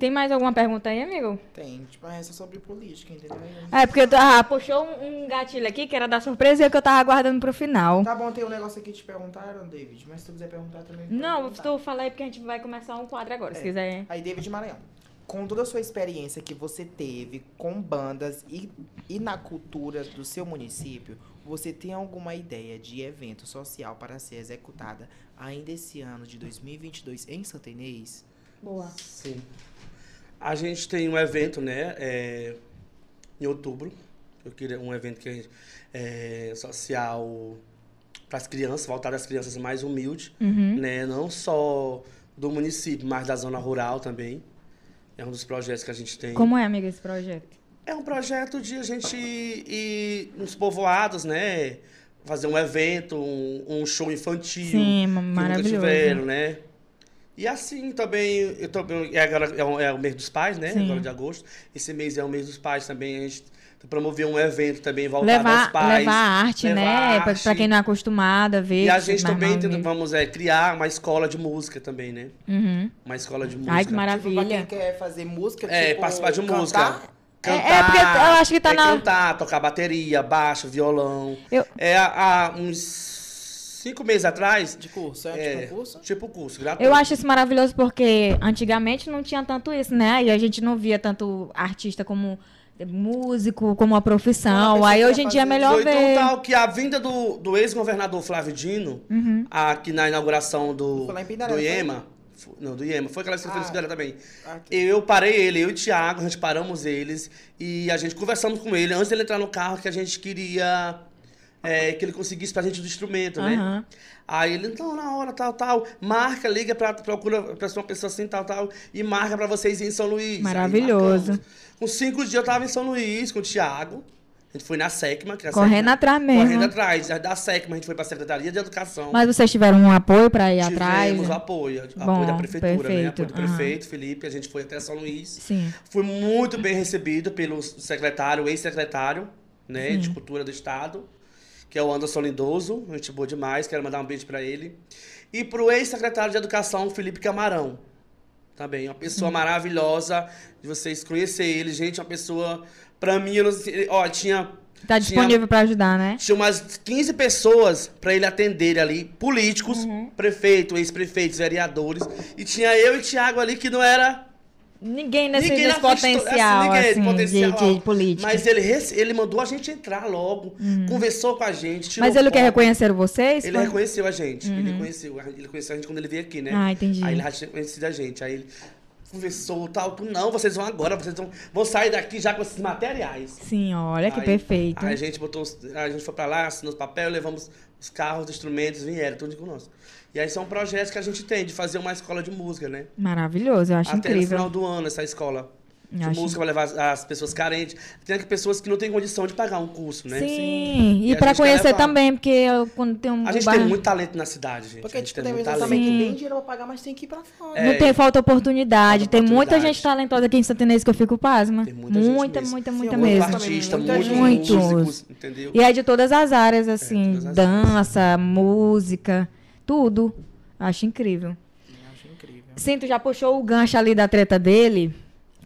Tem mais alguma pergunta aí, amigo? Tem, tipo, essa sobre política, entendeu? É, porque ah, puxou um, um gatilho aqui, que era da surpresa, e que eu tava aguardando pro final. Tá bom, tem um negócio aqui que te perguntaram, David, mas se tu quiser perguntar também. Não, perguntar. tu fala aí porque a gente vai começar um quadro agora, se É. quiser. Aí, David Maranhão, com toda a sua experiência que você teve com bandas e, e na cultura do seu município, você tem alguma ideia de evento social para ser executada ainda esse ano de 2022 em Santa Inês? Boa. Sim. A gente tem um evento, né? é, em outubro. Eu queria um evento que a gente, é social para as crianças, voltado às crianças mais humildes, Uhum. né? Não só do município, mas da zona rural também. É um dos projetos que a gente tem. Como é, amiga, esse projeto? É um projeto de a gente ir nos povoados, né? Fazer um evento, um, um show infantil. Sim, que nunca maravilhoso. tiveram, né? E assim também, eu tô, é agora é o, é o mês dos pais, né? Sim. Agora de agosto. Esse mês é o mês dos pais também. A gente promoveu um evento também voltado aos Levar, pais. levar a arte, levar né? a pra quem não é acostumado a ver. E a gente também tenta- vamos é, criar uma escola de música também, né? Uhum. Uma escola de música. Ai, que Tipo, pra maravilha. quem quer fazer música, É, tipo, participar de cantar, música. É- é porque eu acho que tá é na- Cantar, tocar bateria, baixo, violão. Eu- É há, há uns cinco meses atrás. De curso, é, É, tipo curso? tipo curso, gratuito. Eu acho isso maravilhoso porque antigamente não tinha tanto isso, né? E a gente não via tanto artista como músico, como uma profissão. Aí hoje em dia é melhor Foi tão ver. tal que a vinda do, do ex-governador Flávio Dino, Uhum. aqui na inauguração do, Pindaré, do foi? IEMA. Não, do IEMA. Foi aquela que você fez Ah. Pindaré também. Ah, Eu parei ele, eu e o Thiago, a gente paramos eles e a gente conversamos com ele antes dele entrar no carro que a gente queria é, que ele conseguisse pra gente do instrumento, né? Aí ele, então, na hora, tal, tal, marca, liga, pra, procura pra uma pessoa assim, tal, tal, e marca pra vocês ir em São Luís. Maravilhoso. Com cinco dias eu tava em São Luís com o Thiago, A gente foi na SECMA, que é a Correndo SECMA- atrás mesmo. Correndo atrás. Da SECMA a gente foi pra Secretaria de Educação. Mas vocês tiveram um apoio pra ir atrás? Tivemos né? apoio, Bom, apoio da prefeitura, né? perfeito. Apoio do prefeito, Felipe. A gente foi até São Luís. Sim. Fui muito bem recebido pelo secretário, ex-secretário, né, de Cultura do Estado, que é o Anderson Lindoso, gente boa demais, quero mandar um beijo pra ele. E pro ex-secretário de Educação, Felipe Camarão, também, uma pessoa maravilhosa, de vocês conhecer ele, gente, uma pessoa, pra mim, eu não sei, ó, tinha... Tá disponível pra ajudar, né? tinha umas 15 pessoas pra ele atender ali, políticos, Uhum. prefeito, ex-prefeitos, vereadores, e tinha eu e Tiago ali que não era Ninguém nesse, Ninguém nesse potencial, ninguém assim, potencial, de, de política. Mas ele, ele mandou a gente entrar logo, conversou com a gente. Mas ele quer foto. reconhecer vocês? Ele Foi? reconheceu a gente. Ele reconheceu. Ele conheceu a gente quando ele veio aqui, né? Ah, entendi. Aí ele conhecido a gente. Aí ele conversou tal. Tu, não, vocês vão agora, vocês vão, vão sair daqui já com esses materiais. Sim, olha que Aí- perfeito. Aí a gente botou, os- a gente foi pra lá, assinou os papéis, levamos os carros, os instrumentos, vieram, tudo conosco. E aí são projetos que a gente tem de fazer uma escola de música, né? Maravilhoso, eu acho Até no incrível. final do ano, essa escola de Acho- música vai levar as, as pessoas carentes. Tem aqui pessoas que não têm condição de pagar um curso, né? Sim, E e a pra gente quer conhecer também, porque eu, quando tem um A gente bairro- tem muito talento na cidade, gente. Porque, a gente tipo, tem tem muito também que Sim. tem dinheiro pra pagar, mas tem que ir pra fora. É, Não tem falta oportunidade. Falta tem muita oportunidade. gente talentosa aqui em Santa Inês que eu fico pasma. Tem muita, gente muita, mesmo. muita, Sim, muita muito mesmo. artista, muita muitos gente. Muitos. músicos, entendeu? E é de todas as áreas, assim, todas as dança, música, tudo. Acho incrível. Acho incrível. Sim, tu já puxou o gancho ali da treta dele,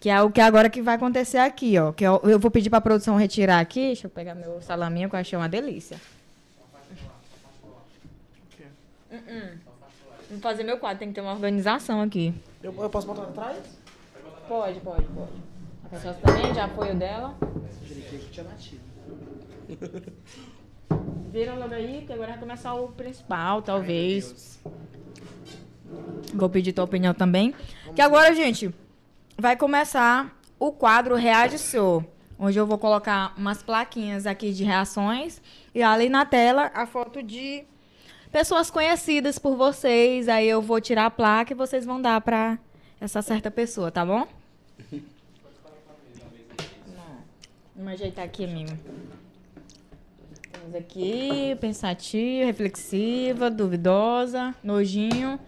que é o que agora que vai acontecer aqui, ó. Que eu, eu vou pedir pra produção retirar aqui. Deixa eu pegar meu salaminho, que eu achei uma delícia. Uh-uh. Vou fazer meu quadro, tem que ter uma organização aqui. Eu, eu posso botar atrás? Pode, pode, pode. A pessoa também, já foi o dela. Direito que tinha batido. Vira logo aí, que agora vai começar o principal, talvez. Vou pedir tua opinião também. Que agora, gente, vai começar o quadro Reage Show. Onde eu vou colocar umas plaquinhas aqui de reações. E ali na tela, a foto de pessoas conhecidas por vocês. Aí eu vou tirar a placa e vocês vão dar pra essa certa pessoa, tá bom? Vamos ajeitar aqui, amigo. Temos aqui, pensativa, reflexiva, duvidosa, nojinho.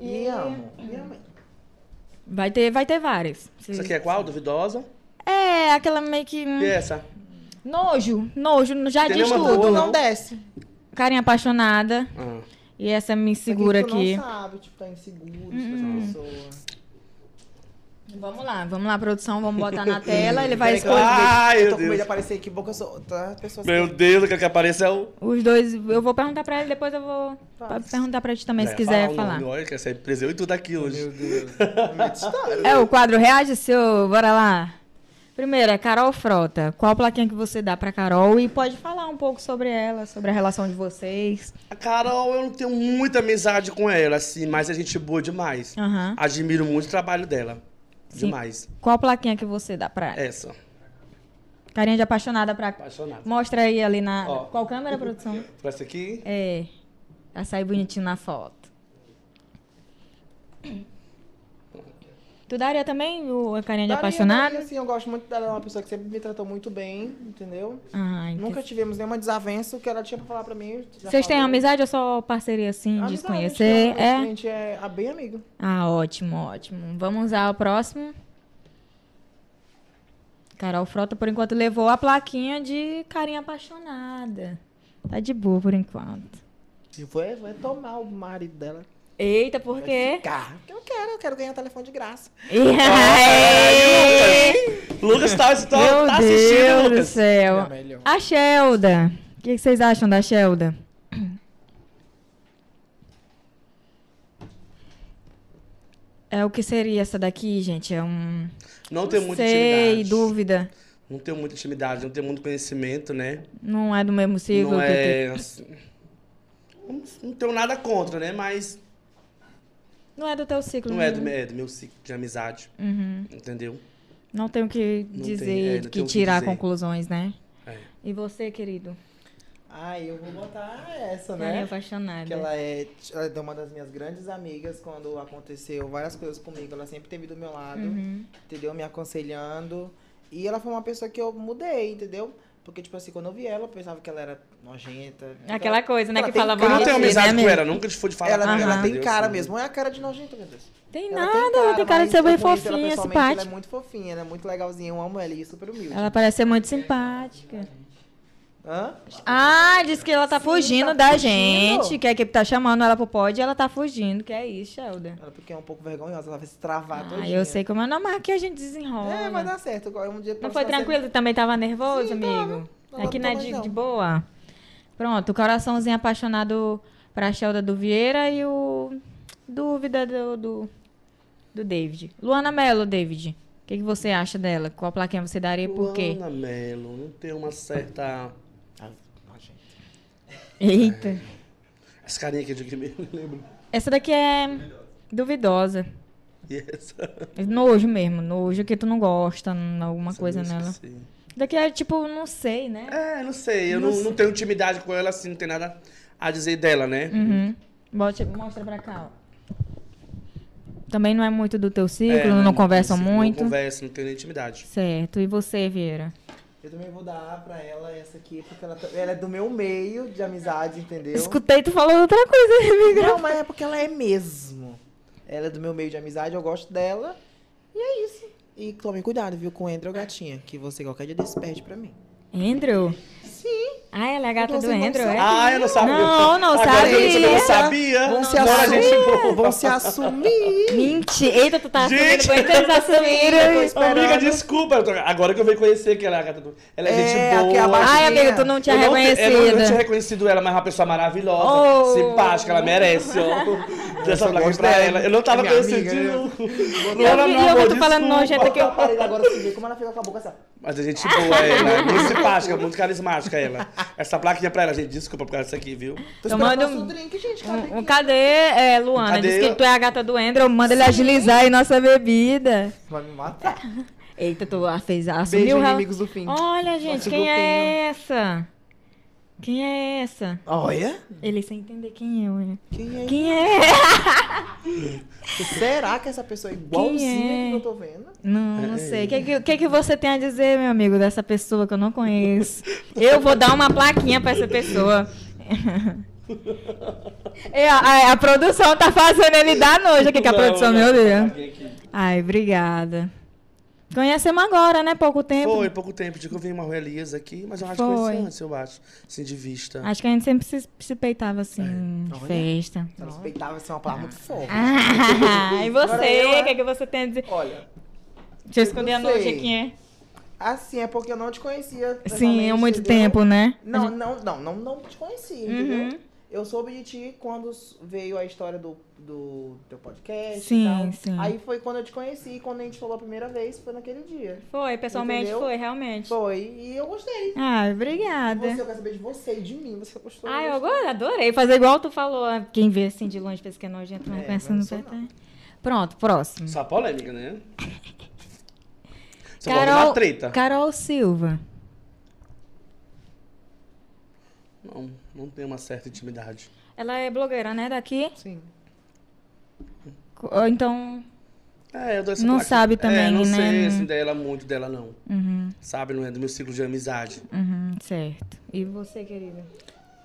E amo. E amo. Vai ter, vai ter várias. Isso aqui é qual? Duvidosa? É, aquela meio que. hum, E essa? Nojo, nojo, já Tem diz tudo. boa, Não não? desce. Carinha apaixonada. Ah. E essa me segura aqui. não sabe, tipo, tá inseguro Hum. essa pessoa. Vamos lá, vamos lá, produção, vamos botar na tela. Ele vai que escolher. Ai, eu meu tô com medo de Deus. aparecer aqui boca solta. Pessoas Meu Deus, o que que aparece é o... Os dois, eu vou perguntar pra ele, depois eu vou Tá. perguntar pra ti também, se É, quiser o falar. Olha, que essa empresa eu e tudo aqui hoje. Meu Deus. É o quadro Reage Seu, bora lá. Primeiro, é Carol Frota. Qual plaquinha que você dá pra Carol? E pode falar um pouco sobre ela, sobre a relação de vocês. A Carol, eu não tenho muita amizade com ela, assim, mas a gente boa demais. Aham. Admiro muito o trabalho dela. Sim. Demais. Qual plaquinha que você dá pra ela? Essa. Carinha de apaixonada pra. Apaixonado. Mostra aí ali na. Ó. Qual câmera, produção? Por essa aqui, É. Pra sair bonitinho na foto. Tu daria também o a carinha de Daria, apaixonada? daria, Assim, eu gosto muito dela, é uma pessoa que sempre me tratou muito bem, entendeu? Ah, Nunca tivemos nenhuma desavença, o que ela tinha pra falar pra mim. Vocês têm amizade ou só parceria assim, Amizade, desconhecer? A É? gente é a bem amigo. Ah, ótimo, ótimo. Vamos usar o próximo. Carol Frota, por enquanto, levou a plaquinha de carinha apaixonada. Tá de boa por enquanto. E vai, vai tomar o marido dela. Eita, por quê? Ficar. Porque eu quero, eu quero ganhar telefone de graça. Lucas tá, tá, Meu tá assistindo, Deus do Lucas. céu. É. A Shelda. O que que vocês acham da Shelda? É o que seria essa daqui, gente? É um. Não tenho muita sei, intimidade. dúvida. Não tenho muita intimidade, não tenho muito conhecimento, né? Não é do mesmo ciclo não que é. assim, não- Não tenho nada contra, né? Mas Não é do teu ciclo. não é né? do, é do meu ciclo de amizade. Uhum. Entendeu? Não tenho que Não dizer, tem, é, que que tirar dizer. conclusões, né? É. E você, querido? Ai, eu vou botar essa, né? apaixonada. Que ela é, ela é uma das minhas grandes amigas quando aconteceu várias coisas comigo. Ela sempre esteve do meu lado, Uhum. entendeu? Me aconselhando. E ela foi uma pessoa que eu mudei, entendeu? Porque, tipo assim, quando eu vi ela, eu pensava que ela era nojenta. Aquela coisa, né, Ela que tem falava Eu não cara, tenho amizade né, com ela, nunca foi de falar Ela, ela. ela tem cara mesmo. É a cara de nojenta, meu Deus. Tem Ela nada, cara, tem cara de ser bem ela fofinha, pessoalmente, Ela é simpática. muito fofinha, ela é muito legalzinha. Eu amo ela e super humilde. Ela parece ser muito simpática. Hã? Ah, disse que ela tá Sim, fugindo tá da fugindo. gente, que a equipe tá chamando ela pro pod e ela tá fugindo, que é isso, Sheldon. Ela porque é um pouco vergonhosa, ela vai se travar Ah, todinha. eu sei como é, não, mas aqui a gente desenrola. É, vai dar certo. Um dia Não foi tranquilo? Tu também tava nervoso, Sim, amigo? tava. Aqui Não não é de, de boa. Pronto, o coraçãozinho apaixonado pra Shelda do Vieira e o dúvida do, do, do David. Luana Mello, David. O que, que você acha dela? Qual plaquinha você daria e por quê? Luana Mello, não tem uma certa... Ah, nojenta. Eita. Essa carinha aqui de que me lembro. Essa daqui é duvidosa. E essa... Nojo mesmo, nojo que tu não gosta, alguma essa coisa nela. esqueci. Daqui é tipo, não sei, né? É, não sei. Eu Não não, sei. não tenho intimidade com ela, assim, não tem nada a dizer dela, né? Uhum. Bote, mostra pra cá, ó. Também não é muito do teu ciclo, É, não, conversam não muito. Não conversa, não tenho nem intimidade. Certo. E você, Vieira? Eu também vou dar pra ela essa aqui, porque ela, tá- ela é do meu meio de amizade, entendeu? Escutei tu falando outra coisa, amiga. Não, mas é porque ela é mesmo. Ela é do meu meio de amizade, eu gosto dela. E é isso. E tome cuidado, viu, com o Andrew Gatinha, que você qualquer dia desse perde pra mim. Andrew? Ah, ela é a gata do não Andrew, é? Ah, eu não sabia. Não, não Agora sabia. eu não sabia. Vão se Agora a assumir. gente. Vão se assumir. Mentira. Eita, tu tá assumindo Gente. que eles assumiram. esperando. Amiga, desculpa. tô- Agora que eu venho conhecer que ela é a gata do... Ela é, É, gente aqui boa. abaixo. Ai, amigo, tu não tinha eu não, te- eu não- eu não reconhecido. tinha reconhecido ela, mas é uma pessoa maravilhosa, Oh. simpática, ela merece, ó. Dessa placa pra dela. ela. Eu não tava É conhecendo. amiga, não. Vi- meu eu tu falando nojenta que eu... Agora você vê como ela fica com a boca assim. Mas a gente boa ela, é muito simpática, muito carismática ela. Essa plaquinha pra ela, gente, desculpa por causa disso aqui, viu? Tô Tomando esperando um- drink, gente. Cadê? Um, um- cadê, é, Luana? Cadê? Diz que tu é a gata do Andrew. Manda ele agilizar aí nossa bebida. Vai me matar. Eita, tu fez, Beijo, assumiu... rea- inimigos do fim. Olha, gente, Nosso quem é essa? Quem é essa? Olha. Ele sem entender quem é, olha. Quem é? Quem é? Será que essa pessoa é igualzinha é? que eu tô vendo? Não, não sei. O que, que, que que você tem a dizer, meu amigo, dessa pessoa que eu não conheço? Eu vou dar uma plaquinha pra essa pessoa. É, a, a- a produção tá fazendo ele dar nojo aqui, que a produção, não, meu Deus. aqui. Ai, obrigada. Conhecemos agora, né? Pouco tempo. Foi pouco tempo de que eu vi uma Elias aqui, mas eu acho que Foi. conheci antes, eu acho. Assim, de vista. Acho que a gente sempre se, se peitava assim, em Olha. festa. Ela respeitava ser uma palavra muito forte. Ah, e Agora você? eu, O que, é que você tem a dizer? Olha, Deixa eu esconder a noite aqui, é? assim é porque eu não te conhecia. Sim, há muito entendeu? tempo, né? Não, não, não, não, não te conhecia, entendeu? Uhum. Eu soube de ti quando veio a história do, do teu podcast Sim, e tal. sim. Aí foi quando eu te conheci, e quando a gente falou a primeira vez, foi naquele dia. Foi, pessoalmente Entendeu? foi, realmente. Foi, e eu gostei. Ah, obrigada. Você, eu quero saber de você e de mim, você gostou? Ah, eu adorei fazer igual tu falou. Quem vê assim de longe pensa que é nojento, É, mas não não sou, vai ter. Pronto, próximo. Só polêmica, né? Você vai uma treta. Carol Silva. Não, não tem uma certa intimidade. Ela é blogueira, né, daqui? Sim. Ou Então, É, eu dou essa Não sabe também, é, não né? sei assim, dela, muito dela, não. uhum, Sabe, não é do meu ciclo de amizade. uhum, certo. E você, querida?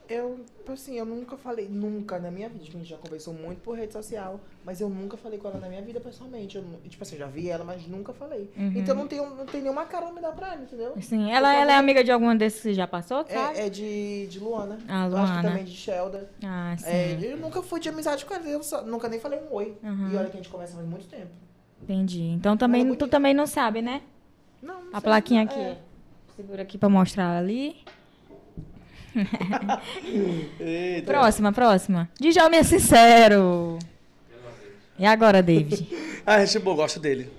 Eu, assim, eu nunca falei, nunca na minha vida. A gente já conversou muito por rede social, mas eu nunca falei com ela na minha vida pessoalmente. Eu, tipo assim, eu já vi ela, mas nunca falei. Uhum. Então não tem, não tem nenhuma cara pra me dar pra ela, entendeu? Sim, ela, ela é amiga de alguma desses que já passou, sabe? É, é de, de Luana. Ah, Eu acho que Luana. também de Shelda. Ah, sim. É, eu nunca fui de amizade com ela, eu só- nunca nem falei um oi. Uhum. E olha que a gente conversa faz muito tempo. Entendi. Então também, é tu bonita. também não sabe, né? Não, não A sei, plaquinha é. aqui. Segura aqui pra mostrar ali. Eita. Próxima, próxima. Djalma é sincero. E agora, David? Ah, gente boa, gosto dele.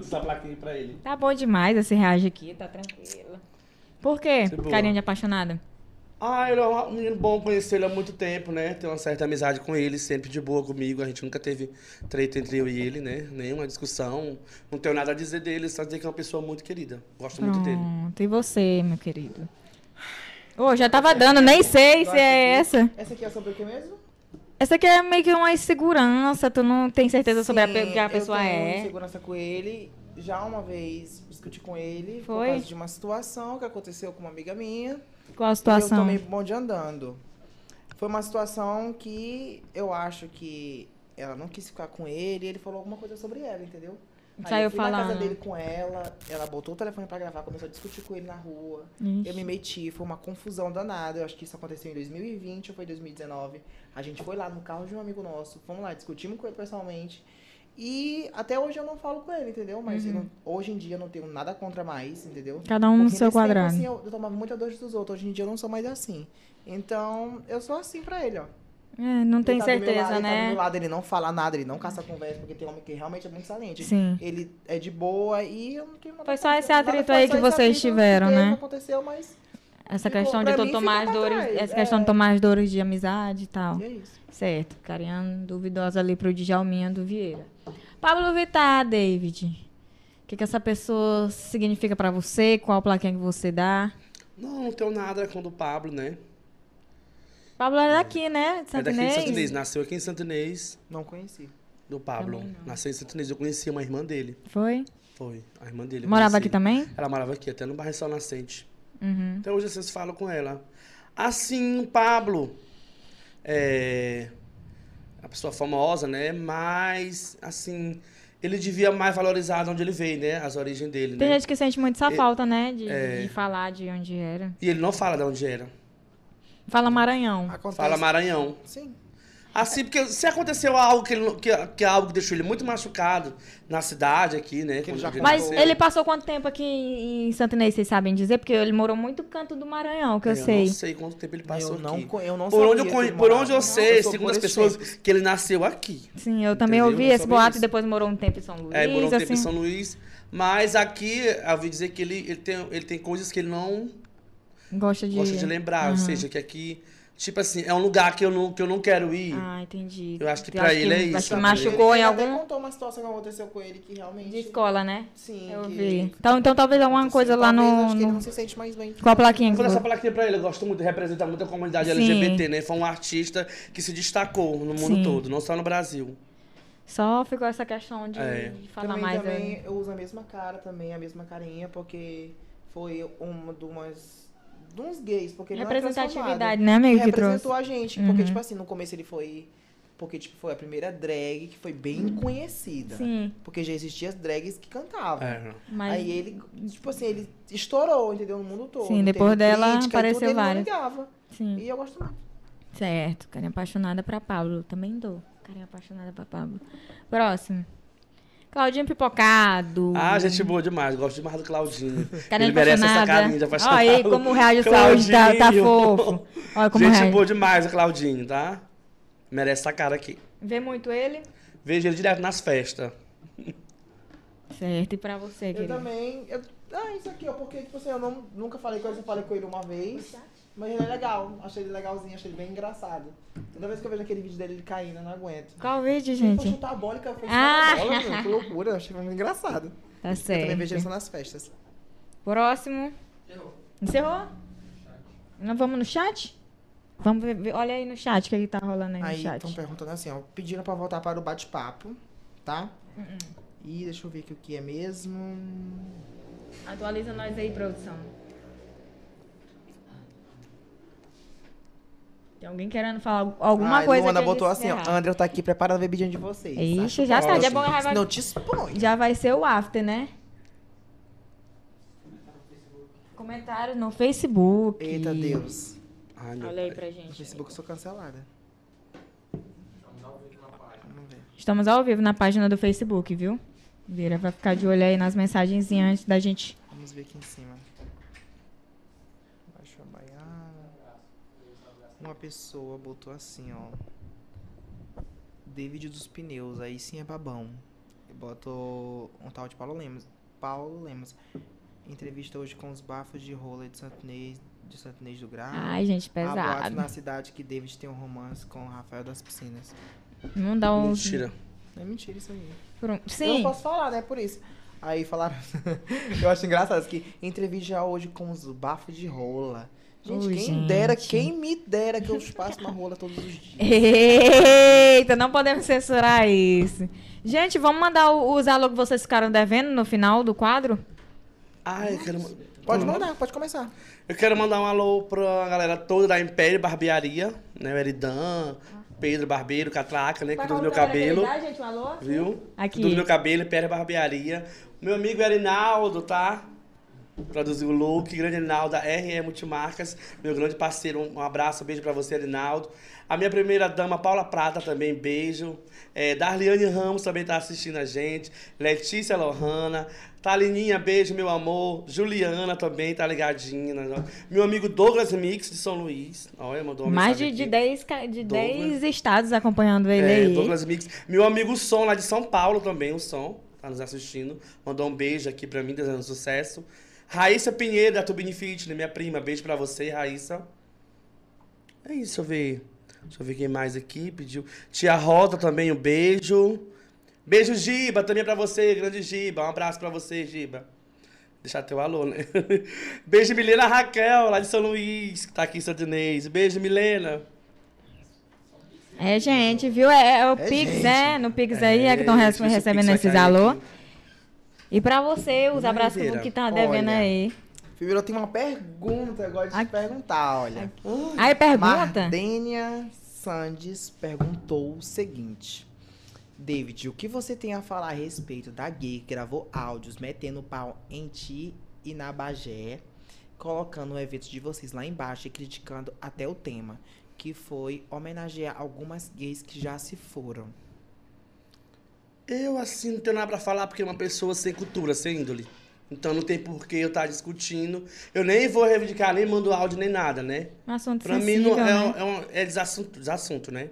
Essa plaquinha pra ele. Tá bom demais esse reage aqui, tá tranquilo. Por quê? Boa. Carinha de apaixonada? Ah, ele é um menino bom, conheci ele há muito tempo, né? Tenho uma certa amizade com ele, sempre de boa comigo. A gente nunca teve treta entre eu e ele, né? Nenhuma discussão. Não tenho nada a dizer dele, só dizer que é uma pessoa muito querida. Gosto muito dele. Pronto. E você, meu querido? Ô, já tava dando, nem sei se é essa. Essa aqui é sobre o que mesmo? Essa aqui é meio que uma insegurança, tu não tem certeza sobre a, Sim, que a pessoa eu tenho é. insegurança com ele. Já uma vez discuti com ele por Foi? causa de uma situação que aconteceu com uma amiga minha. Qual a Eu situação? tomei bonde andando. Foi uma situação que eu acho que ela não quis ficar com ele e ele falou alguma coisa sobre ela, entendeu? Aí Saiu eu fui na casa falando. dele com ela, ela botou o telefone pra gravar, começou a discutir com ele na rua. Ixi. Eu me meti, foi uma confusão danada. Eu acho que isso aconteceu em 2020 ou foi 2019. A gente foi lá no carro de um amigo nosso, fomos lá, discutimos com ele pessoalmente. E até hoje eu não falo com ele, entendeu? Mas Uhum. não- hoje em dia eu não tenho nada contra mais, entendeu? Cada um no seu nesse tempo, quadrado. assim, eu, eu tomava muita dor dos outros. Hoje em dia eu não sou mais assim. Então, eu sou assim pra ele, ó. É, não tem tá certeza, lado, Ele tá do né? meu lado, ele não fala nada, ele não caça conversa, porque tem homem que realmente é muito saliente. Sim. Ele é de boa e eu não tenho nada Foi só esse atrito aí que vocês atrito, tiveram, né? aconteceu, mas Essa Ficou- questão de tu tomar as dores, trás, essa questão é. de tomar as dores de amizade e tal. e é isso. Certo, carinhando duvidosa ali pro Djalminha do Vieira. Pablo Vittar, David. O que, que essa pessoa significa pra você? Qual plaquinha que você dá? Não, não tenho nada contra o Pablo, né? Pablo é daqui, né? De É Santo daqui de Santo Inês? Inês. Nasceu aqui em Santo Inês, Não conheci. do Pablo. Nasceu em Santo Inês. Eu conheci uma irmã dele. Foi? Foi, a irmã dele. Morava conheci. aqui também? Ela morava aqui, até no bairro São Nascente. Uhum. Até hoje vocês falam com ela. Assim, o Pablo é uma pessoa famosa, né? Mas, assim, ele devia mais valorizar onde ele veio, né? As origens dele, Tem né? gente que sente muito essa É- falta, né? De, é. de falar de onde era. E ele não fala de onde era. Fala Maranhão. Acontece. Fala Maranhão. Sim. Assim, porque se aconteceu algo que, ele não- que, que é algo que deixou ele muito machucado na cidade aqui, né? Que ele já Mas nasceu. ele passou quanto tempo aqui em Santo Inês, vocês sabem dizer? Porque ele morou muito canto do Maranhão, que eu, Eu sei. não sei quanto tempo ele passou eu não, aqui. eu não Por onde, eu, ele por morava. onde eu Não, sei, sou segundo as pessoas, tempo. que ele nasceu aqui. Sim, eu também Entendeu? ouvi Eu esse boato disso. e depois morou um tempo em São Luís. É, morou um tempo assim. em São Luís. Mas aqui, eu ouvi dizer que ele, ele, tem, ele tem coisas que ele não Gosta de... gosta de lembrar. Ou Aham. seja, que aqui, tipo assim, é um lugar que eu não, que eu não quero ir. Ah, entendi. Eu acho que Eu pra ele é isso, Acho que machucou ele em até algum... contou uma situação que aconteceu com ele que realmente... De escola, né? Sim. Eu que- vi. Então, então talvez alguma coisa lá Talvez, no... acho que ele não se sente mais bem. Qual a plaquinha que Vou dar essa plaquinha pra ele. Eu gosto muito de representar muito a comunidade Sim. LGBT, né? Foi um artista que se destacou no mundo Sim. todo, não só no Brasil. Só ficou essa questão de, É. de falar também, mais... também né? eu uso a mesma cara também, a mesma carinha, porque foi uma de umas... De uns gays, porque ele não é Representatividade, transformado. né, amigo, que representou trouxe. a gente. Uhum. Porque, tipo assim, no começo ele foi. Porque, tipo, foi a primeira drag que foi bem conhecida. Sim, Porque já existiam as drags que cantavam. É. mas... Aí ele, tipo assim, ele estourou, entendeu? No mundo todo. Sim, depois dela crítica apareceu tudo, ele não várias. ligava. Sim. E eu gosto muito. Certo, carinha apaixonada pra Pablo. Também dou. Carinha apaixonada pra Pablo. Próximo. Claudinho Pipocado. Ah, gente boa demais. Gosto demais do Claudinho. Carinha Ele merece essa carinha de Olha apaixonado. aí como reage o Saúde, tá, tá fofo. Olha como gente reage. boa demais o Claudinho, tá? Merece essa cara aqui. Vê muito ele? Vejo ele direto nas festas. Certo, e pra você, Eu querido? também. Eu, ah, isso aqui, ó, porque, tipo assim, eu não, nunca falei com ele, eu falei com ele uma vez. Mas ele é legal. Achei ele legalzinho, achei ele bem engraçado. Toda vez que eu vejo aquele vídeo dele ele caindo, eu não aguento. Qual vídeo, Ele foi gente? chutar a bola e caiu foi Ah! chutar a bola, meu, que loucura. Achei muito engraçado. Tá Eu também vejo ele certo. só nas festas. Próximo. Encerrou? Nós vamos no chat? Vamos ver, ver- olha aí no chat o que, que tá rolando aí no Aí chat. estão perguntando assim, ó. Pediram pra voltar para o bate-papo, tá? Uh-uh. E deixa eu ver aqui o que é mesmo. Atualiza nós aí, produção. Tem alguém querendo falar alguma Ai, coisa Luana que botou eu assim, ó. André tá aqui preparando a bebidinha de vocês. Ixi, Acho já tá. Já, é bom, vai, Não te expõe. já vai ser o after, né? Comentários no Facebook. Eita Deus. Ai, meu Olha aí pra No gente. Facebook eu sou cancelada. Estamos ao vivo na página do Facebook, viu? Vira, vai ficar de olho aí nas mensagens antes da gente. Vamos ver aqui em cima. Baixou a baiana. Uma pessoa botou assim, ó. David dos pneus, aí sim é babão. Botou um tal de Paulo Lemos. Paulo Lemos. Entrevista hoje com os bafos de rola de Santinês, de Santinês do Grau. Ai, gente, pesado. na cidade que David tem um romance com o Rafael das Piscinas. Não dá um. Mentira. Não é mentira isso aí. por um- Eu não Sim. posso falar, né? Por isso. Aí falaram. eu acho engraçado que entrevista hoje com os bafos de rola. Gente, Ui, quem gente. dera, quem me dera que eu passe uma rola todos os dias. Eita, não podemos censurar isso. Gente, vamos mandar os alô que vocês ficaram devendo no final do quadro? Ai, eu quero... Pode mandar, pode começar. Eu quero mandar um alô pra galera toda da Império Barbearia, né? O Eridan, Pedro Barbeiro, Catraca, né? Que do meu cabelo. gente, um alô? Viu? Aqui. Do meu cabelo, Império Barbearia. Meu amigo Erinaldo, tá? Produziu o look, grande Erinaldo, da RE Multimarcas, meu grande parceiro, um abraço, um beijo pra você, Erinaldo. A minha primeira dama, Paula Prata, também, beijo. É, Darliane Ramos também tá assistindo a gente. Letícia Lohana. Talininha, beijo, meu amor. Juliana também tá ligadinha. né? Meu amigo Douglas Mix, de São Luís. Olha, mandou uma Mais de, de, aqui. 10, ca- de Douglas. 10 estados acompanhando ele É, aí. Douglas Mix. Meu amigo Som, lá de São Paulo também, o Som, tá nos assistindo. Mandou um beijo aqui pra mim, desejando sucesso. Raíssa Pinheiro, da Tubini Fit, minha prima. Beijo pra você, Raíssa. É isso, deixa eu ver. Deixa eu ver quem mais aqui pediu. Tia Roda também, um beijo. Beijo, Giba, também pra você, grande Giba. Um abraço pra você, Giba. Deixar teu alô, né? Beijo, Milena Raquel, lá de São Luís, que tá aqui em Santo Inês. Beijo, Milena. É, gente, viu? É, é o É, Pix, gente. é? No Pix aí é que estão recebendo esses alô. aqui. E pra você, os abraços que tá devendo Olha. aí. Primeiro eu tenho uma pergunta, eu gosto de te Aqui. perguntar, olha. Aí pergunta. Mardênia Sandes perguntou o seguinte. David, o que você tem a falar a respeito da gay que gravou áudios metendo pau em ti e na Bagé, colocando o evento de vocês lá embaixo e criticando até o tema, que foi homenagear algumas gays que já se foram. Eu, assim, não tenho nada pra falar porque é uma pessoa sem cultura, sem índole. Então não tem por que eu estar discutindo. Eu nem vou reivindicar, nem mando áudio, nem nada, né? Um assunto Pra mim não, é, né? é, um- é desassunto, desassunto, né?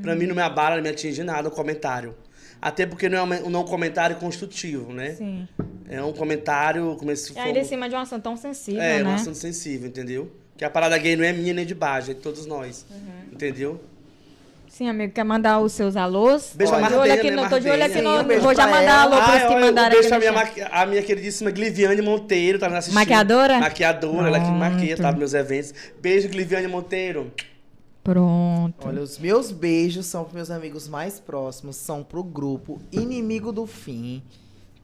Pra mim não me abala, não me atinge nada o comentário. Até porque não é um, não é comentário construtivo, né? Sim. É um comentário, como se for... ainda em cima de um assunto tão sensível, É, né? um assunto sensível, entendeu? Que a parada gay não é minha nem de baixo, é de todos nós. Uhum. Entendeu? Sim, amigo, quer mandar os seus alôs? Beijo Tô pra de olho Mardênia, aqui, né, no, tô de olho aqui no... Sim, um vou já mandar ela. alô pros Ah, que eu- mandaram um pra no minha, a minha queridíssima Gliviane Monteiro, tá me assistindo. Maquiadora? Maquiadora, ela que maquia, Pronto. tá meus eventos. Beijo, Gliviane Monteiro. Pronto. Olha, os meus beijos são pros meus amigos mais próximos, são pro grupo Inimigo do Fim.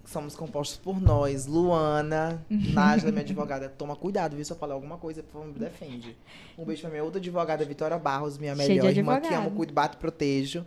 Somos compostos por nós, Luana, Nájila, minha advogada. Toma cuidado, viu? Se eu falar alguma coisa, por favor, me defende. Um beijo pra minha outra advogada, Vitória Barros, minha melhor irmã, que amo, cuido, bato e protejo.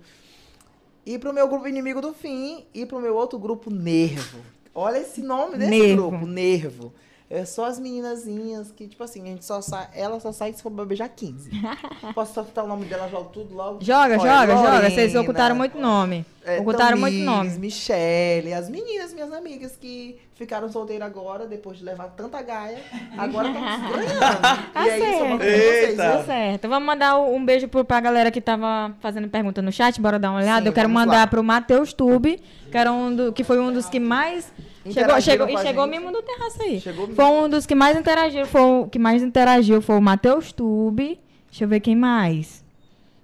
E pro meu grupo Inimigo do Fim e pro meu outro grupo Nervo. Olha esse nome desse Nervo. grupo, Nervo. É só as meninazinhas que, tipo assim, a gente só sai. Ela só sai se for beijar 15. Posso só citar o nome dela, jogo tudo logo. Joga, Olha, joga, joga. Vocês Lorena, ocultaram muito nome. é, ocultaram muito nome. Michele, as meninas, minhas amigas que ficaram solteiras agora, depois de levar tanta gaia. Agora estamos ganhando. Tá e é certo. vocês. Eita. Tá certo. Vamos mandar um beijo pro- pra galera que tava fazendo pergunta no chat. Bora dar uma olhada. Sim, Eu quero mandar lá. pro Matheus Tube, que, era um do, que foi um dos que mais. Chegou, chegou, e chegou gente. mesmo do terraço aí. Chegou mesmo. Foi um dos que mais interagiu. Foi o que mais interagiu foi o Matheus Tube. Deixa eu ver quem mais.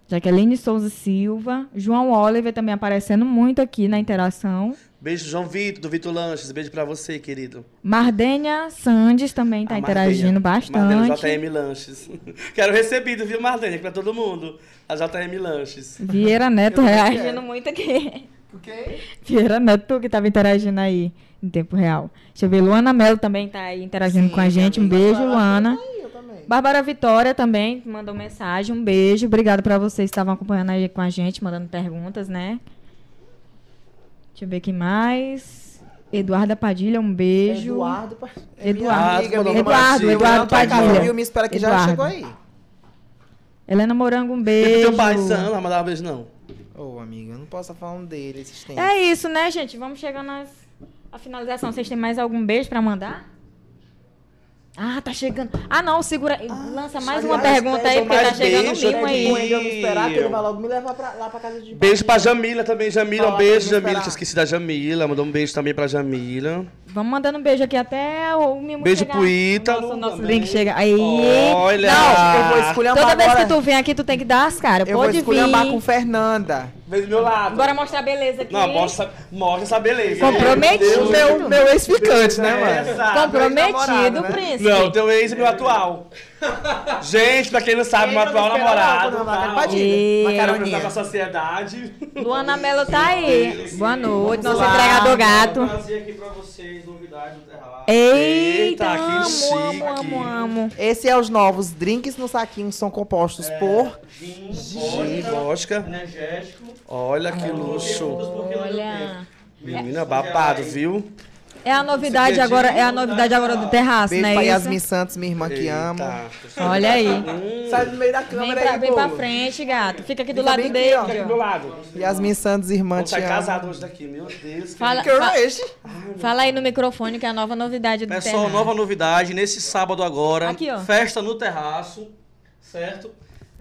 Jaqueline Souza Silva. João Oliver também aparecendo muito aqui na interação. Beijo, João Vitor, do Vitor Lanches. Beijo pra você, querido. Mardênia Sandes também tá A interagindo Mardênia. Mardênia, bastante. JM Lanches. Quero recebido, viu, Mardênia? Pra todo mundo. A JM Lanches. Vieira Neto não reagindo muito aqui. Por quê? Vieira Neto que tava interagindo aí em tempo real. Deixa eu ver, Luana Melo também tá aí interagindo Sim, com a gente. Um beijo. Luana. Tá eu. Bárbara Vitória também mandou mensagem. Um beijo. Obrigado pra vocês que estavam acompanhando aí com a gente, mandando perguntas, né? Deixa eu ver quem mais. Eduarda Padilha, um beijo. Eduardo. é Eduardo. amiga, Eduardo. Eduardo Eu tô aqui, Padilha. viu? Me espera que já Eduardo. chegou aí. Helena Morango, um beijo. teu pai, Sam, mandar um beijo, não. Ô, amiga, eu não posso estar falando dele esses tempos. É isso, né, gente? Vamos chegando às- à finalização. Vocês têm mais algum beijo pra mandar? Ah, tá chegando. Ah, não, segura. Lança mais uma pergunta aí, porque tá chegando beijo um mimo aqui. aí. Quando eu esperar, que ele vai logo me levar pra, lá pra casa de Beijo pra. Jamila também. Jamila, um Fala, beijo, vamos Jamila. esperar. Tinha esquecido da Jamila. Mandou um beijo também pra Jamila. Vamos mandando um beijo aqui até o mimo Beijo chegar. pro Ítalo Nosso, nosso também. link chega. Aí. Olha! Não, Eu vou escolher toda vez agora. que tu vem aqui, tu tem que dar as caras. Eu vou Pode esculhambar vir. com Fernanda. Vem do meu lado. Bora mostrar a beleza aqui. Não, mostra, mostra essa beleza. Comprometido. Deus. Meu, meu ex-ficante, né, mano? Essa. Comprometido, né? príncipe. Não, teu ex é meu atual. Gente, pra quem não sabe, meu atual namorado. tá? pode ir. Uma caroninha. com a sociedade. Luana Mello tá aí. Boa noite, nosso entregador Vou gato. trazer aqui pra vocês novidades do Terraço. Eita, Eita, que amo, chique. amo, amo, amo. Esse é os novos drinks no saquinho, são compostos por... Gin, Gin, vodka, vodka. energético. Olha que luxo. Olha. Menina, babado, viu? É a novidade agora, é a novidade agora do terraço, Beijo né? pra isso? Yasmin Santos, minha irmã que ama. Olha aí. Sai do meio da Vem câmera pra, aí, vem pra frente, gato. Fica aqui do Fica lado bem dele. aqui, ó. Fica aqui do lado. Yasmin Santos, irmã, Vamos te sair ama. casado hoje daqui, meu Deus. que Fala, Que fa- hoje? fala aí no microfone que é a nova novidade do Pessoal, terraço. nova novidade nesse sábado agora. Aqui, ó. Festa no terraço, certo?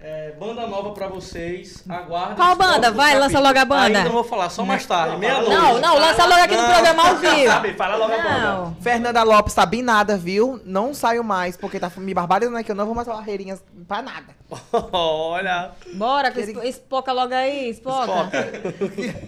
É, banda nova pra vocês. Aguardem. Qual banda? Vai, lança capítulos. logo a banda. Ainda não vou falar, só mais tarde, meia-noite. Não, não, lança logo aqui no programa ao vivo. Sabe, fala logo a banda. Não. Fernanda Lopes tá bem nada, viu? Não saio mais, porque tá me barbarizando aqui. Eu não vou mais falar reirinhas pra nada. Olha. Bora, que espo- espoca logo aí, espoca.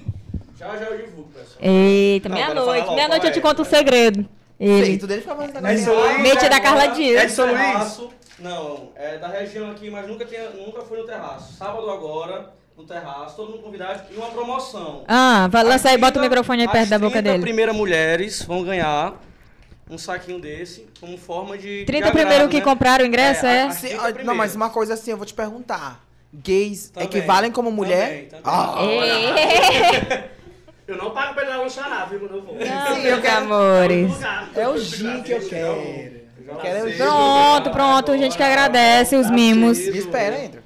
Já já eu divulgo, pessoal. Eita, Não, meia-noite. Meia-noite eu te é? conto o segredo. Ele. Feito, deixa eu É aí. Mente da Carla Dias. É Luís? terraço, Não, é da região aqui, mas nunca, tinha, nunca fui no terraço. Sábado agora, no terraço, todo mundo convidado e uma promoção. Ah, vai, lança aí, As bota o 30 microfone aí perto as da boca 30 dele. primeiras mulheres vão ganhar um saquinho desse como forma de. 30 de primeiro agrado, que né? compraram o ingresso, é? as Se- 30 ó, não, mas uma coisa assim, eu vou te perguntar. Gays Também. equivalem como mulher? Também, também. Ah, Eu não pago pra ele lá lanchar nada, viu? Quando eu vou. Não, Sim, eu meus quero- amores. é o gin que eu quero. Quero gin. Pronto, pronto, a gente que agradece os mimos. Me espera, entra.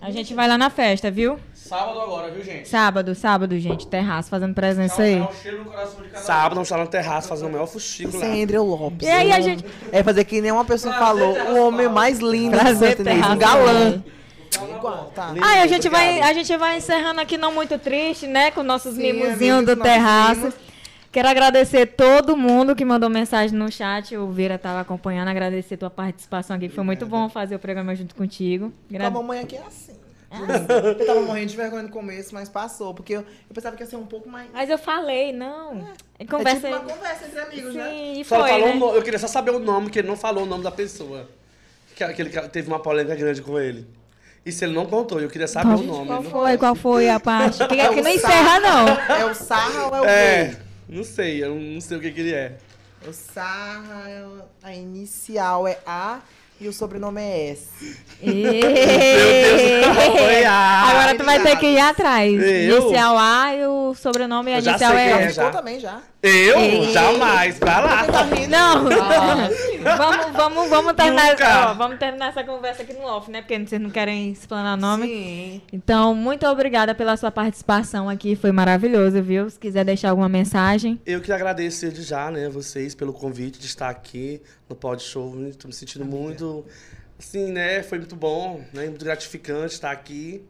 A gente vai lá na festa, viu? Sábado agora, viu, gente? Sábado, sábado, gente, terraço, fazendo presença aí. Sábado, vamos estar no terraço fazendo o maior fuxico lá. Sem André Lopes. E aí a gente... É fazer que nem uma pessoa falou, o homem mais lindo do Prazer, terraço. um galã. Igual, tá. Ah, a gente, vai, a gente vai encerrando aqui não muito triste, né? Com nossos mimozinhos do terraço. Quero agradecer todo mundo que mandou mensagem no chat. O Vira estava acompanhando. Agradecer tua participação aqui. Foi muito bom fazer o programa junto contigo. Com a Gra- mamãe aqui é assim. Eu tava morrendo de vergonha no começo, mas passou. Porque eu, eu pensava que ia ser um pouco mais. Mas eu falei, não. É Conversa tipo uma conversa entre amigos, né? Sim, e Só foi, falou né? o nome, eu queria só saber o nome, que ele não falou o nome da pessoa. Que aquele cara teve uma polêmica grande com ele. Isso ele não contou, eu queria saber Qual, o nome. qual Não- foi? Qual foi a parte? Que, É que não encerra, não. É o Sarra ou é o É, gay? Não sei, eu não sei o que, que ele é. O Sarra, a inicial é A e o sobrenome é S. Foi a- Agora tu vai ter que ir atrás. Eu? Inicial A e o sobrenome Eu já inicial sei é. quem Já é. ficou já. também, já. Eu? Ei. Jamais, vai lá. Não! vamos, vamos, vamos terminar. Ó, vamos terminar essa conversa aqui no off, né? Porque vocês não querem explanar nome. Sim. Então, muito obrigada pela sua participação aqui. Foi maravilhoso, viu? Se quiser deixar alguma mensagem. Eu que agradeço desde já, né, vocês pelo convite de estar aqui no Pod Show. Estou me sentindo muito, assim, né, foi muito bom, né, muito gratificante estar aqui.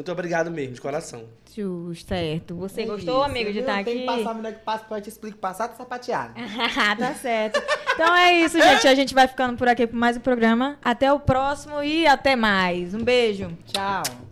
Muito obrigado mesmo, de coração. Justo, certo. Você É gostou, isso, amigo, de estar Tem aqui? que passar a mulher que passa pra te explicar, passar de sapateado. tá certo. Então é isso, gente. A gente vai ficando por aqui por mais um programa. Até o próximo e até mais. Um beijo. Tchau.